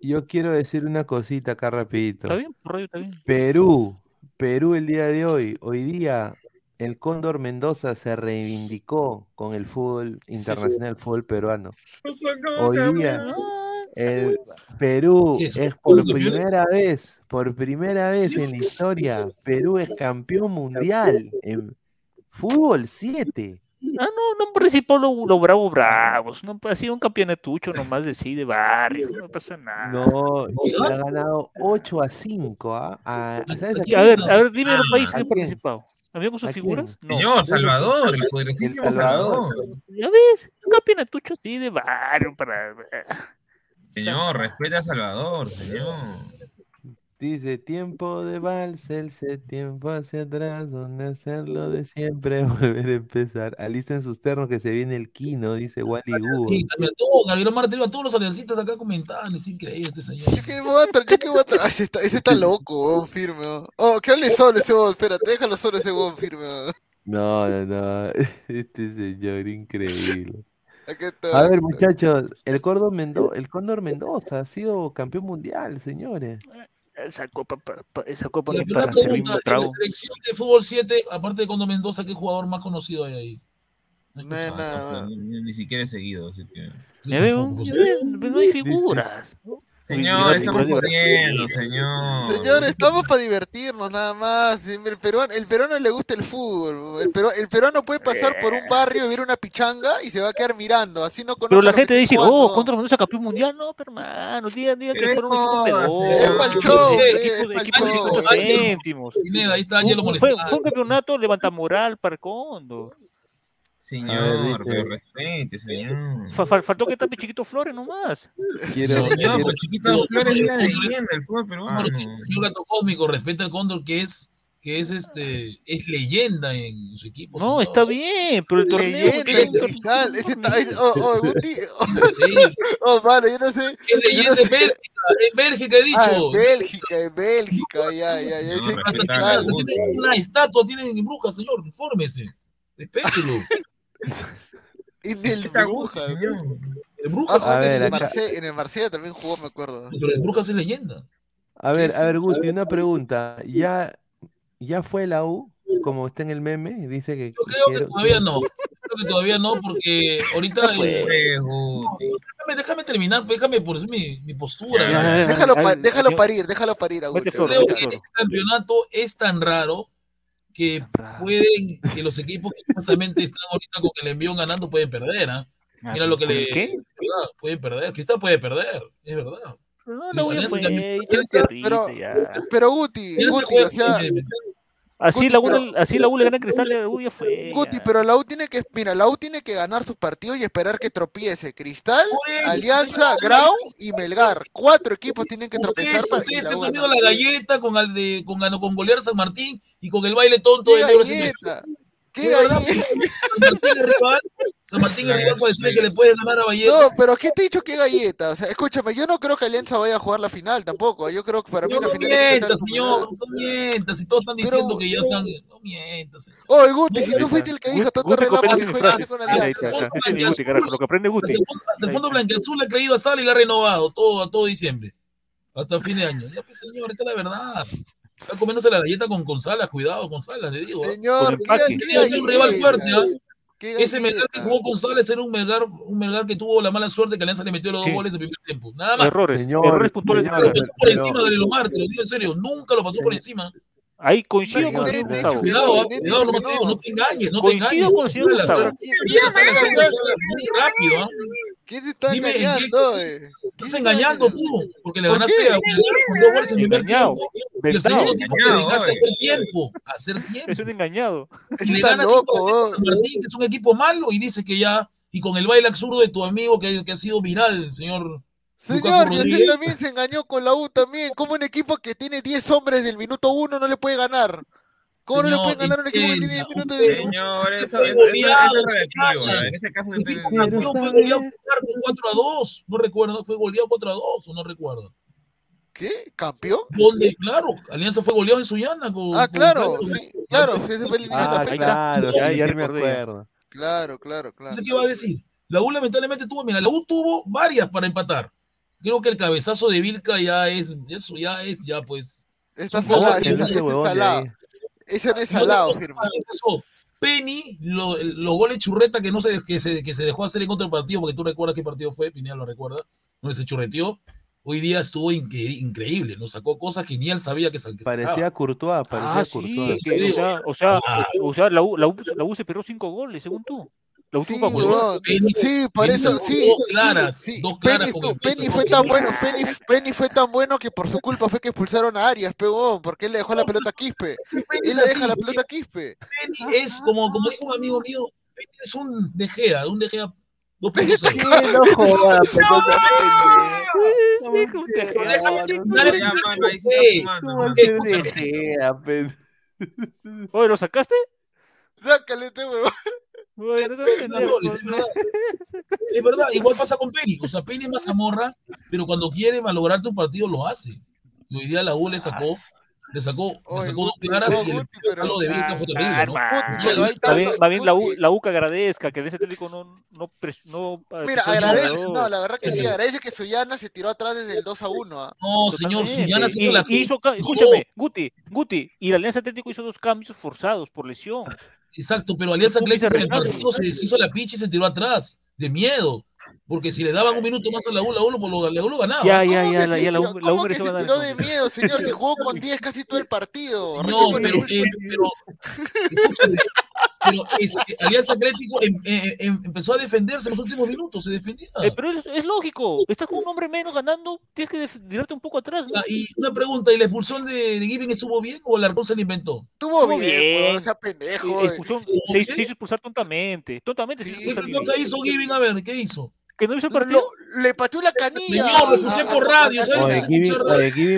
Yo quiero decir una cosita acá rapidito. ¿Está bien? Está bien. Perú, Perú el día de hoy, hoy día el Cóndor Mendoza se reivindicó con el fútbol internacional, el fútbol peruano. Hoy día Ah, el Perú ¿Qué es? es por primera vez, por primera vez en la historia, Perú es campeón mundial en fútbol 7. Ah, no, no participó los lo Bravos Bravos. No ha sido un campeonatucho nomás de sí, de barrio. No pasa nada. No, y ha ganado 8 a 5, ¿ah? A- ¿sabes a A ver, a ver, dime los países ¿a que han participado. ¿Había con sus figuras? No. Señor, Salvador, el poderosísimo Salvador. Salvador. Ya ves, un campeonatucho así de barrio para. Señor, respete a Salvador, señor. Dice, tiempo de vals, ese tiempo hacia atrás, donde hacerlo de siempre, volver a empezar. Alisten sus ternos que se viene el Kino, dice Wally Gu. Sí, también a todos, Gabriel Martel, a todos los aliancistas acá comentaban, es increíble este señor. Yo que voy a tra- yo que voy a tra- Ese está, ese está loco, weón, firme. Oh, que hable solo ese weón, espérate, déjalo solo ese weón firme. No, no, no, este señor, increíble. A ver, muchachos, el Cóndor Mendoza, el Cóndor Mendoza ha sido campeón mundial, señores. Esa copa, pa- pa- esa copa Y ni la para servir pregunta, un en la trago. selección de fútbol 7, aparte de Condo Mendoza, ¿qué jugador más conocido hay ahí? No hay no nada. ni, ni siquiera he seguido, así que. Ya veo, ya ves, no hay figuras. Señor, estamos jodiendo, señor. Señor, estamos para divertirnos nada más. El peruano, el peruano le gusta el fútbol. El, peru- el peruano puede pasar por un barrio, ver una pichanga y se va a quedar mirando. Así no conoce Pero la gente dice, jugando. oh, contra Mendoza campeón mundial. No, pero hermano, digan, digan que fueron joda, menores. Es pa'l show, equipos de- es equipos de- pa'l equipos de show. 50 Ángel, céntimos. Pineda, ahí está Fue, Angelo fue, molestando. fue un campeonato levantamoral para Cóndor. Señor, dice- pero respete, señor. Fa- fa- faltó que tape Chiquito Flores nomás. Quiero, Señor, quiero- pero Chiquito No, Flores es la leyenda del fútbol peruano. Bueno, sí, señor Gato Cósmico, respeta al Cóndor que es, que es este, es leyenda en su equipo. No, señor. está bien, pero el torneo. Leyenda, es el ese está, oh, oh, oh, Sí, oh, vale, yo no sé. es leyenda no sé. en Bélgica, en Bélgica he Ah, dicho. en Bélgica, en Bélgica, ya, ya, ya. No, Hasta hasta una estatua tienen en Brujas, señor, infórmese. Respételo. En el Respeta a Bruja. En Ah, en, el acá- Marsella, en el Marsella también jugó, me acuerdo. pero en Brujas es leyenda. A ver, a ver. Guti, una pregunta. ¿Ya, ya fue la U, como está en el meme? Dice que Yo creo que todavía no. Creo que todavía no, porque ahorita. Pues, Guti. déjame, déjame terminar, pues, déjame por eso mi, mi postura. Ya, ya, ya. Déjalo, pa- déjalo yo- parir, déjalo parir flor, Creo que este campeonato es tan raro que pueden, que los equipos que supuestamente están ahorita con el envío ganando pueden perder, ¿ah? Mira lo que le. Pueden perder. Cristal puede perder, es verdad. No, cerrito, Pero, pero Guti, Guti, o sea, Así Guti, la, U, pero- así la U le gana a Cristal, la U ya fue. Guti, pero la U tiene que, mira, la U tiene que ganar sus partidos y esperar que tropiece Cristal, Alianza, Grau y Melgar. Cuatro equipos tienen que tropezar Ustedes, para ustedes se han comido gana. la galleta con, al de, con, ganó- con golear San Martín y con el baile tonto ¿Qué de galleta? ¿Qué ¿De verdad? galleta? San Martín es rival, San Martín es rival para decirle que le puedes ganar a Valleta. No, pero ¿qué te he dicho qué galleta? O sea, escúchame, yo no creo que Alianza vaya a jugar la final tampoco. Yo creo que para mí No, la no final es Cristal mientas, con señor, no mientas. Si todos están Pero- diciendo que ya están. No mientas. señor. Oye, Guti, si No, tú fuiste el que dijo tanto relajo que sin juegas frases. con Alianza. es Guti, carajo, lo que aprende Hasta Guti. el fondo, hasta el fondo blanqueazul le ha creído a Sala y le ha renovado todo, a todo diciembre. Hasta fin de año. Ya, pues, señor, esta es la verdad. Está comiéndose la galleta con, Salas, cuidado con Salas, le digo. ¿ah? Señor, ¿qué, qué Tiene un rival fuerte, ¿ah? ¿Qué Ese Melgar que jugó con Salas era un Melgar, un Melgar que tuvo la mala suerte que Alianza le metió los dos Sí. goles de primer tiempo. Nada más. Errores, Señor, errores puntuales. señor, Lo pasó por encima de Lomar, te lo digo en serio. Nunca lo pasó por encima. Ahí coincido con el Gustavo. que Cuidado, no, ah, cuidado, no, te engañes, no te Coincido engañes. con el Gustavo. Rápido, ¿ah? ¿Quién te está ¿en qué- engañando, eh? ¿Quién Estás engañando engaña? tú, porque le ¿Por ganaste a con dos goles en primer Engañado, tiempo. Y el segundo tiempo te Engañado, dedicaste a hacer tiempo, a hacer tiempo. Es un engañado. Y le ganas 5 loco, a 0 a. San Martín, que es un equipo malo, y dice que ya, y con el baile absurdo de tu amigo que, que ha sido viral, señor Señor, y así también se engañó con la U también. ¿Cómo un equipo que tiene 10 hombres del minuto 1 no le puede ganar? ¿Cómo no le pueden ganar un equipo que tiene 10 entienda, minutos del Señor, eso, eso, eso, es relativo. En ese caso, El equipo campeón fue goleado por 4 a 2, no recuerdo, fue goleado 4 a 2, o no recuerdo. ¿Qué? ¿Campeón? Claro, Alianza fue goleado en Sullana. Con, Ah, con claro, Castro. sí, claro, ese fue el inicio de la Ah, claro, Ya, sí, ya sí me acuerdo. Claro, claro, claro. No sé qué va a decir. La U lamentablemente tuvo, mira, la U tuvo varias para empatar. Creo que el cabezazo de Vilca ya es, eso ya es, ya pues. No es de salado. ahí. Ese no es salado, sé, firma. Penny, lo- los goles churreta que no se, que se, que se dejó hacer en contra del partido, porque tú recuerdas qué partido fue, Pineda lo recuerda, no se churreteó. Hoy día estuvo incre- increíble, nos sacó cosas que ni él sabía que, Parecía. Courtois, parecía Ah, sí, Courtois. o digo. sea, o sea, Ah. o sea, la U, la U, la U se perdió cinco goles, según tú. La U Sí. Penny- Sí, por Penny eso, sacó sí. Dos claras, Sí, dos claras Penny, peso Penny fue tan bueno, Penny, Penny fue tan bueno que por su culpa fue que expulsaron a Arias, pegón, porque él le dejó la pelota a Quispe. Penny Él le deja así, la pelota a Quispe. Penny es como, como dijo un amigo mío, Penny es un De Gea, un De Gea 2.0. ¿Qué? No no te no. Oye, ¿lo sacaste? Sácale este huevón. No Es verdad, es igual pasa con Penny. O sea, Penny es más amorra, pero cuando quiere malograr tu partido lo hace. Y hoy día la U le sacó, le sacó, le Oye, sacó dos claras y el palo de Vilca fue terrible, ¿no? Va bien, va bien la, U, la U que agradezca que ese técnico no, no, no Mira, presionó al agradece, no, la verdad que sí, Sí. agradece que Suyana se tiró atrás desde el 2 a 1. ¿ah? No, señor. Sullana se hizo la hizo escúchame, Guti, Guti, y la Alianza Atlético hizo dos cambios forzados por lesión. Exacto, pero Alianza en el partido se se hizo la picha y se tiró atrás, de miedo. Porque si le daban un minuto más a la U, la U lo, la U lo ganaba. Ya, ya, ¿Cómo ya, la, ya la, U- la cómo U que se tiró de miedo, señor? Se jugó con 10 casi todo el partido. No, pero, eh, pero, escúchame, pero este, Alianza Atlético em- eh, em- empezó a defenderse en los últimos minutos, se defendía. Eh, pero es, es lógico, estás con un hombre menos ganando, tienes que tirarte un poco atrás. ¿no? Ah, Y una pregunta, ¿y la expulsión de, de Giving estuvo bien o Alarcón se la inventó? Estuvo bien, bien. sea pendejo. Eh, eh. expulsó- ¿Estuvo se, hizo expulsar tontamente, tontamente se hizo Sí, ¿Qué expulsar cosa hizo Giving? A ver, ¿qué hizo? que no hizo partido. Lo- le pateó la canilla. Señor, lo escuché por radio,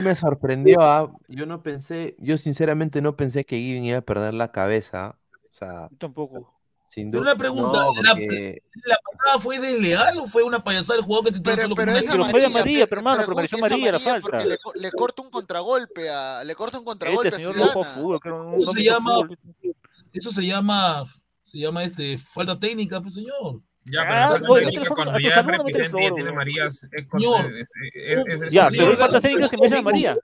me sorprendió, ¿ah? Yo no pensé, yo sinceramente no pensé que Giving iba a perder la cabeza. O sea, Yo tampoco. sin Pero duda. una pregunta, no, la- porque- ¿La patada fue desleal o fue una payasada del jugador que se tiró Pero, solo pero con Pero fue de amarilla, pero, hermano, pero ¿cómo mereció que es amarilla la falta. le, le corta un contragolpe a, le corta un contragolpe Este a señor no fútbol, que no, no Eso se llama- fútbol. Eso se llama, se llama este, falta técnica, pues señor. Ya, pero Ah, oye, te cuando a ya tiene. Marías es Señor. es- es- es- es- Ya, es- pero hay Señor, faltas técnicas que merecen mismo. amarilla.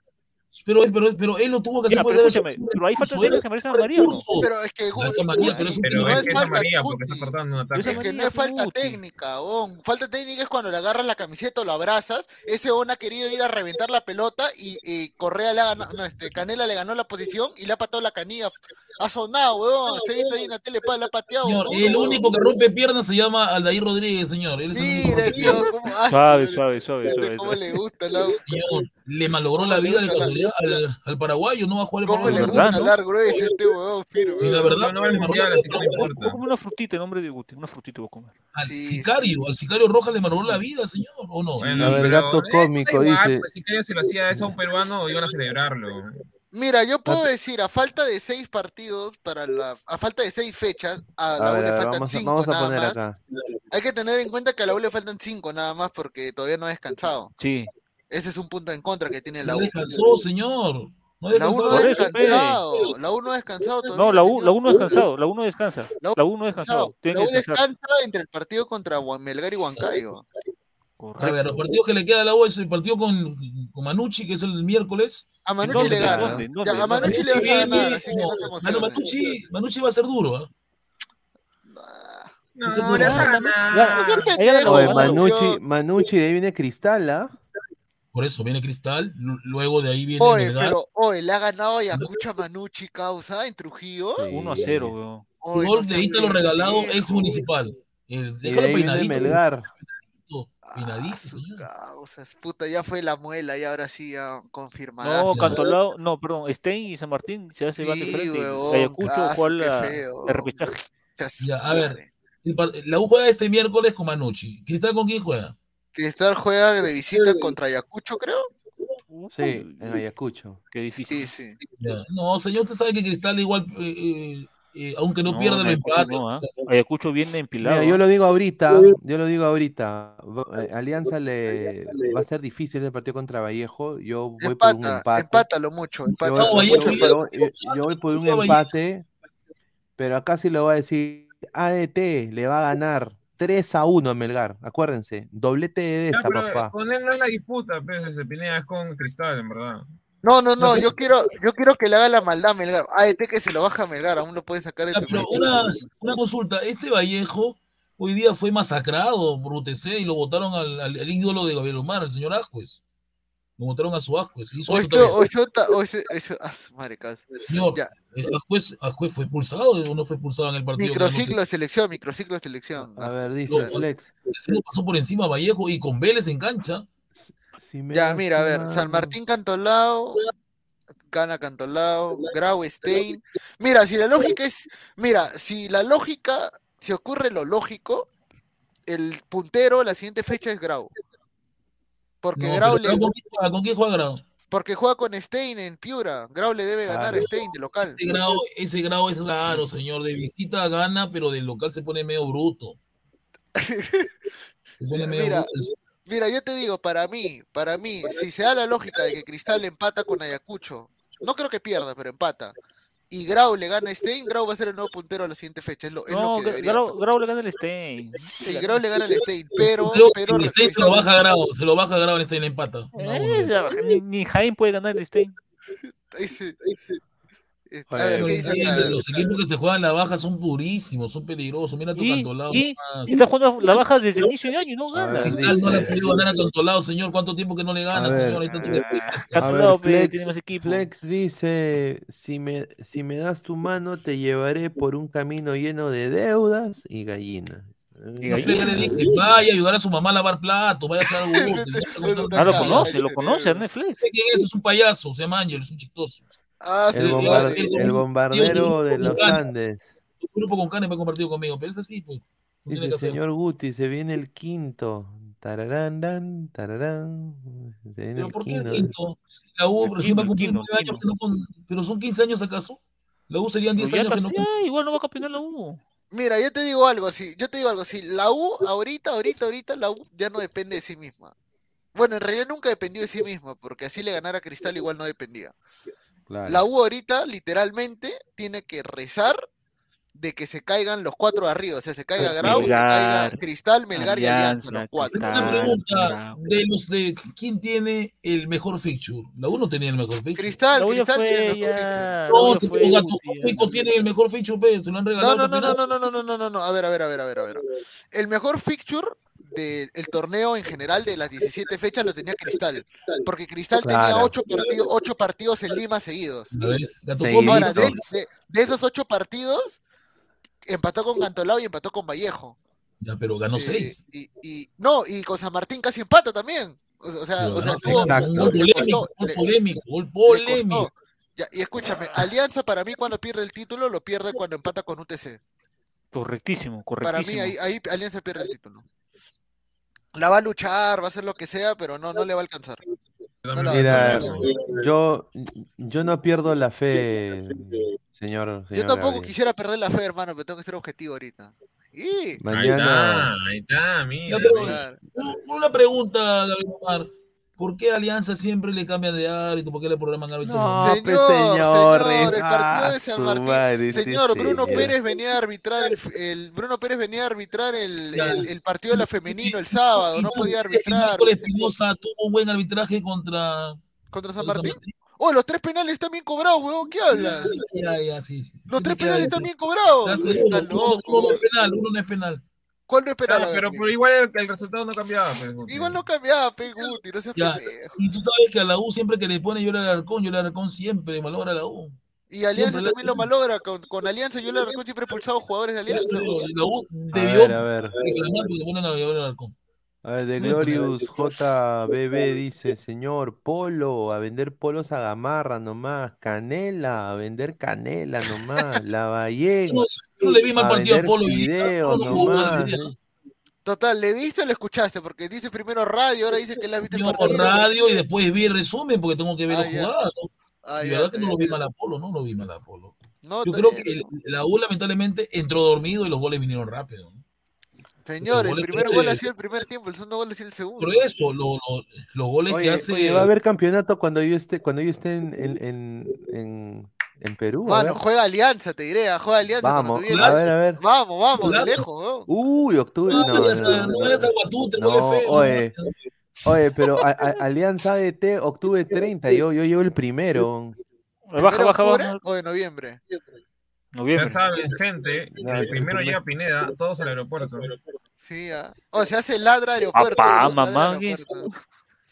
Pero, pero, pero él no tuvo que Ya, hacer pero por escúchame, eso. pero hay técnicas era que amarilla, ¿o no? Pero es que No es Guti, amarilla, pero es Pero no es es que falta, amarilla porque está cortando un Es ataque. Es que no es falta Guti. técnica, on. Falta técnica es cuando le agarras la camiseta o lo abrazas. Ese on ha querido ir a reventar la pelota y, y Correa le ha ganado, no, este, Canela le ganó la posición y le ha patado la canilla ha sonado, weón. Se ha visto ahí en la tele, pa, la ha pateado. Señor, weón. el único que rompe piernas se llama Aldair Rodríguez, señor. Él es el Mira, rompe tío, cómo- ah, Suave, su- suave, suave, suave. ¿Cómo le gusta la Señor, le malogró la vida al, al, al paraguayo, no va a jugar el ¿Cómo le paraguayo. gusta hablar grueso este weón, firme? Y la verdad, No le malogró mundial, la vida. comer una frutita en nombre de Guti, una frutita voy a comer. Al Sí, sicario, al sicario Rojas le malogró la vida, señor, ¿o no? Bueno, A ver, pero gato cósmico dice- pues, si se lo hacía eso a un peruano, iban a celebrarlo. Mira, yo puedo decir, a falta de seis partidos para la, a falta de seis fechas, a la U le faltan vamos cinco vamos a nada poner más. acá. Hay que tener en cuenta que a la U le faltan cinco nada más porque todavía no ha descansado. Sí. Ese es un punto en contra que tiene la No U. descansó, señor. No La U descansó. no ha eso, descansado. La U no ha descansado todavía. No, la U, la U no descansado, la U no descansa. La U no descansado. Tiene La U descansa entre el partido contra Melgar y Huancayo. A ver, los partidos que le queda a la U es el partido con, con Manucci, que es el miércoles. A Manucci le gana. ¿Dónde? ¿Dónde? Ya, a. Manucci le vas a viene, ganar, así que no te Manu, emociones. Manucci, Manucci va a ser duro, ¿ah? No, no Oye, ganó. Manucci, Manucci, de ahí viene Cristal, ¿ah? Por eso viene Cristal, lu- luego de ahí viene Oye, Melgar. pero, oye, le ha ganado a Ayacucho a Manucci, causa, en Trujillo. Sí. 1 a 0, weón. Gol no de Ítalo regalado, ex municipal. El, Y de déjalo ahí viene peinadito, Melgar. Señor. Ah, causas, puta, ya fue la muela y ahora sí ya confirmada. No, Cantolao, no, perdón, Stein y San Martín se hace bate Sí, frente. huevón, Ayacucho la- feo. el repechaje. Ya, a ver. La U juega este miércoles con Manucci. ¿Cristal con quién juega? Cristal juega de visita contra Ayacucho, creo. Sí, en Ayacucho. Qué difícil. Sí, sí. Ya. No, señor, usted sabe que Cristal igual, eh, eh, eh, aunque no, No, pierda, Ayacucho empate. no. Ayacucho viene empilado. Mira, yo ¿ah? lo digo ahorita, yo lo digo ahorita. Eh, Alianza le va a ser difícil el partido contra Vallejo. Yo voy por un empate. empátalo mucho, Yo No, yo- Vallejo yo- yo- yo- yo voy por un empate, pero acá sí lo voy a decir. ADT le va a ganar 3 a 1 a Melgar. Acuérdense, doblete de Ya, esa, pero papá. con él no es la disputa, pues, ese Pineda es con Cristal, en verdad. No, no, No, yo quiero, yo quiero que le haga la maldad a Melgar. AET que se lo baja a Melgar, aún lo puede sacar el pero una, una consulta, este Vallejo hoy día fue masacrado por UTC y lo votaron al, al- al ídolo de Gabriel Omar, el señor Ascuez. Lo votaron a su Ascuez. Ah. Señor, eh, Ascuez, Ascuez fue expulsado o no fue expulsado en el partido? Microciclo de selección, microciclo de selección. A ver, dice No, Flex. Se lo pasó por encima a Vallejo y con Vélez en cancha. Si me Ya, mira, a ver, San. Martín Cantolao, gana Cantolao, Grau Stein. Mira, si la lógica es, mira, si la lógica, si ocurre lo lógico, el puntero la siguiente fecha es Grau. Porque No, Grau le, ¿con, quién juega? ¿Con quién juega Grau? porque juega con Stein en Piura. Grau le debe ganar a Claro. Stein de local. Ese grado es claro, señor. De visita gana, pero del local se pone medio bruto. Se pone medio Mira, bruto. Mira, yo te digo, para mí, para mí, si se da la lógica de que Cristal empata con Ayacucho, no creo que pierda, pero empata. Y Grau le gana a Stein, Grau va a ser el nuevo puntero a la siguiente fecha. Es lo, es lo No, que Grau. Grau le gana el Stein. Sí, Grau le gana al Stein, pero, Creo pero el Stein se lo baja a Grado, se lo baja a Grado en este y le empata. No, ni, ni Jaime puede ganar el Stein. Ese- a Oye, ver, Pero ¿qué dice sí, acá? los equipos que se juegan la baja son durísimos, son peligrosos. Mira tu Y, cantolado. y está jugando la baja desde el inicio de año y no gana. ver, Cristal no le ha podido ganar a Cantolao, señor. ¿Cuánto tiempo que no le gana, señor? Ahí está tu Cantolao, Flex, tiene más equipo. Flex dice, si me, si me das tu mano, te llevaré por un camino lleno de deudas y gallinas. No, le dije, vaya a ayudar a su mamá a lavar platos, vaya a hacer algo Ah, lo conoce, lo conoce, quién es, es un payaso, se llama Ángel, es un chistoso. Ah, El, sí, bombar- el- el bombardero de los. Andes. Un grupo con Cane fue compartido conmigo, pero es así, pues. No Dice, señor Guti, se viene el quinto. Tararán, dan, tararán. Se viene ¿Pero el por qué el quinto. La U recién va a cumplir nueve años, que no con- pero son 15 años acaso. La U serían 10 Pero ya años que no ya, igual no va a campeonar la U. Mira, yo te digo algo, si, yo te digo algo, si la U ahorita, ahorita, ahorita, la U ya no depende de sí misma. Bueno, en realidad nunca dependió de sí misma, porque así le ganara a Cristal igual no dependía. Claro. La U ahorita literalmente tiene que rezar de que se caigan los cuatro de arriba, o sea, se caiga Grau, se caiga Cristal, Melgar y Alianza, los cuatro. Una pregunta Bravo. de los de quién tiene el mejor fixture. La U no tenía el mejor fixture. Cristal, Cristal tiene el mejor fixture. No, Gato. Cómico tiene el mejor fixture, se lo han No, regalado. no, no, no, no, no, no, no, no, no, no, a ver, a ver, a ver, a ver, a ver. El mejor fixture del torneo en general de las 17 fechas lo tenía Cristal. Porque Cristal tenía Claro. 8 partidos, ocho partidos en Lima seguidos. De, Seguiditos. de- de esos 8 partidos, empató con Cantolao y empató con Vallejo. Ya, pero ganó Eh, seis. y, y- no, y con San Martín casi empata también. O, o sea, Pero o sea, tuvo- polémico, le- polémico, le polémico. Ya, y escúchame, Alianza para mí cuando pierde el título lo pierde cuando empata con UTC. Correctísimo, Para mí correctísimo. ahí, ahí Alianza pierde el título. La va a luchar, va a hacer lo que sea, pero no, no le va a alcanzar. No Mira, yo, yo no pierdo la fe, señor. Yo tampoco Gabriel. quisiera perder la fe, hermano, pero tengo que ser objetivo ahorita. Y, Ahí Mañana. está, ahí está, mira. Una pregunta, Gabriel Omar. ¿Por qué Alianza siempre le cambia de árbitro? ¿Por qué le programan árbitro? No, Señor, pues señor, señor, el partido ah, de San su Martín. madre, Señor, Bruno señor. Pérez venía a arbitrar el, el- Bruno Pérez venía a arbitrar el, el, el partido de la femenino el sábado, Y no podía arbitrar. Espinosa tuvo un buen arbitraje contra, ¿Contra San Martín? Oh, los tres penales están bien cobrados, huevón, ¿qué hablas? Ya, ya, sí, sí. sí. Los tres penales están bien cobrados. Está uno, loco. uno no es penal, uno no es penal. ¿Cuál no es penal? Claro, A ver, pero, pero igual el, el resultado no cambiaba. pues, Guti. Igual no cambiaba, pe, Guti, no seas Ya. pendejo. Y tú sabes que a la U siempre que le pone yo el Alarcón, yo el Alarcón siempre malogra a la U. Y Alianza Siempre también lo malogra. Con, con Alianza yo le recuerdo siempre he expulsado jugadores de Alianza. la U A debió ver, a ver. reclamar porque ponen a Gabriel Alarcón. A ver, de. Glorious JBB dice, señor, polo, a vender polos a gamarra nomás, canela, a vender canela nomás, Lavallén, Yo no, yo no le vi mal a partido a vender Polo nomás. día. Total, ¿le viste o le escuchaste? Porque dice primero radio, ahora dice que le has visto el Yo partido. radio y después vi el resumen porque tengo que ver Ah, la ya. jugada. ¿no? Ah, Y ya, verdad que no lo vi mal a Polo, no lo vi mal a Polo. No, Yo creo bien. que la U lamentablemente entró dormido y los goles vinieron rápido. ¿no? Señor, el primer que gol ha sido el primer tiempo, el segundo gol ha sido el segundo. Por eso, lo- lo- los goles que Oye, hace. oye, va a haber campeonato cuando yo esté, cuando yo esté en, en, en, en, en Perú. Mano, juega Alianza, te diré, ah, juega Alianza cuando Vamos, a ver, a ver. Vamos, vamos, de lejos, weón. Uy, octubre. No, No, vayas no, a- no, no no. vayas a Guatute, No, gol feo. oye. Oye, pero a- a- Alianza ADT, octubre 30, yo, yo llevo el primero. Baja, ¿Primero baja, octubre baja. o de noviembre? Noviembre. Ya saben, gente, No, el primero primer- llega Pineda, todos al aeropuerto. Sí, ah. O se hace ladra aeropuerto. Papá, ¿no? Ladra mamá, ¿qué? aeropuerto.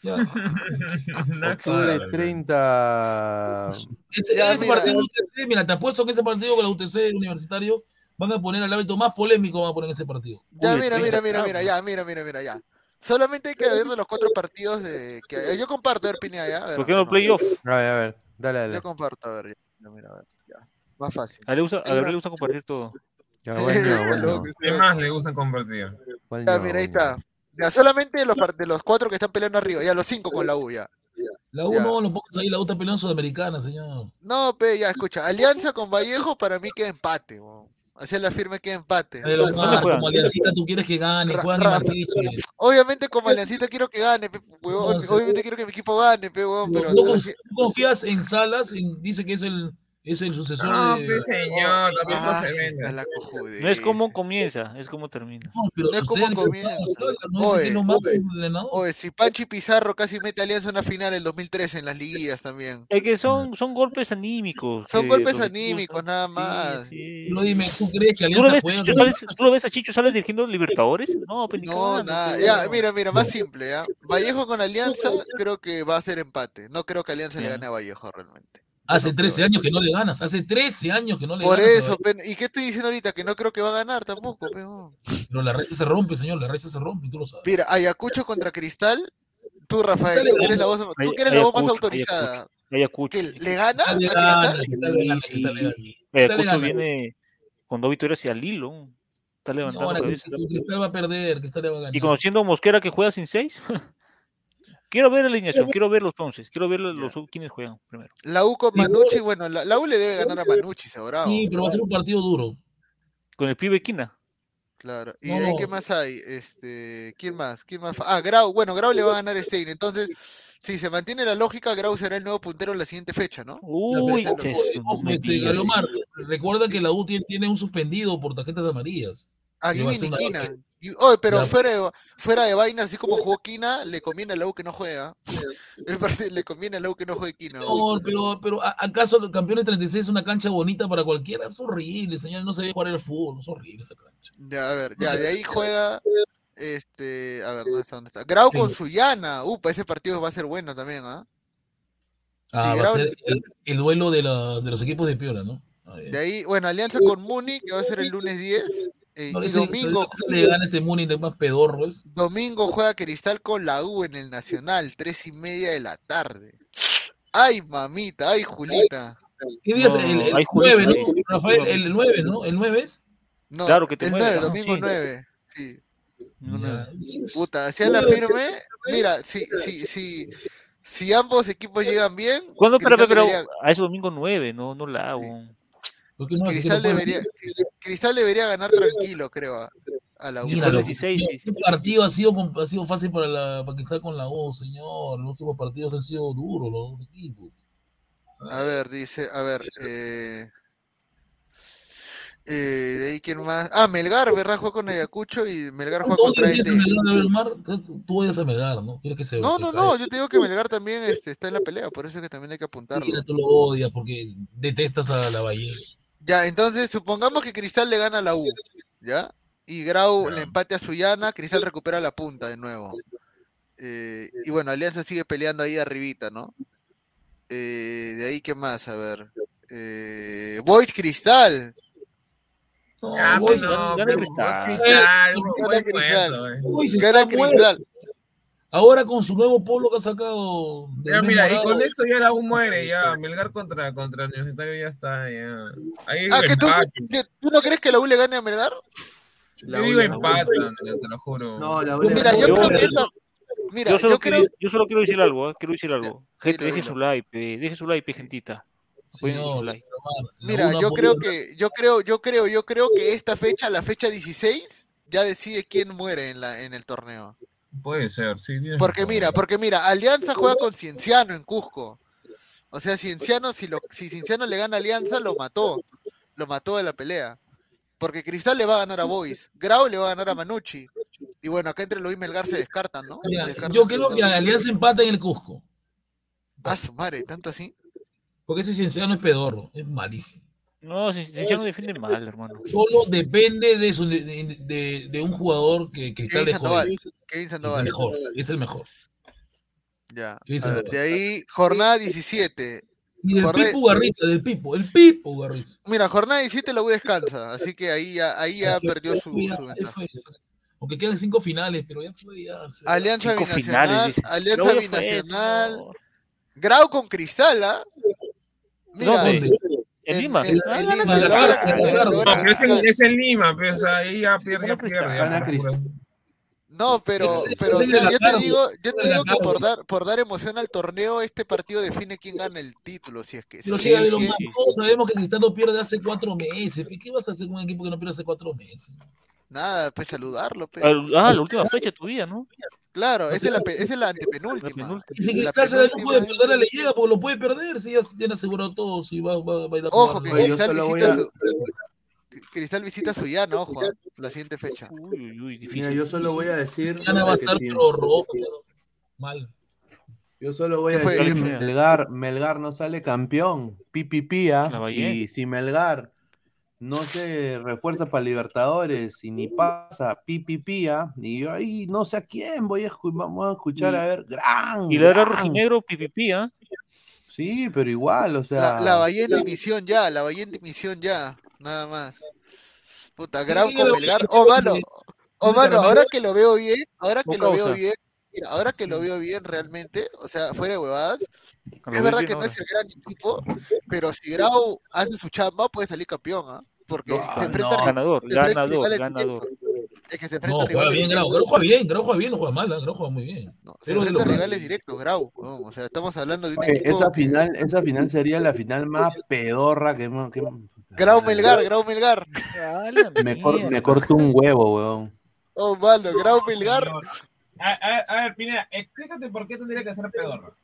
Ya. No es Octubre claro, 30. Ese, Ya, ese mira. partido de UTC, mira, te apuesto que ese partido con la UTC universitario van a poner al árbitro más polémico, van a poner ese partido. Ya, Uy, mira, 30, mira, mira, mira, ya, mira, mira, mira, ya. Solamente hay que ver los cuatro partidos de que yo comparto, a ver, Pineda, ya. a ver, ¿Por qué no no, playoff? A ver, a ver, dale, dale. Yo comparto, a ver, ya, mira, a ver, ya. Más fácil. A él le gusta, a Gabriel le gusta compartir todo. Ya, bueno, bueno. ¿Qué más le gustan compartir? ¿Cuál Ya, no, mira, ahí bueno? está. Ya, solamente los, par- de los cuatro que están peleando arriba, ya los cinco con la U, ya. La U Ya. no, lo pongas ahí, la U está peleando sudamericana, señor. No, pe, ya, escucha. Alianza con Vallejo para mí queda empate, weón. Hacia la firme queda empate. Dale, lo ¿Dónde mar, juegan? como aliancita tú quieres que gane, Ra- juegan en ra- Masiche. Obviamente como Aliancita quiero que gane, pe, weón. No, sí. Obviamente quiero que mi equipo gane, pe, weón, ¿Tú, pero... tú confías en Salas? En- dice que es el, es el sucesor No, de... pues señor, tampoco Ah, se vende. la. No es como comienza, es como termina. No, pero No es como comienza. no Oye, si Panchi Pizarro casi mete a Alianza en una final en 2013 en las liguillas también. Es que son, son golpes anímicos. Son que golpes anímicos, nada más. sí. Pero dime, ¿tú crees que ¿Tú lo, Alianza ves? Chicho Sales, ¿Tú lo ves a Chicho Sales dirigiendo Libertadores? No, pues ni No, nada. pues, Ya, mira, mira, más simple, ¿ya? Vallejo con Alianza creo que va a ser empate. No creo que Alianza le gane a Vallejo realmente. Hace no 13 creo. años que no le ganas, hace 13 años que no le Por ganas. a eso, ¿y qué estoy diciendo ahorita? Que no creo que va a ganar tampoco, peón. Pero la recha se rompe, señor, la recha se rompe, y tú lo sabes. Mira, Ayacucho contra Cristal. Tú, Rafael, tú que eres la voz, tú que eres la voz más autorizada. Ayacucho. ¿Que le gana le gana, Ayacucho viene con dos victorias hacia el hilo. Está levantando Cristal va a perder, Cristal le va a ganar. Y conociendo a Mosquera que juega sin seis. quiero ver la alineación, quiero ver los once, quiero ver los quiénes juegan primero. La U con Sí, Manucci, bueno, la, la U le debe ganar a Manucci, seguro. Sí, pero va a ser un partido duro. Con el pibe Quina. Claro. ¿Y No, ahí qué más hay? Este, ¿quién más? ¿Quién más? Ah, Grau. Bueno, Grau le va a ganar a Stein. Entonces, si se mantiene la lógica, Grau será el nuevo puntero en la siguiente fecha, ¿no? Uy, Ojo, este, Galomar, recuerda que la U tiene, tiene un suspendido por tarjetas amarillas. A Le va a Guivín y hacer una- Quina. Pero fuera de, fuera de vaina, así como jugó Quina, le conviene a la U que no juega. Parece, le conviene a la U que no juegue Quina. No, pero, pero ¿a- ¿acaso el campeón de 36 es una cancha bonita para cualquiera? Es horrible, señor, no se ve jugar el fútbol, es horrible esa cancha. Ya, a ver, ya, de ahí juega, Este, a ver, ¿dónde está? ¿Dónde está? Grau con Suyana. Upa, ese partido va a ser bueno también, ¿ah? Ah, Sí, va a ser el, el duelo de, la- de los equipos de Piora, ¿no? Ah. De ahí, bueno, Alianza con Muni, que va a ser el lunes 10. Eh, No, y ese- domingo, le gana este Muni de más pedorro. es. domingo juega Cristal con la U en el Nacional, tres y media de la tarde. Ay, mamita, ay, Julita. ¿Qué día es? No, El, el hay 9, Julito, ¿no? sí, Rafael, el seguramente. 9, ¿no? El 9 es. No, Claro que te el mueve, 9, ajá, domingo sí. 9. Sí. No, no. Sí, sí. Puta, hacía la Nueve, firme. Mira, si, si, si, si ambos equipos llegan bien, ¿Cuándo? Pero, pero, debería, a ese domingo 9, no, no la hago. ¿Por qué no Cristal debería, Cristal debería ganar tranquilo, creo, a, a la U. Sí, lo- 16, sí, sí. Este partido ha sido, ha sido fácil para, la, para que está con la U, señor. Los últimos partidos han sido duros, los dos equipos. A ver, dice, a ver, eh, eh, de ahí quién más. Ah, Melgar, ¿verdad? Juega con Ayacucho y Melgar juega ¿Tú contra este. a Melgar? Tú- odias a Melgar, ¿no? Quieres que se No, no, no, yo te digo que Melgar también este, está en la pelea, por eso es que también hay que apuntarlo. Mira, tú lo odias porque detestas a la Bahía. Ya, entonces supongamos que Cristal le gana a la U, ¿ya? Y Grau Ya. le empate a Suyana, Cristal recupera la punta de nuevo. Eh, y bueno, Alianza sigue peleando ahí arribita, ¿no? Eh, de ahí, ¿qué más? A ver. Eh, Boys Cristal. No, Ah, Boys- pues no, gana Cristal. Cristal, Eh, gana eh. Boys está. Cristal. Ahora con su nuevo polo que ha sacado. Ya, mira, y con esto ya la U muere, ya. Melgar contra, contra Universitario ya está, ya. Ahí Ah, ¿que tú, empate. que tú no crees que la U le gane a Melgar? Yo digo empatan, te lo juro. No, la Mira, yo Yo- creo que Mira, yo, solo yo creo. quiero, yo solo quiero decir algo, ¿eh? quiero decir algo. Gente, deje su like, pe, deje su like, gentita. Su like. la Mira, U yo creo que, yo creo, yo creo, yo creo que esta fecha, la fecha 16, ya decide quién muere en la, en el torneo. Puede ser, sí. Porque mira, porque mira, Alianza juega con Cienciano en Cusco. O sea, Cienciano, si lo, si Cienciano le gana a Alianza, lo mató. Lo mató de la pelea. Porque Cristal le va a ganar a Boys. Grau le va a ganar a Manucci. Y bueno, acá entre Luis Melgar se descartan, ¿no? Mira, Se descartan yo creo que Alianza empata en el Cusco. Ah, su madre, tanto así. Porque ese Cienciano es pedorro, es malísimo. No, si, si ya no defiende mal, hermano. Solo depende de, su, de, de- de un jugador que Cristal dejó. Sandoval. ahí. Kevin Es el Sandoval. mejor, es el mejor. Ya. Ver, Sandoval. de ahí, jornada 17. Y del Pipo Garriza, del Pipo, el Pipo Garriza. Mira, jornada 17 la U descansa, así que ahí ya, ahí ya fue, perdió su, ya, ventaja. Aunque quedan cinco finales, pero ya fue, ya. se- Alianza Cinco Binacional, finales. Alianza Binacional. Grau con Cristal, ¿ah? Mira, ¿Dónde? En Lima. No, pero es en, Cristal. es en Lima, pero, o sea, ahí ya pierde, ya pierde. Cristal. No, pero, pero o sea, yo te digo, yo te digo que por dar, por dar emoción al torneo, este partido define quién gana el título, si es que Pero si es de los que- más, todos sabemos que Cristal no pierde hace cuatro meses. ¿Qué vas a hacer con un equipo que no pierde hace cuatro meses? nada, pues saludarlo, pe. Ah, la última fecha todavía, ¿no? Claro, esa es la, pe- esa es la antepenúltima. La penúltima. Y si La Cristal se da el lujo de perder, le llega, pues lo puede perder. Si ya tiene asegurado todo, si va, va, va a ir a Ojo, que Cristal solo voy visita a- su, Cristal visita Suyana, ojo, ah, la siguiente fecha. Uy, uy, uy, Mira, difícil. yo solo voy a decir Mañana va a que estar si- pero rojo. Mal. yo solo voy a decir. Melgar, Melgar no sale campeón, pipipía, La y si Melgar no se refuerza para Libertadores y ni pasa pipipía, y yo ahí no sé a quién voy a vamos a escuchar Y- a ver, gran, Y la rojinegro, pipipí, ¿ah? Sí, pero igual, o sea, La, la Bahía en dimisión ya, la Bahía en dimisión ya, nada más. Puta, Grau Sí, con. Bahía Oh, mano, oh, mano, ahora que lo veo bien, ahora que lo veo bien, mira, ahora que lo veo bien realmente, o sea, fuera de huevadas, es verdad que no es el gran equipo, pero si Grau hace su chamba, puede salir campeón, ¿ah? Porque No, se enfrenta, no. Ganador, se enfrenta a ganador, ganador. Es que se No, enfrenta a juega rivales bien, Grau. directos. Grau juega bien, Grau juega bien, no juega mal, ¿eh? Grau juega muy bien. No, se enfrenta a rivales directos, Grau. O sea, estamos hablando de un oye, equipo esa que- final, esa final sería la final más pedorra que, que- Grau Melgar, Grau Melgar. Ah, me, cor- me corto un huevo, weón. Oh, mano, Grau Melgar. A, a- a ver, Pineda, explícate por qué tendría que ser pedorro.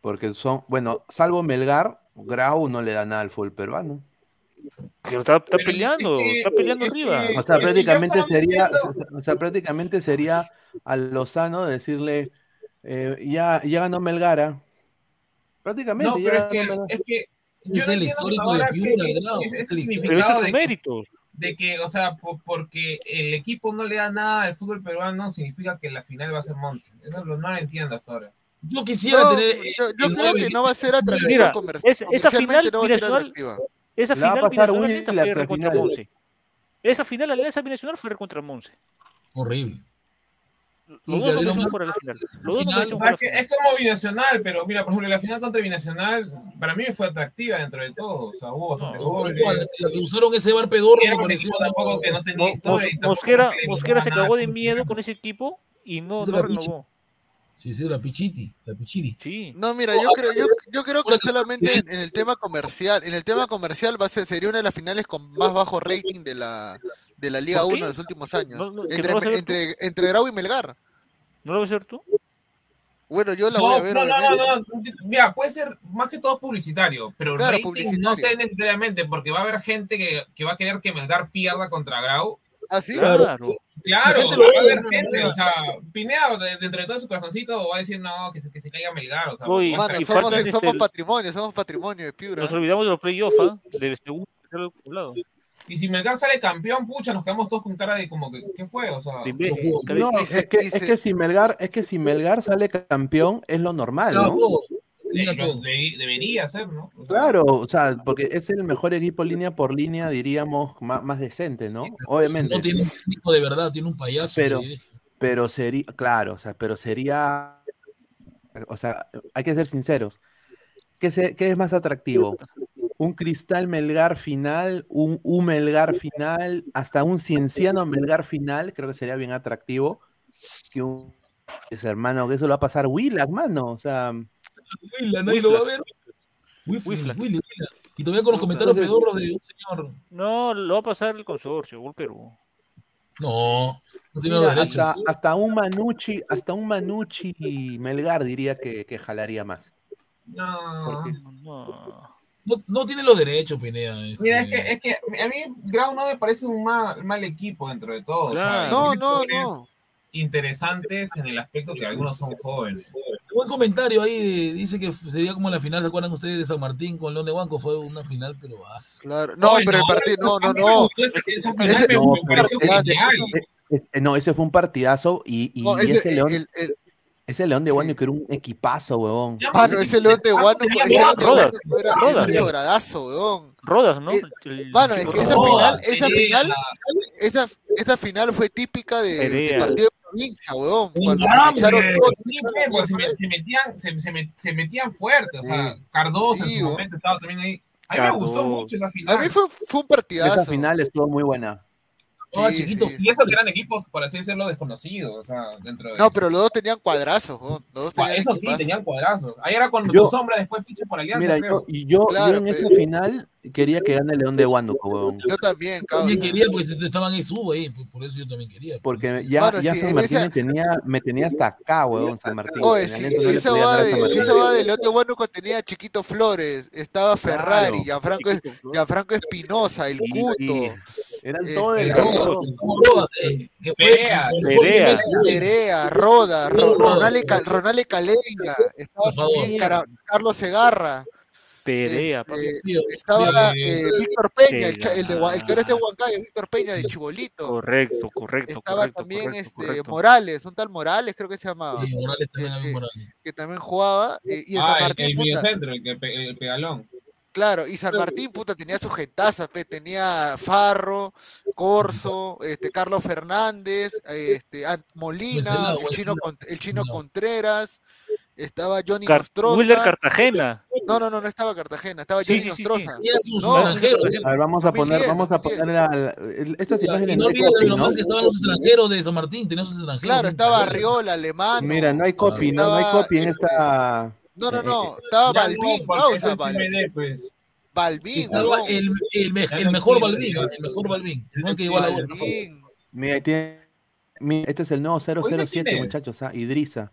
Porque son, bueno, salvo Melgar, Grau no le da nada al fútbol peruano. Pero está, está Pero peleando, es que- está peleando es arriba. O sea, prácticamente sería, o sea, prácticamente sería a Lozano decirle, eh, ya, ya ganó Melgara. Prácticamente, No, ya pero es ganó que, es que yo Es no el histórico de Piura, es esos significado de- méritos. de que, o sea, po- porque el equipo no le da nada al fútbol peruano, significa que la final va a ser Monza. Eso lo- no lo entiendo hasta ahora. Yo quisiera No, tener. yo, yo creo que no va a ser atractivo Mira, es- esa final no va a ser atractiva. Esa Le va a final la fue re contra final. Monse. Esa final, la alianza binacional fue re contra Monse. Horrible. Los dos no jugar a la final. Los dos no sea, la que final. es como binacional, pero mira, por ejemplo, la final contra binacional para mí fue atractiva dentro de todo. O sea, hubo bastante Pero goles. La que usaron ese bar pedorro me pareció. tampoco que no tenía historia. Mosquera, Mosquera se cagó de miedo con ese equipo y no, no renovó. Sí, sí, la pichiti, la pichiri. Sí. No, mira, yo creo, yo, yo creo que solamente en, en el tema comercial, en el tema comercial va a ser, sería una de las finales con más bajo rating de la, de la Liga ¿Por 1 qué? en los últimos años. No, no, ¿que entre, no entre, entre Grau y Melgar. ¿No lo vas a ver tú? Bueno, yo la No, voy a ver. no, no, no, Mira, puede ser más que todo publicitario, pero Claro, rating publicitario. no sé necesariamente, porque va a haber gente que, que va a querer que Melgar pierda contra Grau. ¿Ah, sí? Claro. Claro, lo va a haber no, gente, no. o sea, Pineda, de- dentro de todo su corazoncito, va a decir, no, que se, que se caiga Melgar, o sea, Uy, va a Mano, y somos, este, patrimonio, somos patrimonio de Piura. Nos olvidamos de los playoffs, ¿ah? Del segundo lado. Y si Melgar sale campeón, pucha, nos quedamos todos con cara de como que, ¿qué fue? O sea, No, es que, es que si Melgar, es que si Melgar sale campeón es lo normal, Claro, ¿no? De- de- debería ser, ¿no? O sea, Claro, o sea, porque es el mejor equipo línea por línea, diríamos, más, más decente, ¿no? Obviamente. No tiene un técnico de verdad, tiene un payaso. Pero- que- Pero sería, claro, o sea, pero sería, o sea, hay que ser sinceros. ¿Qué, se- qué es más atractivo? ¿Un Cristal Melgar final, un U Melgar final, hasta un Cienciano Melgar final? Creo que sería bien atractivo. Que un, ese hermano, que eso lo va a pasar Willac, mano. O sea, Willa, nadie lo va a ver. Wiflax, Wiflax. Willy, Willa. Y todavía con los comentarios pedorros de un señor. No, lo va a pasar el consorcio, Gol Perú. No, no tiene mira, los derechos. hasta, hasta un Manucci, hasta un Manucci Melgar diría que, que jalaría más. no. No. No, no tiene los derechos, Pineda. este. Mira, es que, es que a mí Grau no me parece un mal, mal equipo dentro de todo. o sea, Claro. No, no, no. Interesantes en el aspecto que algunos son jóvenes. Buen comentario ahí, de- dice que sería como la final, ¿se acuerdan ustedes de San Martín con León de Banco? Fue una final, pero as. Claro. No, pero el partido, no, no, no. Esa, final me, pareció genial. No, ese fue un partidazo y, y- No, y ese- ese León, el- el- ese León de sí. Guaño que era un equipazo, huevón. Mano, ese León de Guano, Rodas, Guano era Rodas. era un sobradazo, weón. Rodas, ¿no? Eh, Mano, es que esa Rodas. final, esa final, esa, esa final fue típica de, de partido de provincia, weón. Un Cuando se echaron todos, Sí, pues, se, me- se metían, se, se me- se metían fuerte, o sea, Cardoso Sí, en su momento estaba también ahí. A mí me gustó Cardoso. mucho esa final. A mí fue, fue un partidazo. Esa final estuvo muy buena. No, Sí, chiquito. sí. Y eso que eran equipos, por así decirlo, desconocidos, o sea, dentro de... No, pero los dos tenían cuadrazos. Los dos tenían Eso sí, tenían cuadrazos. Ahí era cuando Yo- tu sombra después ficha por Alianza, Mira, creo. yo, y yo, Claro, yo en pero- final quería que gane León de Huánuco, weón. Yo también, Yo cabrón. también quería, pues estaban ahí subo ahí, pues, por eso yo también quería. Porque ya, Mano, ya sí, San en Martín esa- me, tenía, me tenía hasta acá, weón, San Martín. Oye, En si, no esa va de, esa va León de Huánuco tenía Chiquito Flores, estaba Ferrari, Claro. Gianfranco, Gianfranco Espinosa, el Y- Cuto, y eran eh, todos de eh, la eh, fue Perea, el Perea. Perea, Roda, Ro- Caleña, estaba también Carlos Segarra, Perea. Tío, estaba eh, Víctor Peña, el, el de, el que ahora en Segarra. Huancayo, Víctor Peña de Chibolito. Correcto, correcto, Estaba correcto, también correcto, este, correcto. Morales, un tal Morales creo que se llamaba, Sí, Morales también había Este, Morales. que también jugaba, eh, y en Ah, San el, Martín, el puta, el, que, el pedalón. Claro, y San Martín, puta, tenía su gentaza, pe, tenía Farro, Corso, este, Carlos Fernández, este, Molina, el chino, el. Contreras, estaba Johnny Car- Nostroza. Willer Cartagena. No, no, no, no estaba Cartagena, estaba Sí, Johnny sí, sí, sí. Nostroza. No, extranjeros. A ver, vamos a poner, 2010, vamos a 2010. poner la- la- estas Y imágenes no no copy, lo ¿no? más que estaban los extranjeros de San Martín, tenían sus extranjeros. Claro, estaba. Arriola, Alemán. Mira, no hay copy, no, no hay copy en esta. No, no, eh, no, estaba Ya Balvin, no, causa, ese es Bal- MD, pues. Balvin, Estaba huevón, el, el, me- Ya el no mejor Balvin, el mejor Balvin. No no el que llegó a. Balvin. Mira, tiene, mira, este es el nuevo Oye, ¿quién 007, es? muchachos, ah, Idrisa.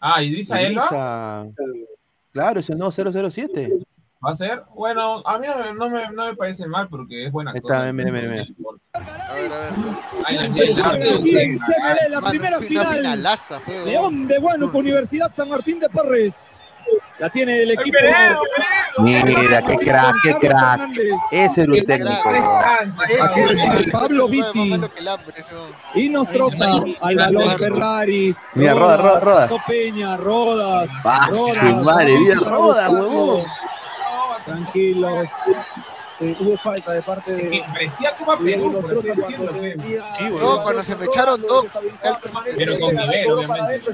Ah, Elba, Idrisa. Claro, es el nuevo 007. va a ser. Bueno, a mí no me, no me, no me parece mal porque es buena está, mira, mira, mira. A ver, a ver. Ay, la primera final. finalaza, fue, huevón. León de Huánuco, Universidad San Martín de Porres. La tiene el equipo. Mira, qué crack, qué crack. Ese era un técnico. Pablo Vitti. Y Nostroza al balón Ferrari. Mira, Rodas, Rodas, Rodas. Peña, Rodas. Ah, su Rodas, madre, bien Rodas, huevón. Tranquilos. Hubo falta de parte de. Parecía como a Perú, por así decirlo. pues. No, cuando se me echaron dos. Pero con nivel, obviamente.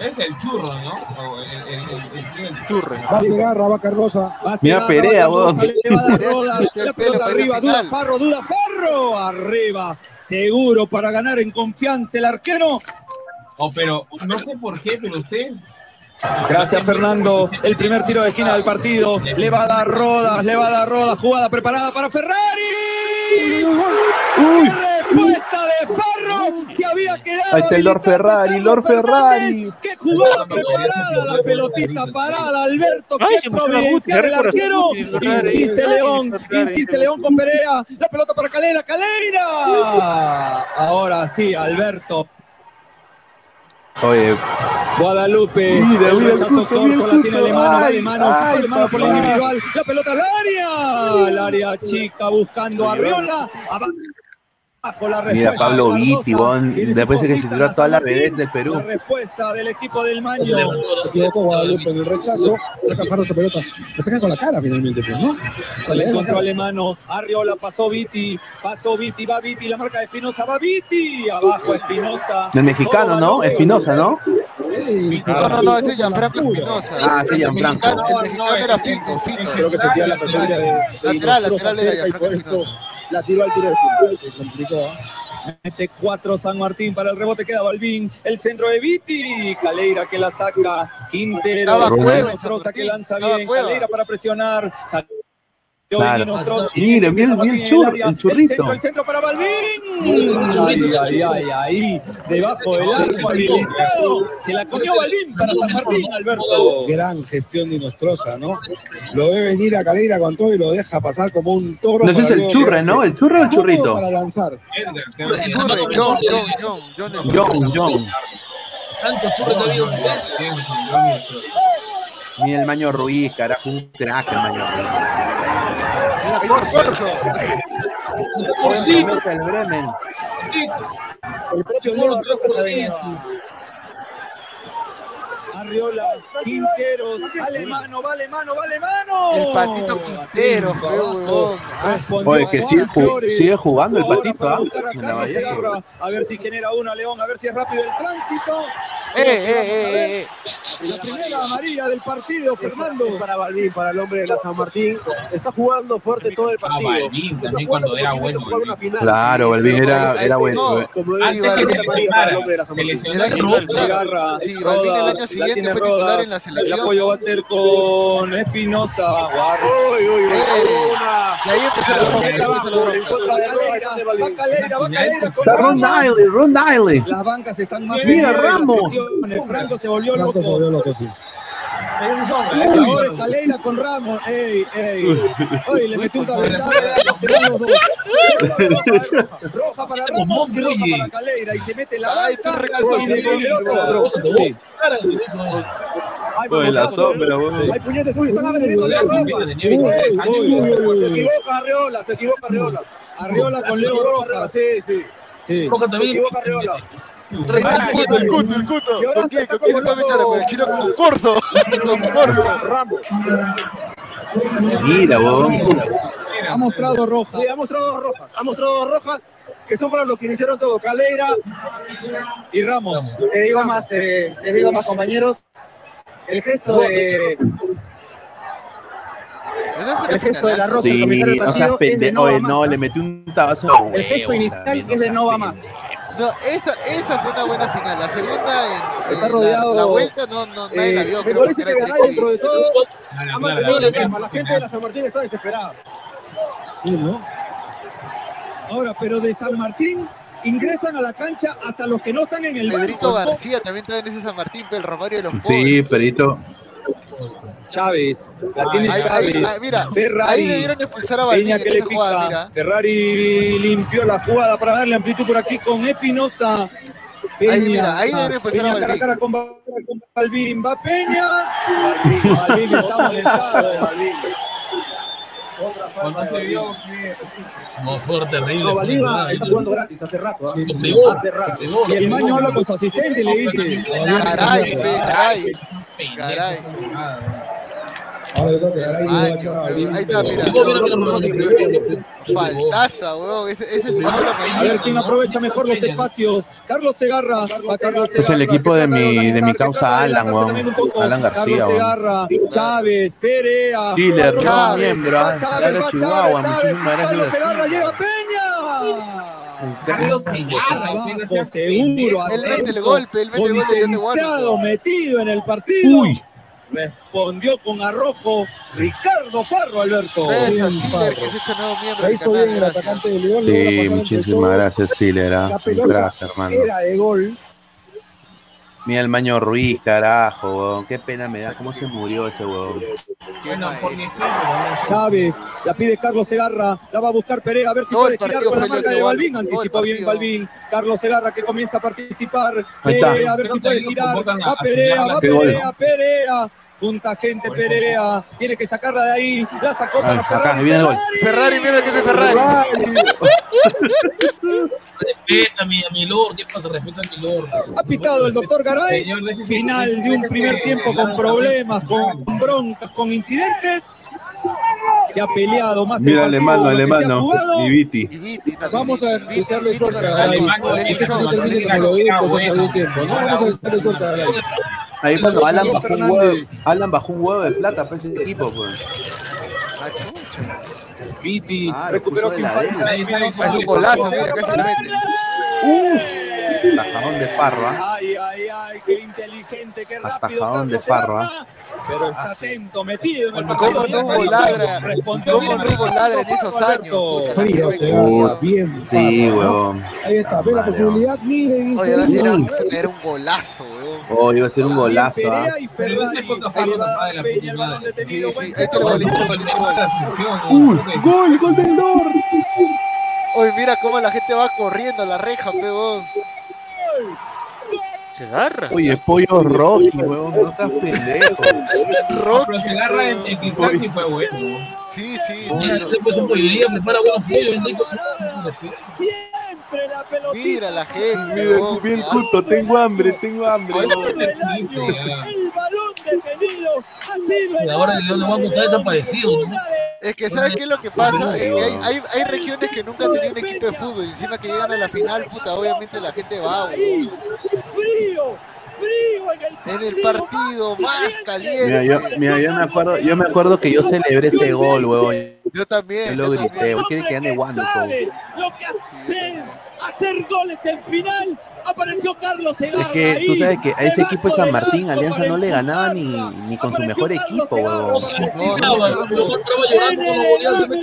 Es el churro, ¿no? El, el, el, el, churro. Va a llegar Rabá Cardosa. Mira Perea, weón. La pelota arriba, Duda Farro, Duda Farro. Arriba. Seguro para ganar en confianza el arquero. Oh, pero no sé por qué, pero ustedes Gracias, Fernando. El primer tiro de esquina del partido. Le va a dar Rodas, le va a dar Rodas. Jugada preparada para Ferrari. Uy. Respuesta de Se había quedado. Ahí está el Lord Ferrari, Lord Ferrari. Qué jugada preparada. La pelotita parada, Alberto. Ay, Qué providencial el arquero. Insiste León. Insiste León con Perea. La pelota para Calera. Calera. Ahora sí, Alberto. Oye, Guadalupe. Mira, el mira el mira el la tiene. Alemano, Ay, Alemano, ay, Alemano por papá. individual. La pelota al área. Al área chica buscando a Riola. Mira Pablo Vitti. Tiene Después de que se tiró a todas las del Perú. La respuesta del equipo del Maño. Se equivocó Guadalupe en el rechazo. Esa pelota. La saca con la cara finalmente, pues, ¿no? Se le encontró Alemano. Arriola pasó Viti. Pasó Viti. Va Viti. La marca de Espinosa. Va Viti. Abajo Espinosa. El mexicano, ¿no? Espinosa, ¿no? No, no, no, ese es Gianfranco Espinosa. Ah, ese es El Gianfranco. mexicano- El mexicano era Fito, Fito. Creo que sentía la presencia de, Lateral, lateral era Gianfranco Espinosa. La tiró al tiro. Se complicó. Mete cuatro San Martín para el rebote, queda Balvin. El centro de Viti. Caleira que la saca. Quintero. Cueva, que lanza bien. Cueva. Caleira para presionar. Salió Claro. Nostroza. Mira, mira, el área. el churrito. El centro, el centro para Balvin. Ay, ay, ay, ay. Debajo del arco habilitado. Se la comió Balvin para San Martín, Alberto. Gran gestión de Nostroza, ¿no? Lo ve venir a Calera con todo y lo deja pasar como un toro. No, es para el churre, ¿no? ¿El churre o el churrito? Para lanzar. Churre, John, John, John, John. John. Tanto churro que ha habido en. Mira el Maño Ruiz, carajo, un crack el Maño Ruiz. Corso. Bremen. El Leo Rojas ha venido. Arriola, Quinteros, Alemano, vale mano, vale mano. El Patito Quintero. Ah, Oye, que sigue, sigue jugando el patito, ¿ah? la A ver si genera una, León, a ver si es rápido el tránsito. Eh, eh, eh, eh. La primera amarilla del partido, Fernando. Para Balvin, para el hombre de la San Martín. Está jugando fuerte todo el Ah, partido. Balvin, también cuando era bueno. Claro, Balvin era, era bueno. eh. Como Antes que se lesionara, hombre de la San se Sí, Balvin el año la siguiente tiene fue titular Rodas. en la El apoyo va a ser con Espinosa. Uy, uy, uy. Eh, Una. Y ahí empezó Ron Ron Diley. Las bancas están más Mira, Ramos. Franco se volvió Franco se loco. Ahora con Ramos. Ey, ey. Oye, le metió un cabezazo. Roja para Ramos roja para Caleira. Y se mete la recalcas, y. Sí. Hay Oye, la sombra. Hay puñetes, uy, están agrediendo a Leo Tenía Rojas. 23 años. Uy, uy, uy, Se equivoca Arreola, se equivoca Arreola. Arriola con Leo Arreola, Rojas. Sí, sí. Sí. Se también. está el cuto, el cuto, el cuto. ¿Con quién? ¿Con quién se va a meter? Con el chino con Corso. Con Corso. Ramos. Mira, weón. Ha mostrado Rojas. Sí, ha mostrado dos rojas. Ha mostrado dos rojas que son para los que iniciaron todo. Caleira. Y Ramos. Les digo más, eh, les digo más, compañeros. El gesto de. El gesto de la Roja. Sí, al comenzar el no seas pendejo. Oye, le metió un tabazo El gesto inicial es de no va más. No, esa, esa fue una buena final. La segunda, en, Está en rodeado- la, la vuelta, no, no, nadie la Eh, vio. me parece que Garay, dentro de todo, ha mantenido la claro. calma. La gente de la San Martín está desesperada. Sí, ¿no? Ahora, pero de San Martín ingresan a la cancha hasta los que no están en el Pedrito banco. García también estaba en ese San Martín, pero el Romario de los Sí, pobres. perito. Chávez, la tiene Ahí, Chávez. ahí, mira, Ferrari. ahí debieron expulsar a en que le jugada, mira. Ferrari limpió la jugada para darle amplitud por aquí con Espinosa. Ahí, mira, ahí debería empezar Peña a cara a Balvin. cara con, Ba- con Balvin, va Peña. Balvin, Balvin está molestado, Balvin. Cuando se vio que. No, fue terrible. No, está jugando gratis hace rato. ¿ah? Hace rato. Y el maño habla con su asistente y le dice: Caray, pe, caray. Ahora yo creo que Ahí Balvin, está, mira. Faltaza, weón. Ese, ese es el A ver quién aprovecha mejor los espacios. Carlos Segarra. Va Carlos Es el equipo de mi- de mi causa Alan, weón. Alan García, Carlos weón. Segarra, Chávez, Perea. Nuevo Chávez, miembro, ah. Chihuahua, Chávez, Carlos. Segarra llega Peña. Carlos Segarra, seguro, Él mete el golpe, él mete el gol del León de Huánuco. metido en el partido. Uy. Respondió con arrojo Ricardo Farro, Alberto. Gracias, Farro. que se ha hecho nuevo miembro hizo bien el atacante de León. Sí, muchísimas gracias, Silera. La Un hermano. era de gol. Mira el Maño Ruiz, carajo, weón. Qué pena me da. ¿Cómo se murió ese weón? Bueno, Chávez, la pide Carlos Segarra, la va a buscar Perea, a ver si Todo puede partido con la marca de Balvin, anticipó bien. Balvin, Carlos Segarra que comienza a participar. Perea, a ver si puede convocan a- va a Perea, sellar va. Perea, Perea, junta gente. Perea, tiene que sacarla de ahí, la sacó Ah, para acá, Ferrari, viene el gol. Ferrari, mira que es de Ferrari. Respeta a mi, a mi Lord, ¿qué pasa? Respeta a mi Lord. ha pitado el doctor Garay, final de un primer tiempo con problemas, con broncas, con incidentes, se ha peleado más el Mira, alemano, alemano. Y Viti. Y Viti también. Vamos a Viti, desearle Viti suerte a Garay. no termine como lo dijo Tiempo. No vamos a desearle suerte a Garay. Ahí cuando Alan bajó un huevo. Alan bajó un huevo de plata para ese equipo, pues. Viti Ah, recuperó sin falta. Es un golazo, mira, casi le mete. Tajadón de Farro. Ay, ay, ay, qué inteligente, qué rápido. Atajadón de Farro, Pero está atento, metido en el ¿Cómo partido. ¿Cómo no hubo ladra? ¿Cómo no ladra en esos años? Frío, la se gente- va bien. Sí, huevón. Ahí está, ve la posibilidad. Oye, era, dice, era, uy, era un golazo, weón. Oh, iba a ser un golazo, ¿ah? Pero Farro Ahí va tapaba de la puta madre. Gol. ¡Uy! ¡Gol! ¡Gol del Lord! Oye, mira cómo la gente va corriendo a la reja, peón. Segarra. Oye, pollo Rocky, huevón, no seas pendejo. Rock. Pero se agarra en, sí fue bueno. Sí, sí. Mira, ese pues un pollería, prepara buenos pollos, bien ricos. Siempre la pelotita. Mira la gente, Mira, bien justo, tengo hambre, tengo hambre. Oye, huevón. te fuiste, ya. El balón detenido ha sido Y ahora el León de Banco está desaparecido, ¿no? Es que ¿sabes qué es lo que pasa? Es que hay, hay, hay regiones que nunca han tenido un equipo de fútbol. y Encima que llegan a la final, puta, obviamente la gente va, weón. En el partido más caliente. Mira, yo, mira, yo me acuerdo, yo me acuerdo que yo celebré ese gol, huevón. Yo Yo también. lo Yo grité, también. huevón, quiere que gane sabe lo que hacer, hacer goles en final. Apareció Carlos Segarra Es que tú sabes que a ese equipo de San Martín, Alianza no le ganaba ni, ni con su mejor Carlos equipo, lo de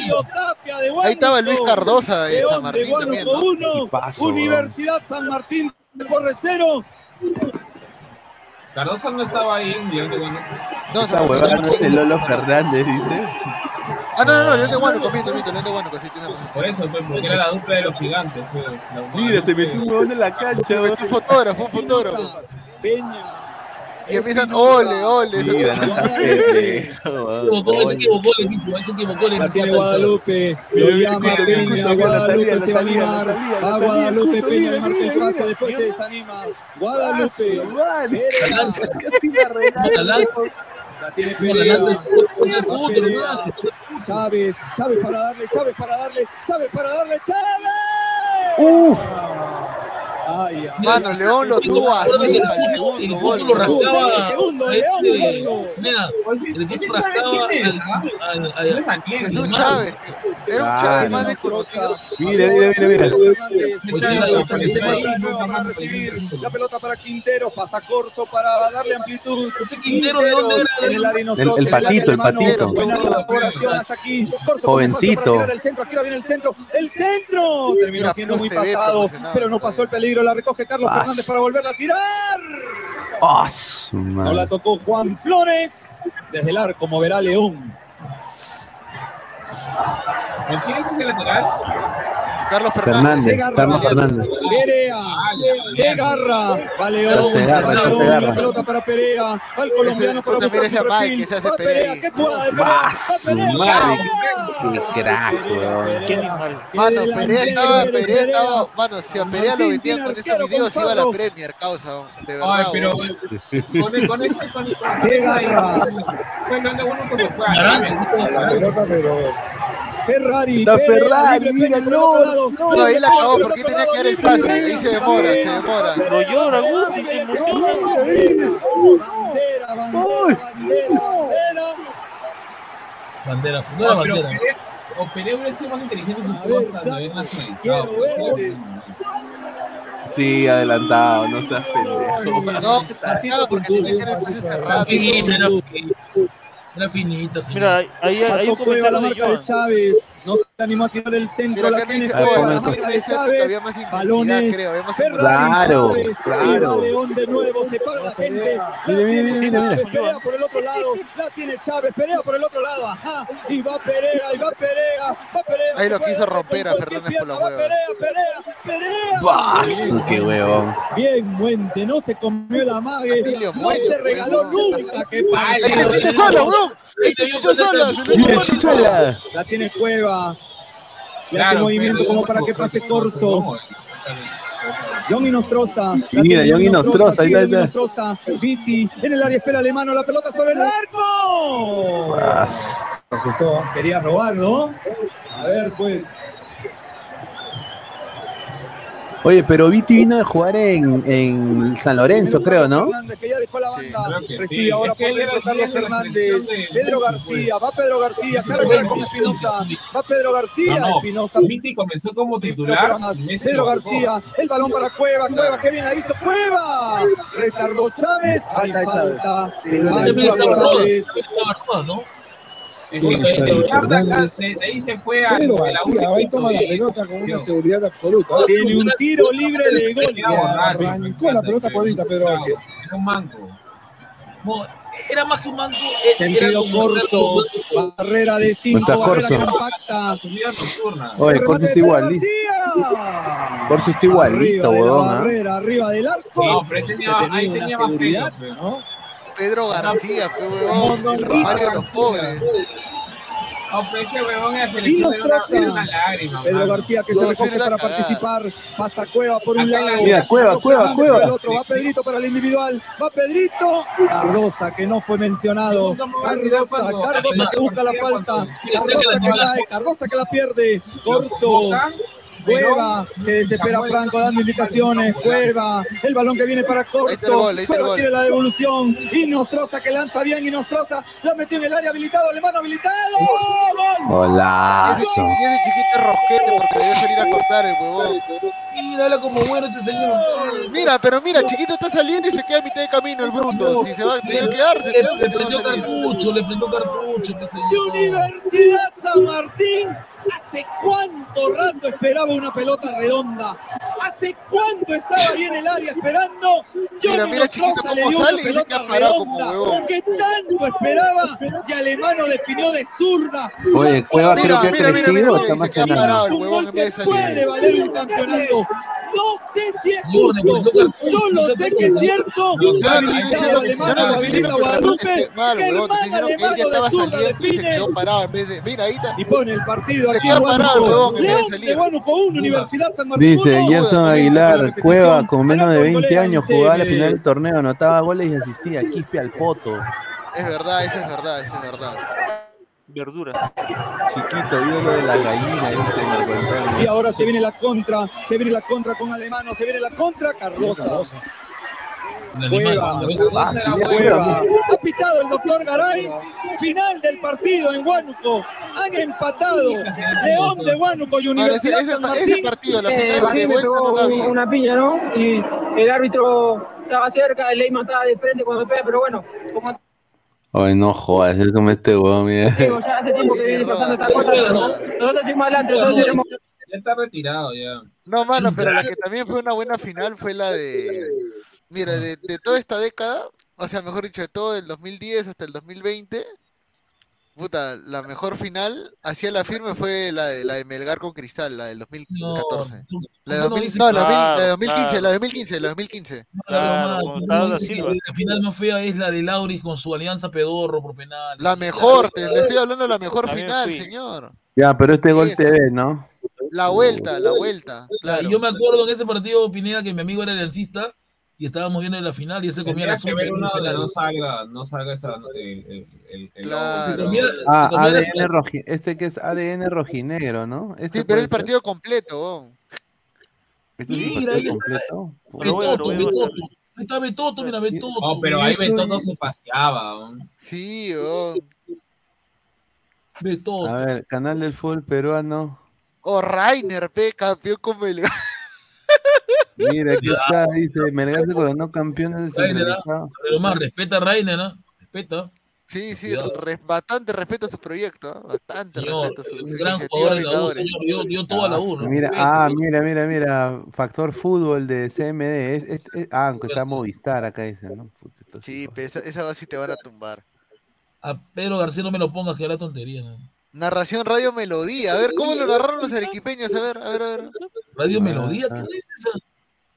Ahí estaba Luis. Cardosa en León San de Martín también, Universidad San Martín por cero. Cardoso no estaba ahí en León de Guanajuato. No, Esa Martín, huevada no es el. Lolo Fernández, dice. Ah, no, no, no, León de Huánuco, miento, miento, León de Huánuco, sí, tiene razón. Por eso, pues, porque era la dupla de los gigantes. pues, Mira, se metió un huevón en la Se cancha, metió un fotógrafo, un fotógrafo. Peña. Y empiezan, ole, ole. Mira, Se equivocó, ahí se equivocó el equipo, se equivocó el La equipo. tiene. Guadalupe, lo llama Peña, Guadalupe se va a animar, va salida, Guadalupe, Peña marca el mira. después se desanima, Ah, Guadalupe, la regala. La lanza, la tiene hermano. Chávez, Chávez para darle, Chávez para darle, Chávez para darle, Chávez. Uf. Ay, ay, Mano, León lo tuvo así para el segundo gol. lo rascaba El segundo, a León, este, el ¿Ese equipo Chávez rascaba quién es, al- ah? al- No al- es Daniel, Jesús. Chávez, era un Chávez más desconocido. Mira, mira, mira, mira. Fernández, Pues Chávez sí, la pelota para Quintero, pasa Corso para darle amplitud. Ese Quintero, ¿de dónde era? El El- el patito, el patito. Jovencito. El centro, aquí va bien el centro. El centro terminó siendo muy pasado, pero no pasó el peligro. La recoge Carlos. Fernández para volverla a tirar. No la tocó Juan Flores. Desde el arco moverá León. ¿Con quién es ese lateral? Carlos Fernández. Carlos Fernández. Perea, Segarra, vale, Está Segarra, está balón, Segarra. la pelota para Perea, va el colombiano para buscar su perfil, que se hace Perea. ¿qué jugada de Perea? ¡Qué crack, weón! ¿Qué animal? Mano, Perea estaba, Perea estaba, mano, si a Perea lo tiene con esos videos iba a la. Premier, causa, de verdad. Ay, pero con, con, con Segarra. Bueno, anda uno con su La pelota, pero Ferrari, Está Perea, Ferrari, libre, mira, otro lado. No, ahí la acabó, porque por tenía que dar el pase, ahí se demora, se demora. Pero llora, Guti, se. Bandera, no No, era bandera. Perea- o Perea hubiera sido más inteligente en su A juego ver, hasta Flaco, haber nacionalizado. sí, Sí, adelantado, no seas pendejo. No, porque tenía que dar el pase cerrado. Era finito. Señor. Mira, ahí hay, hay un comentario de de. Chávez. No se animó a tirar el centro. Pero La tiene Ah, la Balones. creo, había más Ferrari, Claro, claro. León de nuevo. Se para la gente. La Mire, mire, mire, Chávez, mire. Perea por el otro lado. La tiene Chávez. Perea por el otro lado. Ajá. Y va Perea. Y va Perea. Va Perea. Ahí lo quiso romper a Fernández por las pierna, va huevas. Perea, Perea, Perea. ¡Bah, su ¡Qué huevón! Bien, Muente, no se comió la mague, no se regaló nunca, qué ¡Ahí partido. te chicho sola, weón! ¡Ahí te chicho sola! se le ¡Mira, fue. Chichola! La tiene Cueva, le hace Claro, movimiento pero- como para que pase Corso. No, John Inostroza. Y mira, John Inostroza, ahí está, ahí está. Inostroza. Viti en el área espera alemano, la pelota sobre el arco. Resultó. Quería robar, ¿no? A ver, pues. Oye, pero Viti vino a jugar en, en San Lorenzo, creo, ¿no? Fernández, que ya dejó la Sí, banda. creo que Recibe sí. ahora Es que por dentro Carlos selección de Pedro García, va Pedro García, Sí, carga sí, con sí, Espinosa. sí. Va Pedro García, No, no. Espinosa. Viti comenzó como titular. Pedro. García, el balón para Cueva, Cueva que bien la hizo, Cueva. Retardó Chávez, Falta de Chávez. falta. Se Chávez. ¿no? De ahí se fue a García va y última toma la pelota con una seguridad absoluta. Tiene un tiro libre de gol. Arrancó la pelota cuevita, Pedro García. Era un manco. No, era más que un manco. Sentido corso, barrera de 5, Está barrera Corso. compacta. Subida nocturna. Oye, Corso está igual, García. Corso está igualito, huevón, ¿ah? barrera, arriba del arco. No, pero ahí tenía- ahí tenía más seguridad, pelo, ¿no? Pedro García, pe, huevón. El Romario de los pobres. Pero ese huevón en la selección era una, era una lágrima. Pedro mano. García que se recoge para cagada. participar. Pasa Cueva por un Acá lado. la- Mira, Cueva, Cueva, Cueva. el otro. Va Pedrito para el individual. Va Pedrito. Cardosa que no fue mencionado. Cardosa, Cardosa que busca la García falta. Cardosa que cae. Cardosa que la pierde. Corso. Verón, se desespera Samuel, Franco dando indicaciones. Cueva, el balón que viene para Corso. gol. tiene la devolución. Y Nostroza que lanza bien. Y Nostroza la metió en el área habilitado. Alemán habilitado. ¡Gol! Golazo. Ese chiquito rosquete porque debió salir a cortar el huevón. Mira, habla como bueno ese señor. Mira, pero mira, chiquito está saliendo y se queda a mitad de camino el bruto. Si se va, tenía que quedarse. Le, le que prendió cartucho, le prendió cartucho, qué de señor. Universidad San Martín. ¿Hace cuánto rato esperaba una pelota redonda? ¿Hace cuánto estaba ahí en el área esperando? Mira, Johnny mira, chiquito, cómo sale y que pelota ha parado como huevón. Que tanto esperaba y Alemano definió de zurda. Oye, Cueva Mira, creo que ha mira, mira, crecido, mira, está mira, más se queda enano. parado el Un huevón gol en vez de que puede valer un campeonato. No sé si es justo, solo no sé que es cierto. Te estoy habilita Guadalupe, mal, que el man alemano de zurda saliendo y define. Mira, ahí está. pone el partido aquí queda en parado, Huánuco. huevón, en vez de León de salir. Huánuco 1, Universidad San Martín Dice. Gerson Aguilar, Cueva con menos de 20 años jugaba la final del torneo, anotaba goles y asistía. Quispe al poto. Es verdad, eso es verdad, eso es verdad. Verdura. Chiquito, ídolo de la gallina, dice Marco Y ahora se viene la contra, se viene la contra con Alemano, se viene la contra Cardosa. Cueva. Cueva. Ha pitado el doctor Garay. Final del partido en Huánuco. Han empatado León de Huánuco y Universidad ese, San ese partido, la Eh, final de Martín no una piña, ¿no? Y el árbitro estaba cerca, el Leyman estaba de frente cuando pega, pero bueno, como Ay, no jodas, es como este huevón, mira. digo, ya hace tiempo que viene pasando. Nosotros seguimos adelante, nosotros seguimos Ya está retirado ya. No, mano, pero la que también fue una buena final fue la de. Mira, de, de toda esta década, o sea, mejor dicho, de todo el 2010 hasta el 2020, Puta, la mejor final, hacia la firme fue la de, la de Melgar con Cristal, la del 2014. la, de no 2000 dices no, la, mil- la de Claro, 2015, claro. la de 2015, la de 2015. Claro, no la final más fea es la de Lauris con su alianza pedorro por penal. La mejor, te, le estoy hablando de la mejor También final, fui. señor. Ya, pero este gol Esa. TV, ¿no? La vuelta, la vuelta. Claro. Y yo me acuerdo en ese partido, Pineda, que mi amigo era aliancista y estábamos viendo la final y él se comía la que ver donde no salga, no salga esa, el, el, el. Ah, comía la- ADN roji- este que es ADN rojinegro, ¿no? Este Sí, pero es el partido completo. ¿Este es el Mira, ahí partido está. completo? Betoto, Betoto. Ahí está Betoto, mira, Betoto. Oh, pero ahí Betoto se paseaba. Sí, weón. Betoto. A ver, canal del fútbol peruano. O Rainer, pe, campeón con Melgar. Mira, aquí está, dice, Melgar se coronó campeón Rainer, descentralizado. ¿ah? Pero más, respeta a Rainer, ¿no? Respeta. Sí, sí, re- bastante respeto a su proyecto, ¿ah? bastante Señor, respeto a su, un su gran jugador de la U, señor. Dio, dio todo a la U, ¿no? Mira, ah, mira, mira, mira, factor fútbol de CMD. Es, es- es- ah, aunque está Movistar acá dice, ¿no? Puta, sí. Sí, pe, esa, esa va sí te van a tumbar. A Pedro García no me lo pongas, que era tontería. ¿no? Narración Radio Melodía. A ver, ¿cómo lo narraron los arequipeños? A ver, a ver, a ver. Radio Ah, Melodía, ah. ¿qué es esa?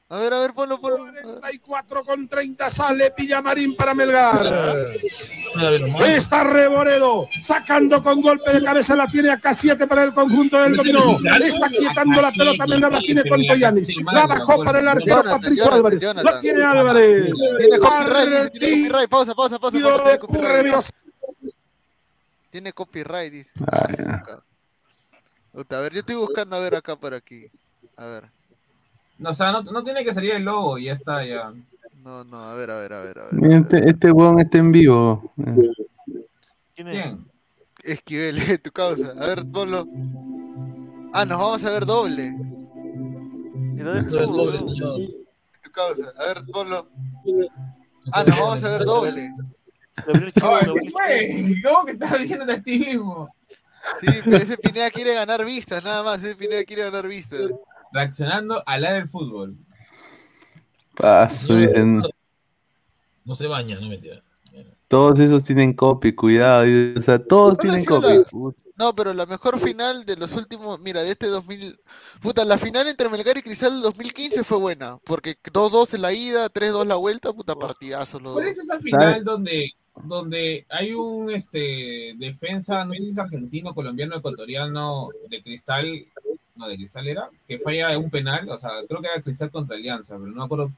A ver, a ver, ponlo, ponlo. 44 con 30 sale Villamarín para Melgar. Está Reboredo sacando con golpe de cabeza, la tiene acá 7 para el conjunto del dominó. mexicano. Está quietando la pelota, Melgar la tiene con Toyanis. La bajó para el arquero Patricio Álvarez. La tiene Álvarez. Tiene copyright, tiene copyright. Pausa, pausa, pausa. Tiene copyright. Tiene copyright, dice. A ver, yo estoy buscando a ver acá por aquí. A ver. No, o sea, no, no tiene que salir el logo, ya está, ya. No, no, a ver, a ver, a ver, a ver. Este, este weón está en vivo. ¿Quién? Esquivel, tu causa. A ver, ponlo. Ah, nos vamos a ver doble. Eso es doble, señor. Tu causa. A ver, ponlo. Ah, nos vamos a ver doble. Ay, ¿qué fue? ¿Cómo que estás viendo a ti mismo? Sí, pero ese Pineda quiere ganar vistas, nada más. Ese Pineda quiere ganar vistas. Reaccionando al área del fútbol. Paso, dicen. No se baña, no mentira. Todos esos tienen copy, cuidado. O sea, todos tienen la- copy. No, pero la mejor final de los últimos, mira, de este 2000, puta, la final entre Melgar y Cristal del 2015 fue buena, porque 2-2 en la ida, 3-2 la vuelta, puta partidazo los ¿Cuál dos. es esa final donde, donde hay un este defensa, no sé si es argentino, colombiano, ecuatoriano, de cristal, no, de cristal era, que falla un penal, o sea, creo que era cristal contra Alianza, pero no me acuerdo.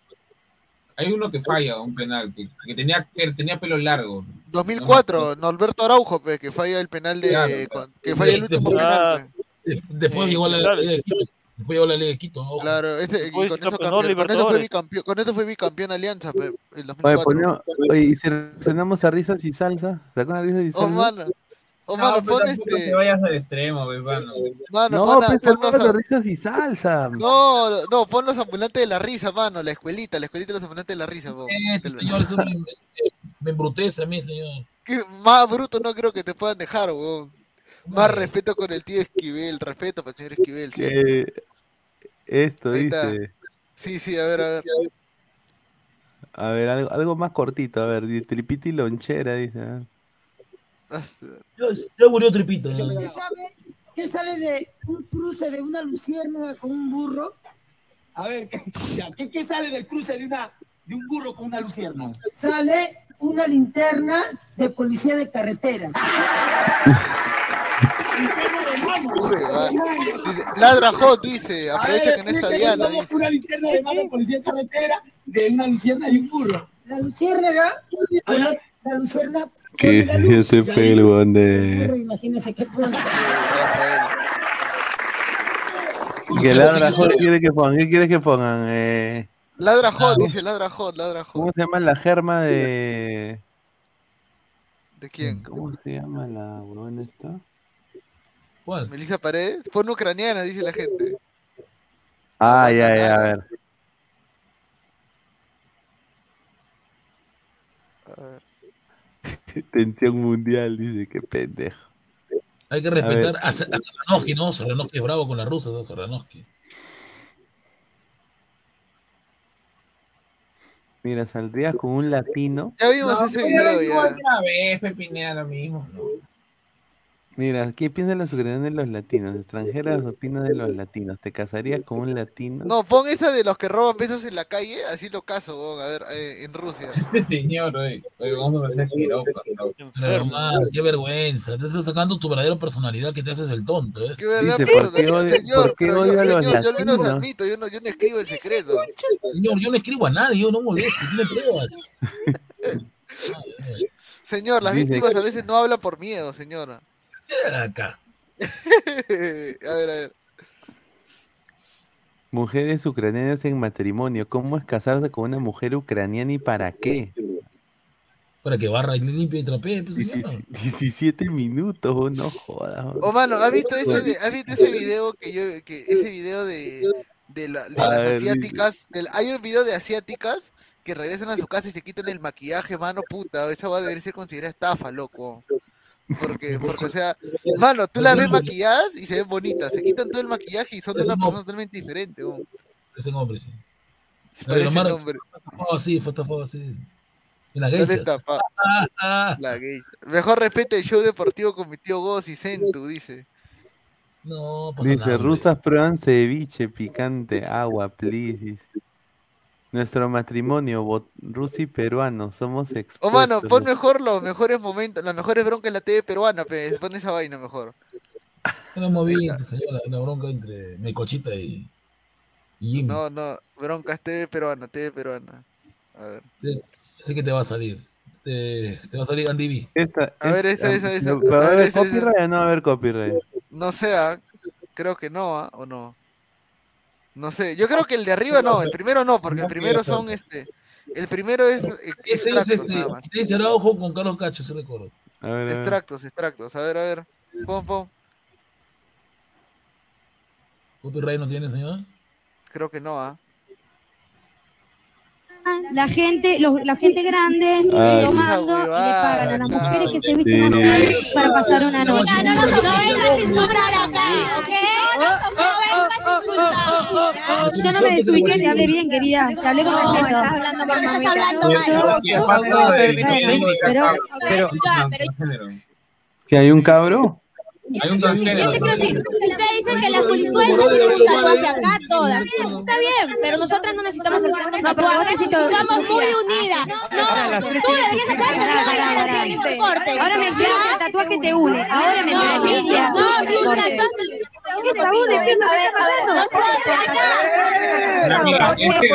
Hay uno que falla un penal, que, que tenía, que tenía pelo largo. 2004, Norberto Araujo, pe, que falla el penal de, Claro. con- que falla el último penal, pe. De- Después llegó la Liga de Quito. Después llegó la Liga de Quito. ojo. Claro, ese, con, eso campeón- con eso fue bicampeón, con eso fue bicampeón Alianza, pe, el Oye, 2004. ponemos- oye, y si reaccionamos a risas y salsa, ¿sacó una risas y Oh, salsa? Oh, No, mano, pero pon este, te vayas al extremo, pues, mano. mano, No, pon a- pues ponnos sacó a- de risas y salsa. No, no, pon los ambulantes de la risa, mano, la escuelita, la escuelita de los ambulantes de la risa, po. Este señor eso me, me embrutece a mí, señor. Más bruto no creo que te puedan dejar, weón. Más respeto con el tío Esquivel, respeto para el señor Esquivel. Que esto dice. Sí, sí, a ver, a ver. A ver, algo, algo más cortito, a ver, tripiti lonchera, dice. a ver. Ya, ya murió Tripita. ¿Qué sabe? ¿Qué sale de un cruce de una luciérnaga con un burro? A ver, ¿qué, ya, ¿qué, qué sale del cruce de, una, de un burro con una luciérnaga? Sale una linterna de policía de carretera. Uy, va. Dice, Ladra Hot, dice, aprovecha que no está Diana, ¿Cómo dice. que una linterna de mano de policía de carretera de una luciérnaga y un burro? La luciérnaga, la, la luciérnaga, Que ese fue el weón burro, de. imagínese qué pone. Que ladra Hot quiere que pongan. ¿Qué quieres que pongan? Eh, Ladra Hot, dice, ladra Hot, ladra Hot. ¿Cómo se llama la germa de. ¿De quién? ¿Cómo se llama la huevona esta? ¿Cuál? Melissa Paredes, porno ucraniana, dice la gente. Ah, ya, ya, a ver. A ver. Tensión mundial, dice, qué pendejo. Hay que respetar a, a ¿no? Sarranovsky es bravo con las rusas, ¿no? Mira, saldrías con un latino. Ya vimos No, ese video ya. una vez, Pepinea, lo mismo. ¿no? Mira, ¿qué piensan los ucranianos de los latinos? Extranjeras opinan de los latinos. ¿Te casarías con un latino? No, pon esa de los que roban besos en la calle, así lo caso, weón, a ver, eh, en Rusia. Este señor, oye, oye, vamos a ver giropa. Pero, hermano, qué vergüenza. Te estás sacando tu verdadera personalidad que te haces el tonto. ¿eh? Qué verdad, Dice, pero ¿por qué señor, qué pero yo, a los señor, yo al menos admito, yo no, yo no escribo el secreto. Señor, yo no escribo a nadie, yo no molesto, tiene pruebas. Señor, las Dice- víctimas a veces no hablan por miedo, señora. Acá. a ver, a ver. Mujeres ucranianas en matrimonio. ¿Cómo es casarse con una mujer ucraniana y para qué? Para que barra y limpie y trapee, pues, señor. 17, 17 minutos, oh, no jodas. oh. O mano, ¿has visto ese, de- ¿has visto ese video que yo, que ese video de, de, la- de A las ver, asiáticas? del- hay un video de asiáticas que regresan a su casa y se quitan el maquillaje, mano, puta, esa va a deber ser considerada estafa, loco. Porque, porque, o sea, mano, tú las ves maquilladas y se ven bonitas, se quitan todo el maquillaje y son de una persona totalmente diferente, weón. Ese hombre, sí. Parece Omar, nombre. fotofo así, fotofo así. En las ¿Dónde gaychas. está, pa? Ah, La gay. Mejor respete el show deportivo con mi tío Goz y Centu, dice. No, pasa Dice, nada, rusas prueban ceviche, picante, agua, please. dice. Nuestro matrimonio, y peruano, somos O expuestos. mano, pon mejor los mejores momentos, las mejores broncas en la TV peruana, pe, pon esa vaina mejor. Una movida, señora, una bronca entre Melcochita y, y Jimmy. No, no, broncas TV peruana, TV peruana. A ver. Sí, sé que te va a salir. Te, te va a salir Andy B. Esa, A ver, esa- esa, esa. ¿Va a ver, copyright o no va a haber copyright? No sé, ah, creo que no, ¿ah? ¿o no? No sé, yo creo que el de arriba no, el primero no, porque el primero son este, el primero es eh, Ese es extractos, este, más. dice Araujo con Carlos Cacho, se recuerdo. A ver, a ver. Extractos, extractos, a ver, a ver, pon, pon, ¿Copyright no tiene, señor? creo que no, ¿ah? La gente, los- la gente grande Ah, tomando y le pagan a las mujeres que se visten Sí. así para pasar una noche. No, no, no, no vengas a insultar acá, ¿ok? No vengas a insultar. Yo no me desubiqué, te hablé bien, querida. Te hablé con No, respeto. estás hablando mal, Estás hablando mal. Pero- ¿Que hay un cabro? Hay un Yo te quiero decir, ustedes dicen que las polisueltas tienen un tatuaje acá, todas. Está bien, pero nosotras no necesitamos hacernos tatuajes, somos muy unidas. No, tú deberías hacer tatuajes corte. Ahora me entiendo que el tatuaje te une. Ahora me No, envidia. no, sus tatuajes. Esa voz defiende A ver, a ver, Pero mira, este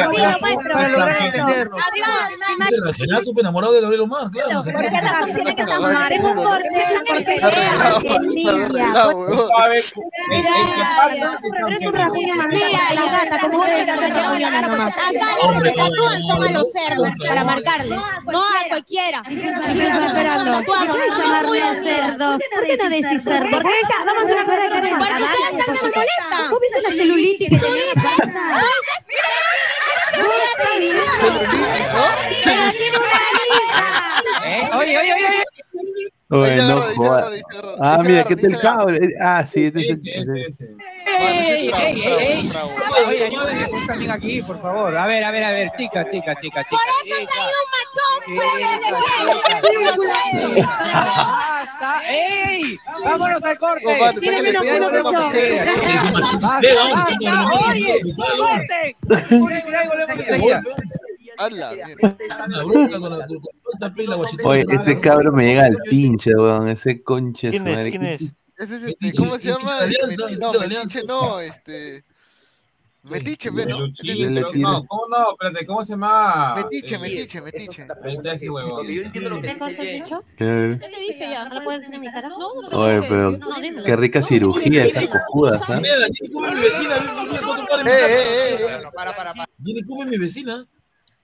Para lograr entenderlo. Ese Rajenazo fue enamorado de Gabriel Omar, claro. ¿Por qué razón tiene que estar Acá los que tatúan son a los cerdos, para marcarles, no a cualquiera. ¿Qué estás esperando? ¿Por qué llamarme a cerdo? ¿Por qué no decís cerdo? Porque ella, vamos a hacer una cosa. Porque ustedes también me molestan. ¿Vos viste la celulitis que tenía en la casa? ¿Eh? Oye, oye, oye, oye. Oye, Ah, mira, ¿qué tal el cabro? Eh, Ah, sí, este es. ¡Ey, ey, ey! Oye, ayúdenme también aquí, por favor. A ver, a ver, a ver, chica, chica, chica, chica. Por eso trae un machón. ¡Ey! ¡Vámonos al corte! Tiene menos. Cuidado, cuidado, volvemos enseguida. A la mierda. Una bronca con la con la pila guachita. Oye, este cabro me llega al pinche, weón. Ese conche ¿Quién es? madre. ¿Quién es? Ese es este, Metiche, ¿cómo se llama? hincha de Alianza, Meti- es no. Metiche no, este. Metiche, ve, ¿no? Yo le. No, ¿cómo no? Espérate, ¿cómo se llama? Metiche, Eh, metiche, metiche. ¿Qué cosa has dicho? ¿Qué te dije ya? ¿No le puedes decir en mi cara? No, Oye, pero qué rica cirugía esa cojuda, ¿sabes? Cuba es mi vecina. En mi Eh, eh, mi vecina.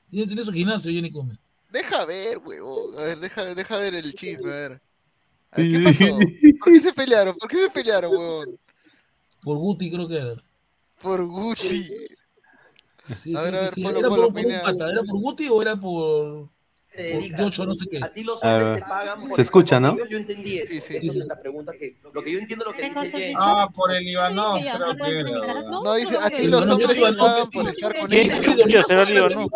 Tiene, tiene su gimnasio, Jenny Cuba. Deja ver, huevón. A ver, deja, deja ver el chisme, a ver. A ver, ¿Qué pasó? ¿Por qué se pelearon? ¿Por qué se pelearon, huevón? Por Guti creo que era. Por Gucci. Sí, A ver, a ver, sí. ponlo, ¿Era ponlo, por, por un pata? ¿Era por Guti o era por, Yocho no sé qué? A ti los hombres te pagan por Se escucha, ¿no? Yo entendí eso. Sí, sí. Esa es la pregunta que. Lo que yo entiendo lo que ¿Qué dice? Ah, por el Ivanov, ¿No. No, No, dice, no, a ti no, los no, hombres yo te pagan por estar con ¿Quién ellos. el mi Ivanov?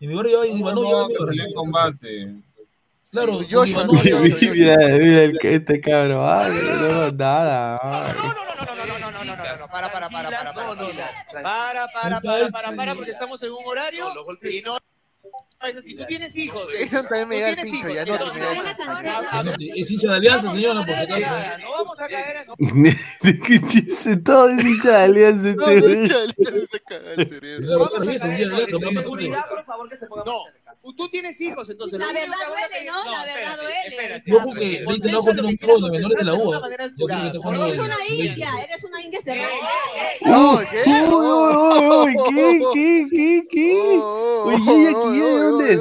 en mi barrio hay Ivanov No, combate. Claro, Joshua, no, Joshua. Mira, mira el que este cabrón. Ay, no, nada. ay. Para, para, para, para, para. Para, para, para, para, para, porque estamos en un horario y no. Así, tú tienes hijos. Eso también me el pincho, ya no, da el pincho. Es hincha de alianza, señora, por si acaso. No vamos a caer en. ¿Qué chiste? Todo es hincha de alianza. No, este no, se caga el cerebro. Hincha de alianza. No, tú tienes hijos, entonces. La verdad duele, ¿no? La verdad duele. espérate. No, porque contra un pro de menores de la UA. Yo creo que está jugando Eres de- una india, eres una india cerrada. No, ¿qué? Uy, ¿qué, qué, qué, qué? Oye, ¿y aquí de dónde es?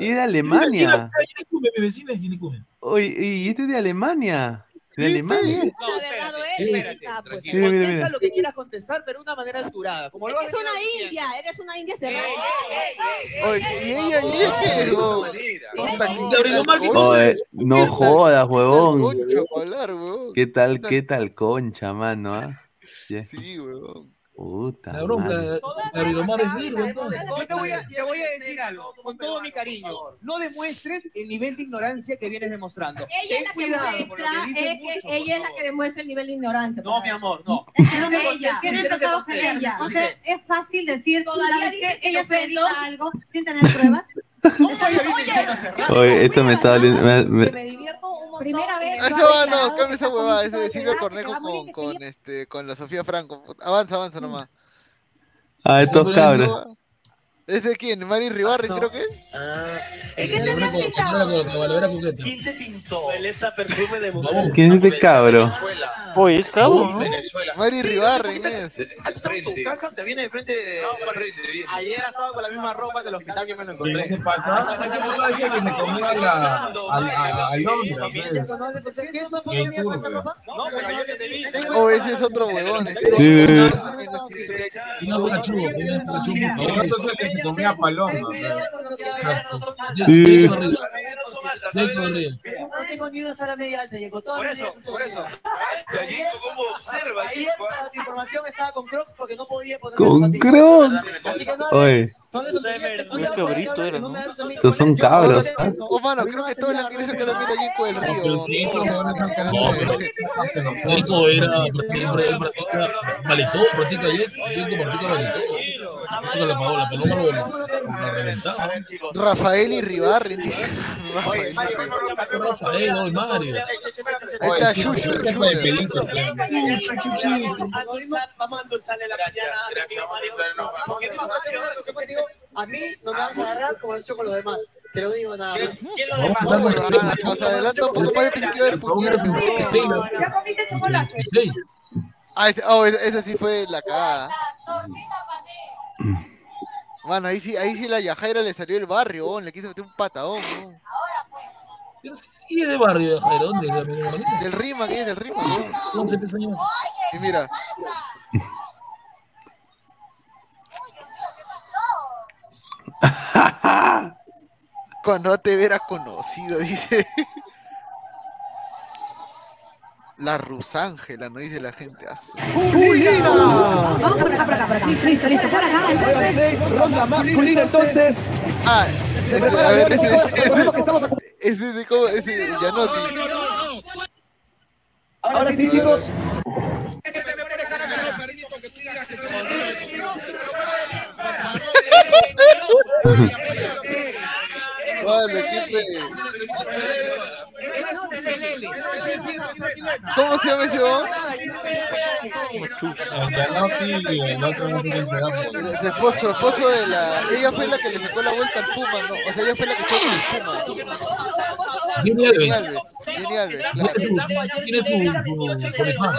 ¿Y de Mi vecina, Alemania? Yinicume, mi vecina es Yinicume. Oye, ¿y este es de Alemania? ¿De? No, espérate. Sí, mira, Contesta mira. lo que quieras contestar, pero de una manera alturada. Como lo Eres has una venido haciendo. india, eres una india cerrada. Oye, y ella, y ella que oh, puta, qué Gabriel Omar, ¿qué concha, Oye, no jodas, huevón. ¿Qué tal, qué tal concha, mano? ah? Sí, weón. Puta La bronca, madre. Gabriel Omar es virgo, entonces. Yo te voy, a, te voy a decir algo, con todo mi cariño. No demuestres el nivel de ignorancia que vienes demostrando. Ella es la que lo muestra, que que ella es la que demuestra el nivel de ignorancia. No, mi amor, no. Ella, Tiene ella. empezado a ofender. Entonces, es fácil decir, Todavía ¿sabes dice qué? Ella que se dedica a algo sin tener pruebas. Oye, esto me está doliendo. me- me- Primera vez. Eso va, no, cambia esa huevada, ese de Silvia Cornejo con, con, este, con la Sofía Franco. Avanza, avanza nomás. Ah, estos cabros. ¿Es de quién? ¿Mari Ribarri, creo que es? ¿Quién te pintó? Beleza perfume de mujer. ¿Quién es este cabro? Oye, es cabo, ¿no? Mari Ribarri, es. Tu casa te viene de frente de. Ayer estaba con la misma ropa del hospital que me lo encontré. ese pata, ese pata decía que me comía la, al, al, al Londra, pues. Y el turco. No, pero yo que te vi. Oh, ese es otro huevón. este. Sí. No por el favor. Se comía paloma. Sí. No tengo ni una sala media alta, llegó todas Por las eso, medidas por eso. Gallito, ¿cómo observa? Ayer, para tu información, estaba con Crocs porque no podía poner Con Crocs. Oye, Un cabrito era, ¿no? estos son cabros. ¿ah? Oh, mano, creo que todos Río. esos era, él practica, practica practica valitó. Eso que le pagó la paloma, lo, lo reventaba. Rafael y Ribarri. dice. Rafael. Rafael, hoy Mario. Ahí está Este sale la mañana. Gracias, A mí no me vas a agarrar como lo he hecho con los demás. Te lo digo nada más. ¿Quién lo Vamos a No, huevada, o sea, adelanta un poco más, yo pensé que iba a. ¿Ya comiste chocolate? Sí. Ah, ese, oh, ese sí fue la cagada. Mano, ahí sí, ahí sí la Yajaira le salió el barrio, huevón, le quiso meter un patadón, huevón. Pero sí, sí es de barrio, Jairo. ¿Dónde? Del rima, que es del rima, huevón. 11 pesos años. Y mira. Cuando te verás conocido, dice. La Rusángela, no dice la gente. Ah, su- Vamos por acá, por acá, por acá. Listo, listo, por acá. Entonces, Ronda masculina entonces. Ah, a ver, ese, ese, ese, de cómo, ese de Gianotti. Ahora sí, chicos. El Gianotti y sé quién será. porque- Su esposo, su esposo de la. Ella fue la que le sacó la vuelta al Puma, ¿no? O sea, ella fue la que fue con el Puma. Jenny Jenny Alves. Alves. Jenny Alves, claro.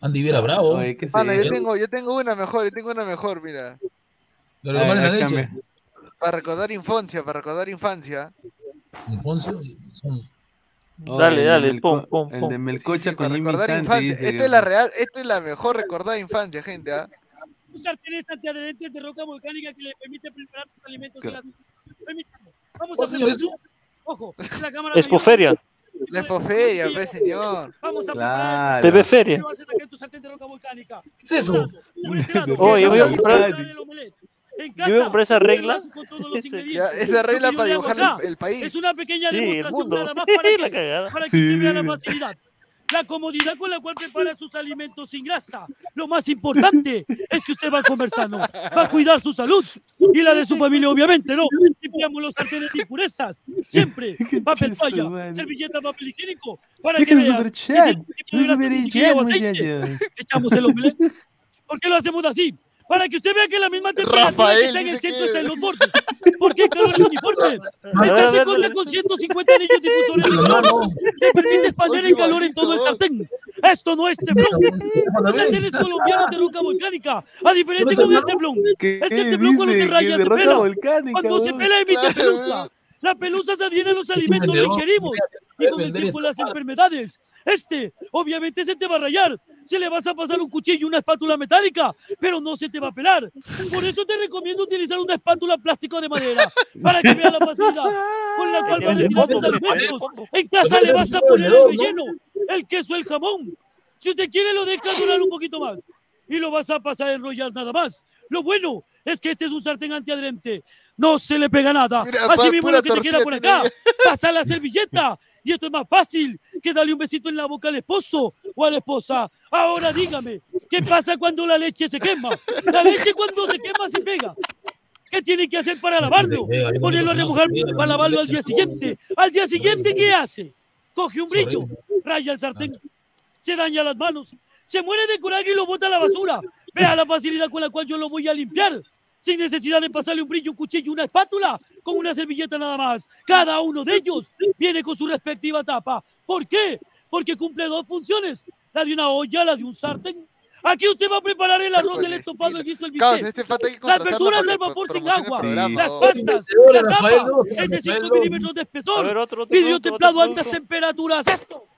Andy Viera bravo. Oye, ¿qué Mano, yo tengo, yo tengo una mejor, yo tengo una mejor, mira. La leche. Para recordar infancia, para recordar infancia. Alfonso, son- Oh, Dale, el dale, pum, pum, El de Melcocha con recordar Santi. infancia. dice Esta que- es la real, esta es la mejor recordada infancia, gente. ¿ah? Usar sartenes antiadherentes de roca volcánica que le permite preparar sus alimentos en las... Permítame. Vamos ¿Cuál a preparar- es Ojo, la cámara. La expoferia, pues, señor. Vamos a Claro. TV Feria. Lo haces acá en tu sartén de roca volcánica. ¿Qué es eso? Oye, yo voy a comprar- yo voy a comprar esa tú regla. esa para dibujar el, el país. Es una pequeña Sí, demostración mundo. nada más para La que, cagada. para que usted vea la facilidad. La comodidad con la cual prepara sus alimentos sin grasa. Lo más importante es que usted va a comer sano, va a cuidar su salud y la de su familia, obviamente, ¿no? Limpiamos los sartenes de impurezas, siempre. Papel toalla, servilleta, papel higiénico, para Es que que veas que sin ningún tipo de grasa, siquiera o aceite. Echamos el omelette. ¿Por qué lo hacemos así? Para que usted vea que la misma temperatura Rafael que está en el centro que- está en los bordes. ¿Por qué calor uniforme? Ver, a El sartén cuenta con 150 anillos difusores de calor que permite expandir el calor en todo el sartén. Esto no es teflón. Los sartenes colombianos de roca volcánica. A diferencia con el teflón. ¿Qué Es que el teflón cuando se raya se pela. Cuando se pela emite pelusa. La pelusa se adhiere a los alimentos que ingerimos y con el tiempo las enfermedades. Este, obviamente, se te va a rayar. Se le vas a pasar un cuchillo y una espátula metálica, pero no se te va a pelar. Por eso te recomiendo utilizar una espátula plástico de madera para que veas la facilidad con la cual vas a tirar tus alimentos. En casa le vas a poner el relleno, el queso, el jamón. Si usted quiere, lo deja durar un poquito más y lo vas a pasar a enrollar nada más. Lo bueno es que este es un sartén antiadherente. No se le pega nada. Mira, Así pa- mismo lo que te queda por acá. Pasa la servilleta. Y esto es más fácil que darle un besito en la boca al esposo o a la esposa. Ahora dígame, ¿qué pasa cuando la leche se quema? La leche cuando se quema se pega. ¿Qué tiene que hacer para lavarlo? Ponerlo a remojar para lavarlo al día siguiente. Al día siguiente, ¿qué hace? Coge un brillo, raya el sartén, se daña las manos, se muere de coraje y lo bota a la basura. Vea la facilidad con la cual yo lo voy a limpiar. Sin necesidad de pasarle un brillo, un cuchillo, una espátula, con una servilleta nada más. Cada uno de ellos viene con su respectiva tapa. ¿Por qué? Porque cumple dos funciones. La de una olla, la de un sartén. Aquí usted va a preparar el arroz, el estofado, el guiso, el bistec. este Las verduras que vapor sin agua, programa, las pastas, la tapa es de 5 Rafael, no. milímetros de espesor, vidrio templado a altas temperaturas. Esto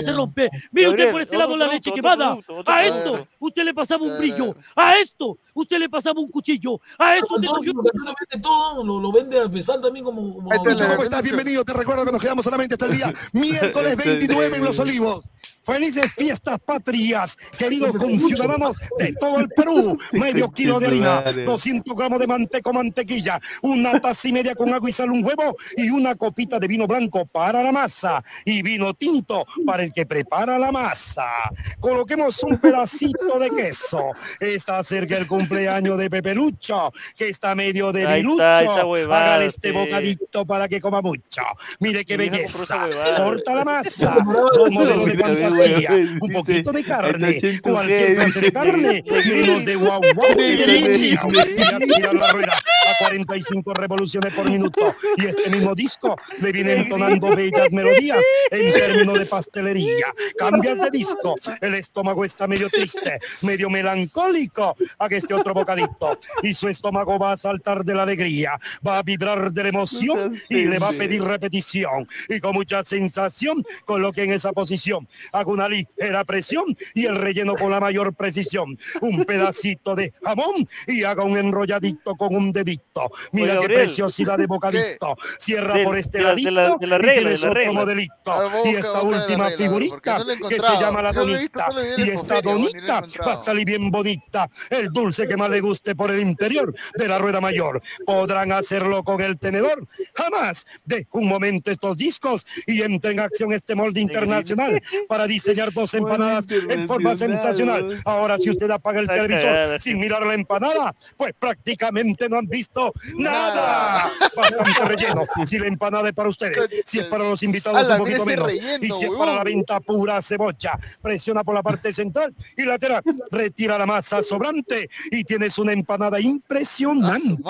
Se rompe. Mire usted por este lado la leche quemada. A esto usted le pasaba un A brillo. ver. A esto usted le pasaba un cuchillo. A esto usted Todo, cogió porque no lo vende todo, lo, lo vende a pesar también como. como Ahí está como- la- ¿Cómo estás? Bienvenido. Te recuerdo que nos quedamos solamente hasta el día miércoles 29 en Los Olivos. Felices fiestas patrias, queridos conciudadanos de todo el Perú. Medio kilo de harina, 200 gramos de manteco, mantequilla, una taza y media con agua y sal, un huevo y una copita de vino blanco para la masa y vino tinto para el que prepara la masa. Coloquemos un pedacito de queso. Está cerca el cumpleaños de Pepe Lucho, que está medio de Ahí está, esa Lucho. huevada, Hágale este bocadito para que coma mucho. Mire qué belleza. Corta la masa. Dos modelos de fantasía. Un poquito de carne. Cualquier clase de carne. Menos de guau guau. Aspirar la rueda a 45 revoluciones por minuto. Y este mismo disco le viene entonando bellas melodías en términos de pastelería. Cambias de disco. El estómago está medio triste, medio melancólico. Haga este otro bocadito. Y su estómago va a saltar de la alegría. Va a vibrar de la emoción y le va a pedir repetición. Y con mucha sensación, coloque en esa posición. Haga una ligera presión y el relleno con la mayor precisión. Un pedacito de jamón y haga un enrolladito con un dedito. Mira Oye, qué Gabriel. preciosidad de bocadito. Cierra Del- por este de la- de la- ladito de la y regla, tienes de la otro regla. modelito. Busca, y esta de última regla, figurita no que se llama la en y esta y bonita va a salir bien bonita. El dulce que más le guste por el interior de la rueda mayor. Podrán hacerlo con el tenedor. Jamás de un momento estos discos y entra en acción este molde internacional para diseñar dos empanadas en forma sensacional. Ahora, si usted apaga el televisor sin mirar la empanada, pues prácticamente no han visto? ¡Nada! Bastante relleno. Si la empanada es para ustedes, si es para los invitados un poquito menos, y si es para la venta pura cebolla, presiona por la parte central y lateral, retira la masa sobrante y tienes una empanada impresionante.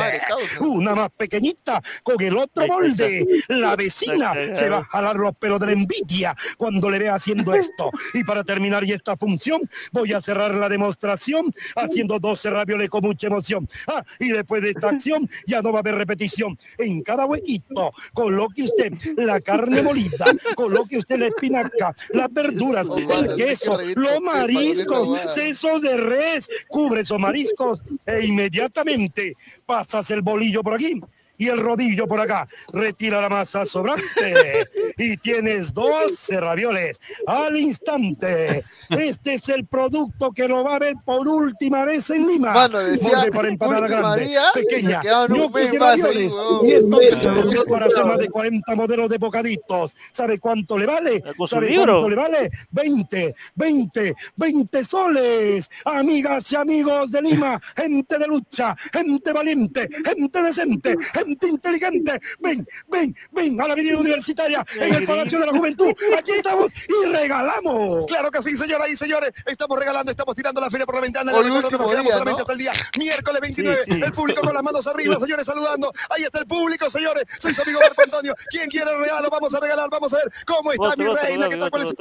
Una más pequeñita con el otro molde. La vecina se va a jalar los pelos de la envidia cuando le vea haciendo esto. Y para terminar y esta función, voy a cerrar la demostración haciendo 12 ravioles con mucha emoción. Ah, y después de esta acción ya no va a haber repetición. En cada huequito coloque usted la carne molida, coloque usted la espinaca, las verduras, el queso, los mariscos, sesos de res, cubre esos mariscos e inmediatamente pasas el bolillo por aquí y el rodillo por acá. Retira la masa sobrante y tienes 12 ravioles al instante. Este es el producto que lo va a ver por última vez en Lima. Mano, decía, para empanada grande, día, pequeña, ñoquis y ravioles. Y esto para hacer más de 40 modelos de bocaditos. ¿Sabe cuánto le vale? ¿Sabe cuánto le vale? 20, 20, 20 soles. Amigas y amigos de Lima, gente de lucha, gente valiente, gente decente, gente inteligente. Ven, ven, ven a la avenida universitaria en el Palacio de la Juventud. Aquí estamos y regalamos. Claro que sí, señoras y señores. Estamos regalando, estamos tirando la feria por la ventana. Hoy último nos quedamos día, solamente ¿no? hasta el día miércoles 29. Sí, sí. El público con las manos arriba, señores, saludando. Ahí está el público, señores. Soy su amigo Marco Antonio. ¿Quién quiere el regalo? Vamos a regalar, vamos a ver cómo está Otro, mi reina. otro, ¿Qué tal? ¿Cuál es?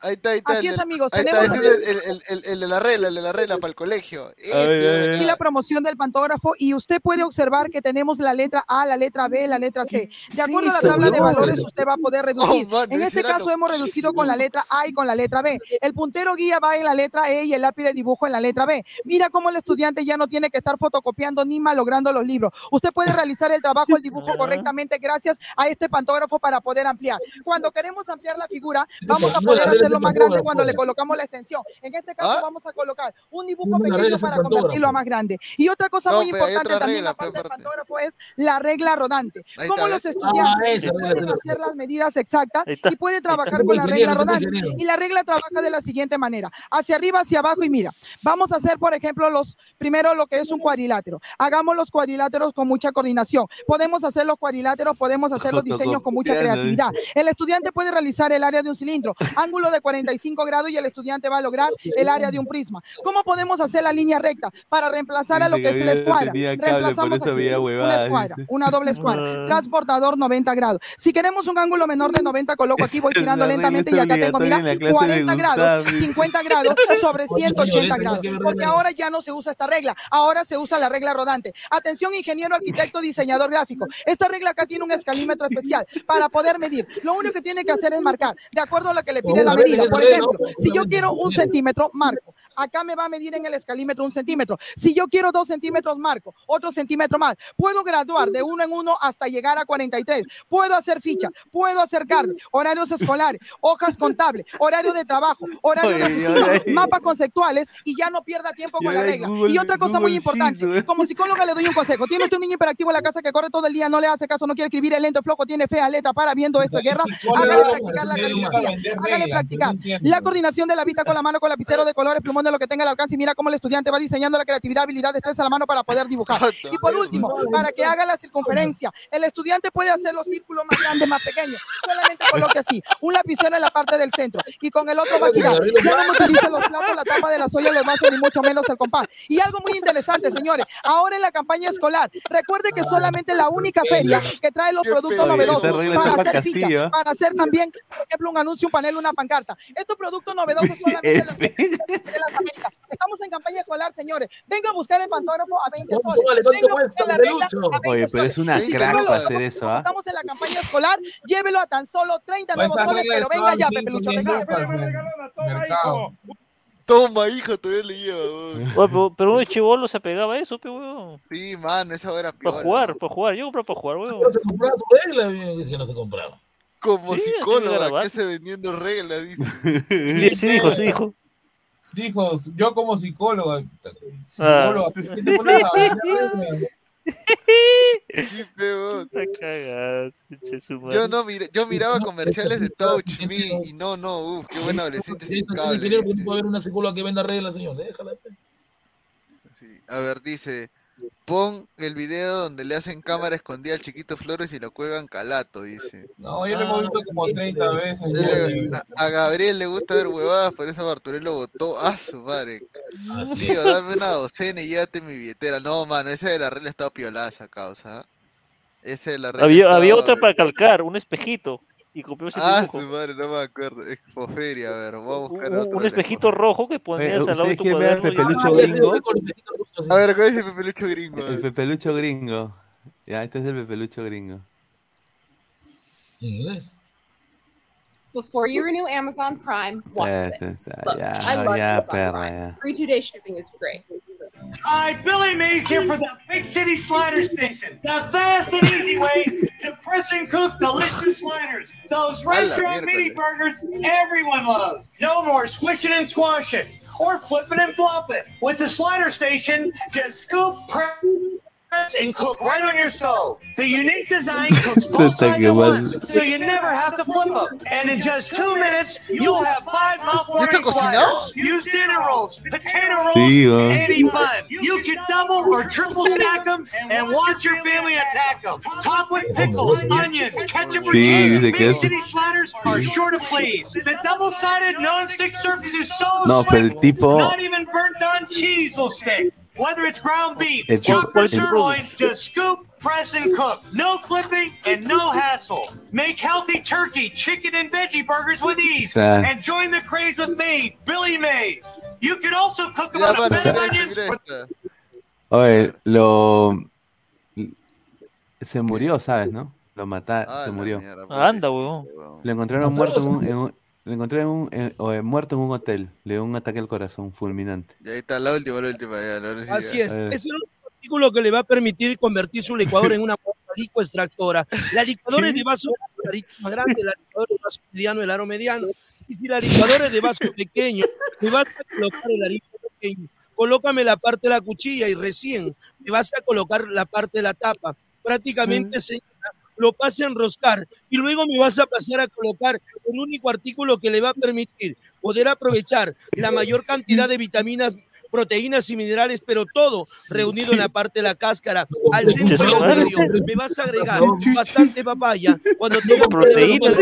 Ahí está, ahí está. Así el es, amigos, ahí está, tenemos ese es el, el, el, el de la regla, el de la regla para el colegio. Este, y la promoción del pantógrafo y usted puede observar que tenemos la letra A, la letra B, la letra C. De acuerdo a la Sí, tabla de valores usted va a poder reducir. Oh, mano, en este caso lo- hemos reducido con la letra A y con la letra B. El puntero guía va en la letra E y el lápiz de dibujo en la letra B. Mira cómo el estudiante ya no tiene que estar fotocopiando ni malogrando los libros. Usted puede realizar el trabajo, el dibujo correctamente gracias a este pantógrafo para poder ampliar. Cuando queremos ampliar la figura, vamos a poder regla hacerlo más grande cuando le colocamos la extensión. En este caso ¿Ah? vamos a colocar un dibujo regla pequeño para convertirlo a más grande. Y otra cosa No, muy hay importante otra también regla, aparte pe, del pantógrafo es la regla rodante. Ahí está, los ¿ves? estudiantes Ah, esa regla pueden tengo. hacer las medidas exactas y pueden trabajar con la regla soy rodante. Y la regla trabaja de la siguiente manera: hacia arriba, hacia abajo y mira. Vamos a hacer, por ejemplo, los primero lo que es un cuadrilátero. Hagamos los cuadriláteros con mucha coordinación. Podemos hacer los cuadriláteros, podemos hacer los diseños con mucha creatividad. El estudiante puede realizar el área de un cilindro, ángulo de 45 grados y el estudiante va a lograr el área de un prisma. ¿Cómo podemos hacer la línea recta para reemplazar a lo que es la escuadra? Reemplazamos aquí una escuadra, una doble escuadra, Ah. transportador 90 grados. Si queremos un ángulo menor de 90, coloco aquí, voy regla lentamente y es acá tengo, mira, obligatoria en la clase de 40 grados, Gustavo. 50 grados sobre Oye, 180 señorita, grados. Porque ahora ya no se usa esta regla, ahora se usa la regla rodante. Atención, ingeniero, arquitecto, diseñador gráfico. Esta regla acá tiene un escalímetro especial para poder medir. Lo único que tiene que hacer es marcar, de acuerdo a lo que le pide la vez medida. Por ejemplo, si yo quiero un centímetro, marco. Acá me va a medir en el escalímetro un centímetro. Si yo quiero dos centímetros, marco. Otro centímetro más. Puedo graduar de uno en uno hasta llegar a 43. Puedo hacer ficha, puedo hacer carne, horarios escolares, hojas contables, horario de trabajo, horario de oficina, mapas conceptuales y ya no pierda tiempo con la regla. Google- y otra cosa muy importante, ¿eh? como psicóloga le doy un consejo. Tiene usted un niño hiperactivo en la casa que corre todo el día, no le hace caso, no quiere escribir, el lento, flojo, tiene fea letra para viendo esto de guerra. Hágale practicar la caligrafía, hágale practicar la coordinación de la vista con la mano, con lapicero de colores, plumón lo que tenga al alcance y mira cómo el estudiante va diseñando la creatividad, habilidad, destreza a la mano para poder dibujar. Y por último, para que haga la circunferencia, el estudiante puede hacer los círculos más grandes, más pequeños. Solamente coloque así, un lapicero en la parte del centro y con el otro va a girar. Ya no utilice los platos, la tapa de la soya, los vasos, ni mucho menos el compás. Y algo muy interesante, señores, ahora en la campaña escolar, recuerde que solamente la única feria que trae los productos novedosos para hacer ficha, ¿eh? para hacer también, por ejemplo, un anuncio, un panel, una pancarta. Estos productos novedosos solamente los Estamos en campaña escolar, señores. Venga a buscar el pantógrafo a 20 soles. Venga a buscar la regla a 20 Oye, pero soles. es una si crack para hacer eso, ¿ah? Estamos en la campaña escolar, llévelo a tan solo 30 Pues nuevos esa soles, pero venga ya, Pepe Lucho. Toma, hijo, todavía le lleva. weón. Pero, de chivolo se pegaba a eso, pe, weón. Sí, mano, esa era Para piola. jugar, para jugar. Yo compré para jugar, weón. No se compraba su regla, dice que no se compraba. Como Sí, psicóloga, que se vendiendo reglas, dice. Sí, sí dijo, sí dijo. Dijo, yo como psicóloga, Ah. psicóloga. Yo no miré, yo miraba comerciales de Touch Me y no, no, uff, qué buen adolescente sin cable. Ingeniero, dice. puede haber una psicóloga que venda reglas, señor. Déjala. pe. Sí, A ver, dice, Pon el video donde le hacen cámara escondida al chiquito Flores y lo cuelgan calato, dice. No, yo lo hemos visto como 30 veces. A, a Gabriel le gusta ver huevadas, por eso Bartolé votó a su madre. Tío, dame una docena y llévate mi billetera. No, mano, ese de la regla estaba piolaza, causa. Ese de la regla Había, había otra para calcar, un espejito. Y ese Ah, su madre, no me acuerdo. Expoferia, a ver, vamos a buscar Un, otro un de espejito rojo que ponías Oye, al lado de ¿ustedes tu quieren ver el cuaderno. y- pepelucho gringo? A ver, ¿cuál es el pepelucho gringo? El pepelucho gringo. Ya, este es el pepelucho gringo. En inglés. Before you renew Amazon Prime, watch this. Look, I love Amazon perra, Prime. ya. Free two-day shipping is great. Hi, Billy Mays here for the Big City Slider Station. The fast and easy way to press and cook delicious sliders. Those restaurant mini burgers everyone loves. No more squishing and squashing or flipping and flopping. With the Slider Station, just scoop, press, and cook right on your stove. The unique design cooks both Puta sides at once, so you never have to flip them. And in just two minutes, you'll have five mouth-watering ¿Ya está cocinado? sliders. Use dinner rolls, potato rolls, Sí, weón. any bun. You can double or triple stack them and watch your family attack them. Top with pickles, onions, ketchup, or Sí, cheese. dice Big City sliders are sure to please. The double-sided non-stick surface is so No, slick, tipo- not even burnt-on cheese will stick. Whether it's ground beef, El tipo- chopped or sirloin, just scoop, press, and cook. No flipping and no hassle. Make healthy turkey, chicken, and veggie burgers with ease. Claro. And join the craze with me, Billy Mays. You can also cook them Ya, on a mano, bed of mira, onions mira with esta. Oye, lo. Se murió, ¿sabes, no? Lo mataron, Ah, se murió. mierda, Anda, weón. Lo encontraron muerto en un, en un- lo encontraron en un- en- oye, muerto en un hotel. Le dio un ataque al corazón fulminante. Y ahí está la última, la última. Ya, la última. Así es. Es el único artículo que le va a permitir convertir su licuadora en una licuadora extractora. La licuadora es de vaso más grande, la licuadora de vaso mediano, el aro mediano. Y si la licuadora es de vaso pequeño, me vas a colocar el arito pequeño. Colócame la parte de la cuchilla y recién me vas a colocar la parte de la tapa. Prácticamente, señora, lo pase a enroscar y luego me vas a pasar a colocar el único artículo que le va a permitir poder aprovechar la mayor cantidad de vitaminas proteínas y minerales, pero todo reunido en la parte de la cáscara. Al centro al medio me vas a agregar bastante papaya. Cuando tenga Proteínas,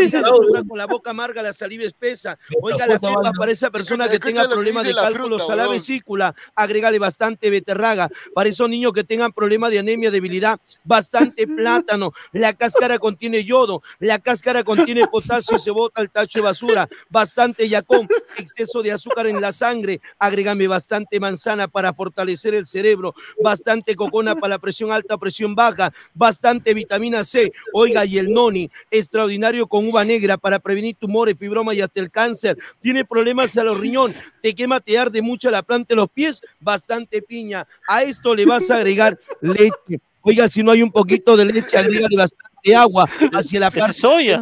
con la boca amarga, la saliva espesa, oiga la pepa para esa persona que tenga problemas de cálculos a la vesícula, agrégale bastante beterraga. Para esos niños que tengan problemas de anemia, debilidad, bastante plátano. La cáscara contiene yodo, la cáscara contiene potasio y se bota al tacho de basura. Bastante yacón, exceso de azúcar en la sangre. Agrégame bastante manzana para fortalecer el cerebro, bastante cocona para la presión alta, presión baja, bastante vitamina C. Oiga, y el noni, extraordinario con uva negra para prevenir tumores, fibroma y hasta el cáncer. Tiene problemas a los riñones, te quema, te arde mucho la planta de los pies, bastante piña. A esto le vas a agregar leche. Oiga, si no hay un poquito de leche, agrégale bastante agua hacia la parte soya.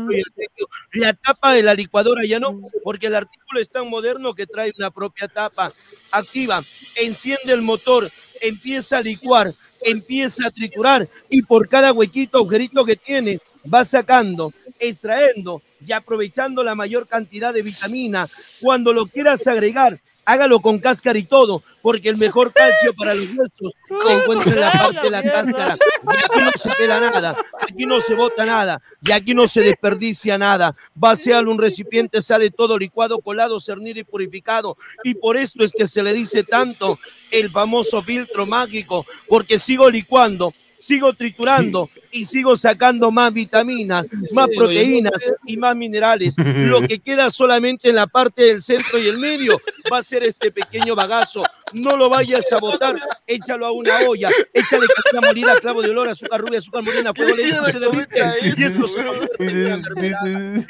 La tapa de la licuadora ya no, porque el artículo es tan moderno que trae una propia tapa. Activa, enciende el motor, empieza a licuar, empieza a triturar y por cada huequito, agujerito que tiene, va sacando, extrayendo y aprovechando la mayor cantidad de vitamina. Cuando lo quieras agregar, hágalo con cáscara y todo, porque el mejor calcio para los huesos se encuentra en la parte de la cáscara. Y aquí no se pela nada, aquí no se bota nada, y aquí no se desperdicia nada. Vacialo un recipiente, sale todo licuado, colado, cernido y purificado. Y por esto es que se le dice tanto el famoso filtro mágico, porque sigo licuando. Sigo triturando y sigo sacando más vitaminas, más proteínas y más minerales. Lo que queda solamente en la parte del centro y el medio va a ser este pequeño bagazo. No lo vayas a botar, échalo a una olla, échale canela molida, clavo de olor, azúcar rubia, azúcar morena, fuego lento, se derrite. Y esto se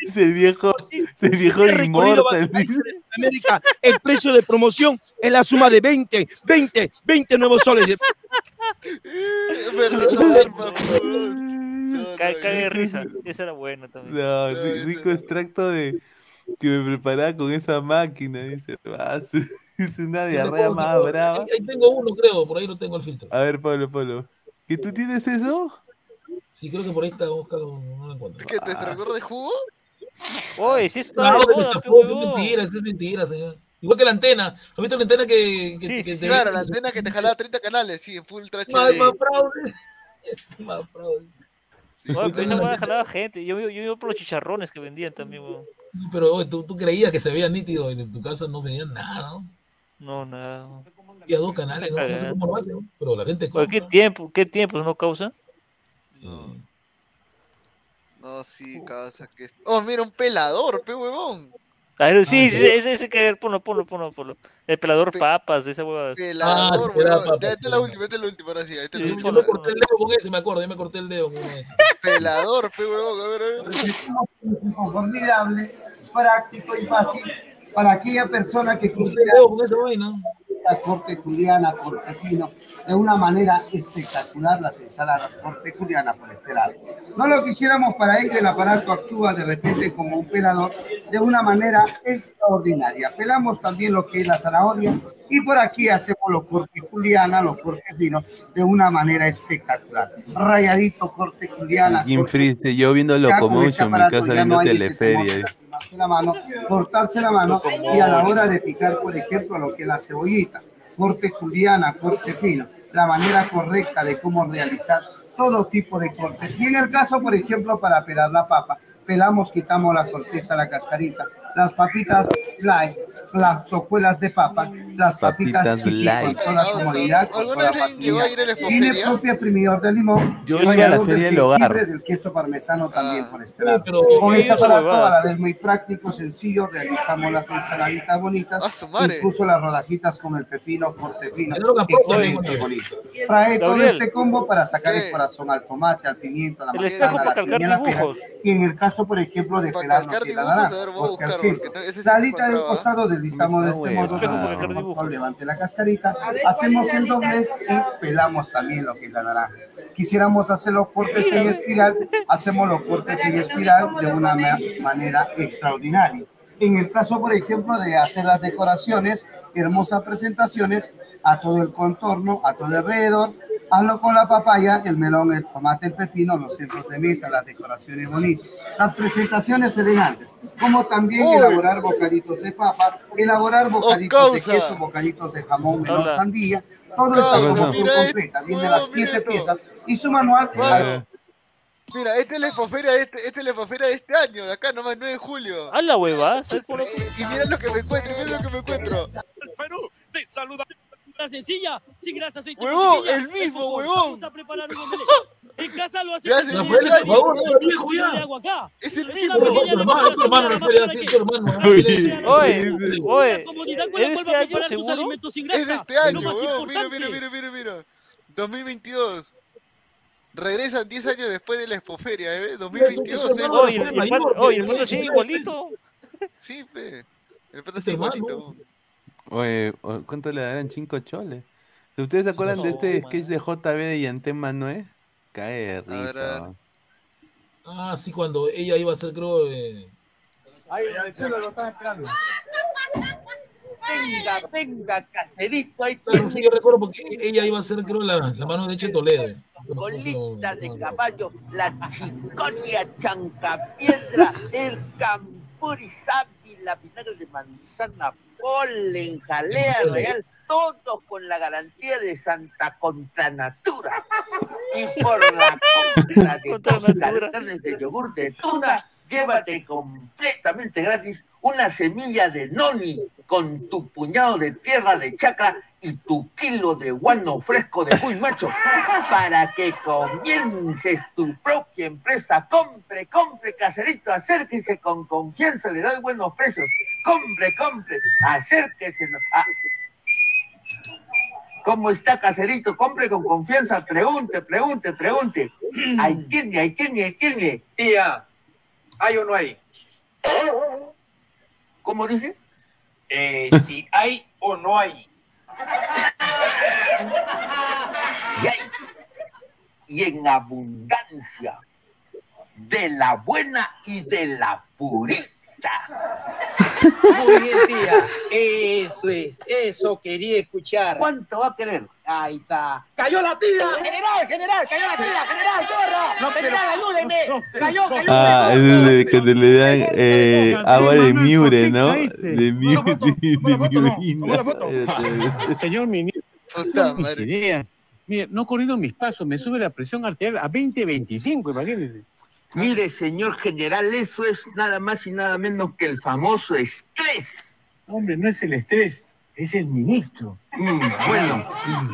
Ese viejo, ese viejo inmortal. América, el precio de promoción es la suma de 20, 20, 20 nuevos soles. Cae, cae de risa. Esa era buena también. No, ri- rico extracto de que me preparaba con esa máquina. Dice, "Ah, es una diarrea más tengo- brava. Ahí, ahí tengo uno, creo, por ahí lo tengo el filtro. A ver, Pablo, Pablo. ¿Que tú tienes eso? Sí, creo que por ahí está buscando, no lo encuentro. ¿Qué, tu extractor de jugo? Oye, si eso No, esta pe forma, es mentira, eso es mentira, señor. Igual que la antena. ¿Has visto la antena que, que, que se Claro, la antena que te jalaba 30 canales, sí, en full trash. Más, más fraude. Es más fraude. Oye, pero esa jalaba gente. Yo, yo, yo iba por los chicharrones que vendían también, weón. Pero oye, tú, tú creías que se veía nítido y en tu casa no veían nada. ¿no? No, nada. Había dos canales, ¿no? No sé cómo lo hacen, ¿no? pero la gente Oye, ¿Qué tiempo? ¿Qué tiempo no causa? No, sí, causa que. Oh, mira, un pelador, pe huevón. A ver, sí, sí, ese, ese que ponlo, ponlo, ponlo, ponlo. El pelador papas, esa hueá. Pelador, huevón. papas, Ya, esta es la última, esta es la última, ahora sí. Esta es la Yo última. me corté el dedo con ese, me acuerdo, yo me corté el dedo con ese. Pelador, pe huevón, a ver, a ver. formidable, práctico y fácil para aquella persona que quisiera corte juliana, corte fino, de una manera espectacular las ensaladas corte juliana por este lado. No lo quisiéramos para ello, el aparato actúa de repente como un pelador de una manera extraordinaria. Pelamos también lo que es la zanahoria y por aquí hacemos los cortes juliana, los cortes finos de una manera espectacular. Rayadito corte juliana, Jim yo viendo Ya con este Locomotion, mi casa viendo no Teleferia. Lastimarse la mano, cortarse la mano y a la hora de picar, por ejemplo, lo que es la cebollita, corte juliana, corte fino, la manera correcta de cómo realizar todo tipo de cortes. Y en el caso, por ejemplo, para pelar la papa, pelamos, quitamos la corteza, la cascarita, las papitas light, las hojuelas de papa, las papitas, Papitas light. con la comodidad, con ¿Alguna toda la vez alguien llegó a ir a la facilidad. Tiene esponjería? propia primidor de limón, Yo y iba a la feria del hogar. del queso parmesano también por este lado. pero- Con ese Eso aparato huevada. a la vez muy práctico, sencillo, realizamos las ensaladitas bonitas, madre. incluso las rodajitas con el pepino, corte fino, excelente, bonito. Trae todo este combo para sacar el corazón al tomate, al pimiento, a la manzana, a la para calcar piña, a la pera. dibujos. Y en el caso, por ejemplo, de pelar es voy a porque al sí La no alita del costado deslizamos de este modo, levante la cascarita, hacemos el doblez y pelamos también lo que es la naranja. Quisiéramos hacer los cortes en espiral, hacemos los cortes en espiral de una ma- manera extraordinaria. En el caso, por ejemplo, de hacer las decoraciones, hermosas presentaciones a todo el contorno, a todo el alrededor, hazlo con la papaya, el melón, el tomate, el pepino, los centros de mesa, las decoraciones bonitas, las presentaciones elegantes, como también Uy. elaborar bocaditos de papa, elaborar bocaditos de queso, bocaditos de jamón, melón, Hola. sandía, todo esta Causa, promoción completa, viene las mira siete esto. piezas y su manual Mano, Mira, esta es la espoferia de este, esta es la espoferia de este año, de acá nomás, 9 de julio. A la hueva, ¿sabes por Y mira lo que me encuentro, mira lo que me encuentro. Perú, te saluda. Una sencilla, sin grasa, aceite. Huevón, el mismo, huevón. En casa lo hace con 10 mantequilla, años, por favor, está viejo ya. Es el mismo. Tu hermano, tu hermano, para tu hermano. Oye, Oye, ¿es de este año seguro? Es de este año, huevón. Mira, mira, mira, mira, mira. 2022. Regresan 10 años después de la expoferia, ¿eh? 2022, Eso, ¿eh? Oye, el, que- sigue igualito. Sí, fe. El pata está igualito. Oye, o- ¿cuánto le darán? Cinco choles. ¿Ustedes se acuerdan de este No, sketch de JB de Yantema Noé? Cae de ver, a ver. risa. Ah, sí, cuando ella iba a ser, creo, eh, Ay, el cielo lo están esperando. Venga, venga, caserito, ahí Claro, sí, yo recuerdo porque ella iba a ser, creo, la, la mano derecha de Toledo. colita de caballo, la chiconia chancapiedra, el campuri la vinagre de manzana, polen, jalea real, todo con la garantía de Santa Contranatura. Y por la compra de dos cartones de yogur de tuna, llévate completamente gratis una semilla de noni con tu puñado de tierra de chacra y tu kilo de guano fresco de muy macho para que comiences tu propia empresa. Compre, compre, caserito, acérquese con confianza, le doy buenos precios. Compre, compre, acérquese. Ah. ¿Cómo está, caserito? Compre con confianza, pregunte, pregunte, pregunte. Ahí tiene, ahí tiene, ahí tiene. Tía, ¿hay o no hay? ¿Cómo dice? Eh, si hay o no hay. Y, en abundancia de la buena y de la Muy bien, tía. Eso es, eso quería escuchar. ¿Cuánto va a querer? Ahí está. ¡Cayó la tía! General, general, cayó la tía, general, corra. No, general, ayúdeme. Cayó, cayó. Ah, es de cuando le dan eh, agua de miure, ¿no? De miure. Señor ministro, Puta mis madre. ideas. Mire, no corriendo mis pasos, me sube la presión arterial a 20, 25, imagínense. Mire, señor general, eso es nada más y nada menos que el famoso estrés. Hombre, no es el estrés, es el ministro. Mm, bueno,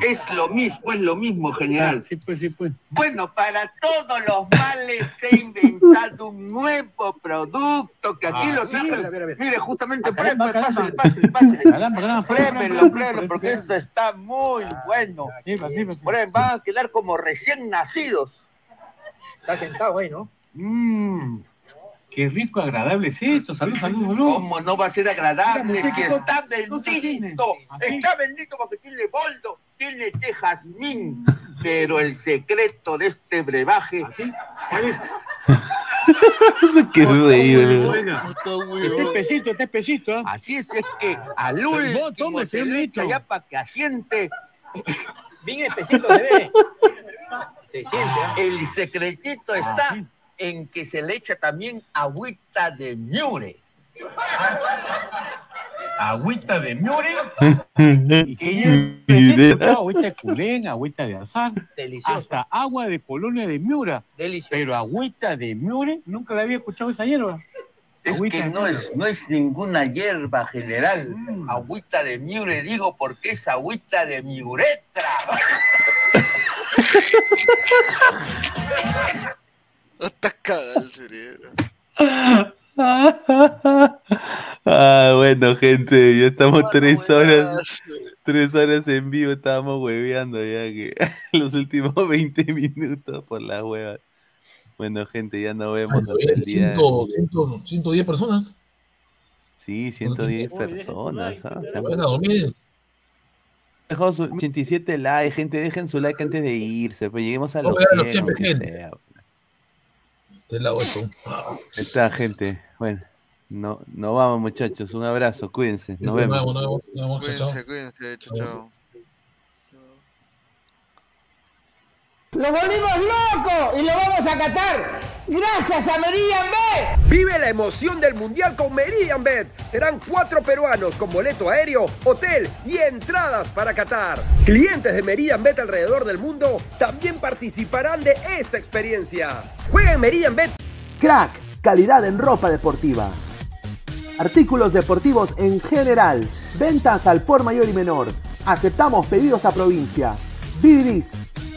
es lo mismo, es lo mismo, general. Sí, pues, sí, pues. Bueno, para todos los males he inventado un nuevo producto que aquí Ah, lo sí, traje. a ver, a ver. Mire, justamente, Ah, caramba. pásale, pásale, pásale. Porque esto está muy bueno. Prueben, van a quedar como recién nacidos. Está sentado ahí, ¿no? Mmm. Qué rico, agradable es esto. Salud, salud, salud. ¿Cómo no va a ser agradable? ¿qué está bendito. Está bendito porque tiene boldo, tiene té jazmín. Pero el secreto de este brebaje. Qué reír. Oiga, este espesito, este espesito. ¿eh? Así es, es que al último se le echa ya para que asiente. Bien espesito se ve. Se siente, ¿ah? El secretito está en que se le echa también agüita de miure. Agüita de miure. Y que he escuchado agüita de culén, agüita de azar, Delicioso. hasta agua de colonia de miura. Delicioso. Pero agüita de miure, nunca la había escuchado esa hierba. Es Agüita que no es, no es ninguna hierba general. Agüita de miure digo porque es agüita de mi uretra. Está cagado el cerebro. Ah, bueno, gente, ya estamos tres horas, tres horas en vivo, estábamos hueveando ya que los últimos 20 minutos por la hueva. Bueno, gente, ya nos vemos hasta el día. 100, 100, 110 personas. Sí, 110 personas. ¿ah? Se han- dormir. Dejó su 87 likes, gente, dejen su like antes de irse, pues lleguemos a No, los vean los 100, 100, aunque gente. sea. Te esto. Ahí está, gente. Bueno, no, nos vamos, muchachos. Un abrazo, cuídense. Nos Nos vemos. nos vemos, nos vemos. Cuídense, cuídense, chao, chao. ¡Lo volvimos loco! ¡Y lo vamos a catar! ¡Gracias a Meridian Bet! Vive la emoción del Mundial con Meridian Bet. Serán cuatro peruanos con boleto aéreo, hotel y entradas para Qatar. Clientes de Meridian Bet alrededor del mundo también participarán de esta experiencia. Juega en Meridian Bet. Crack, calidad en ropa deportiva. Artículos deportivos en general. Ventas al por mayor y menor. Aceptamos pedidos a provincia. BDs,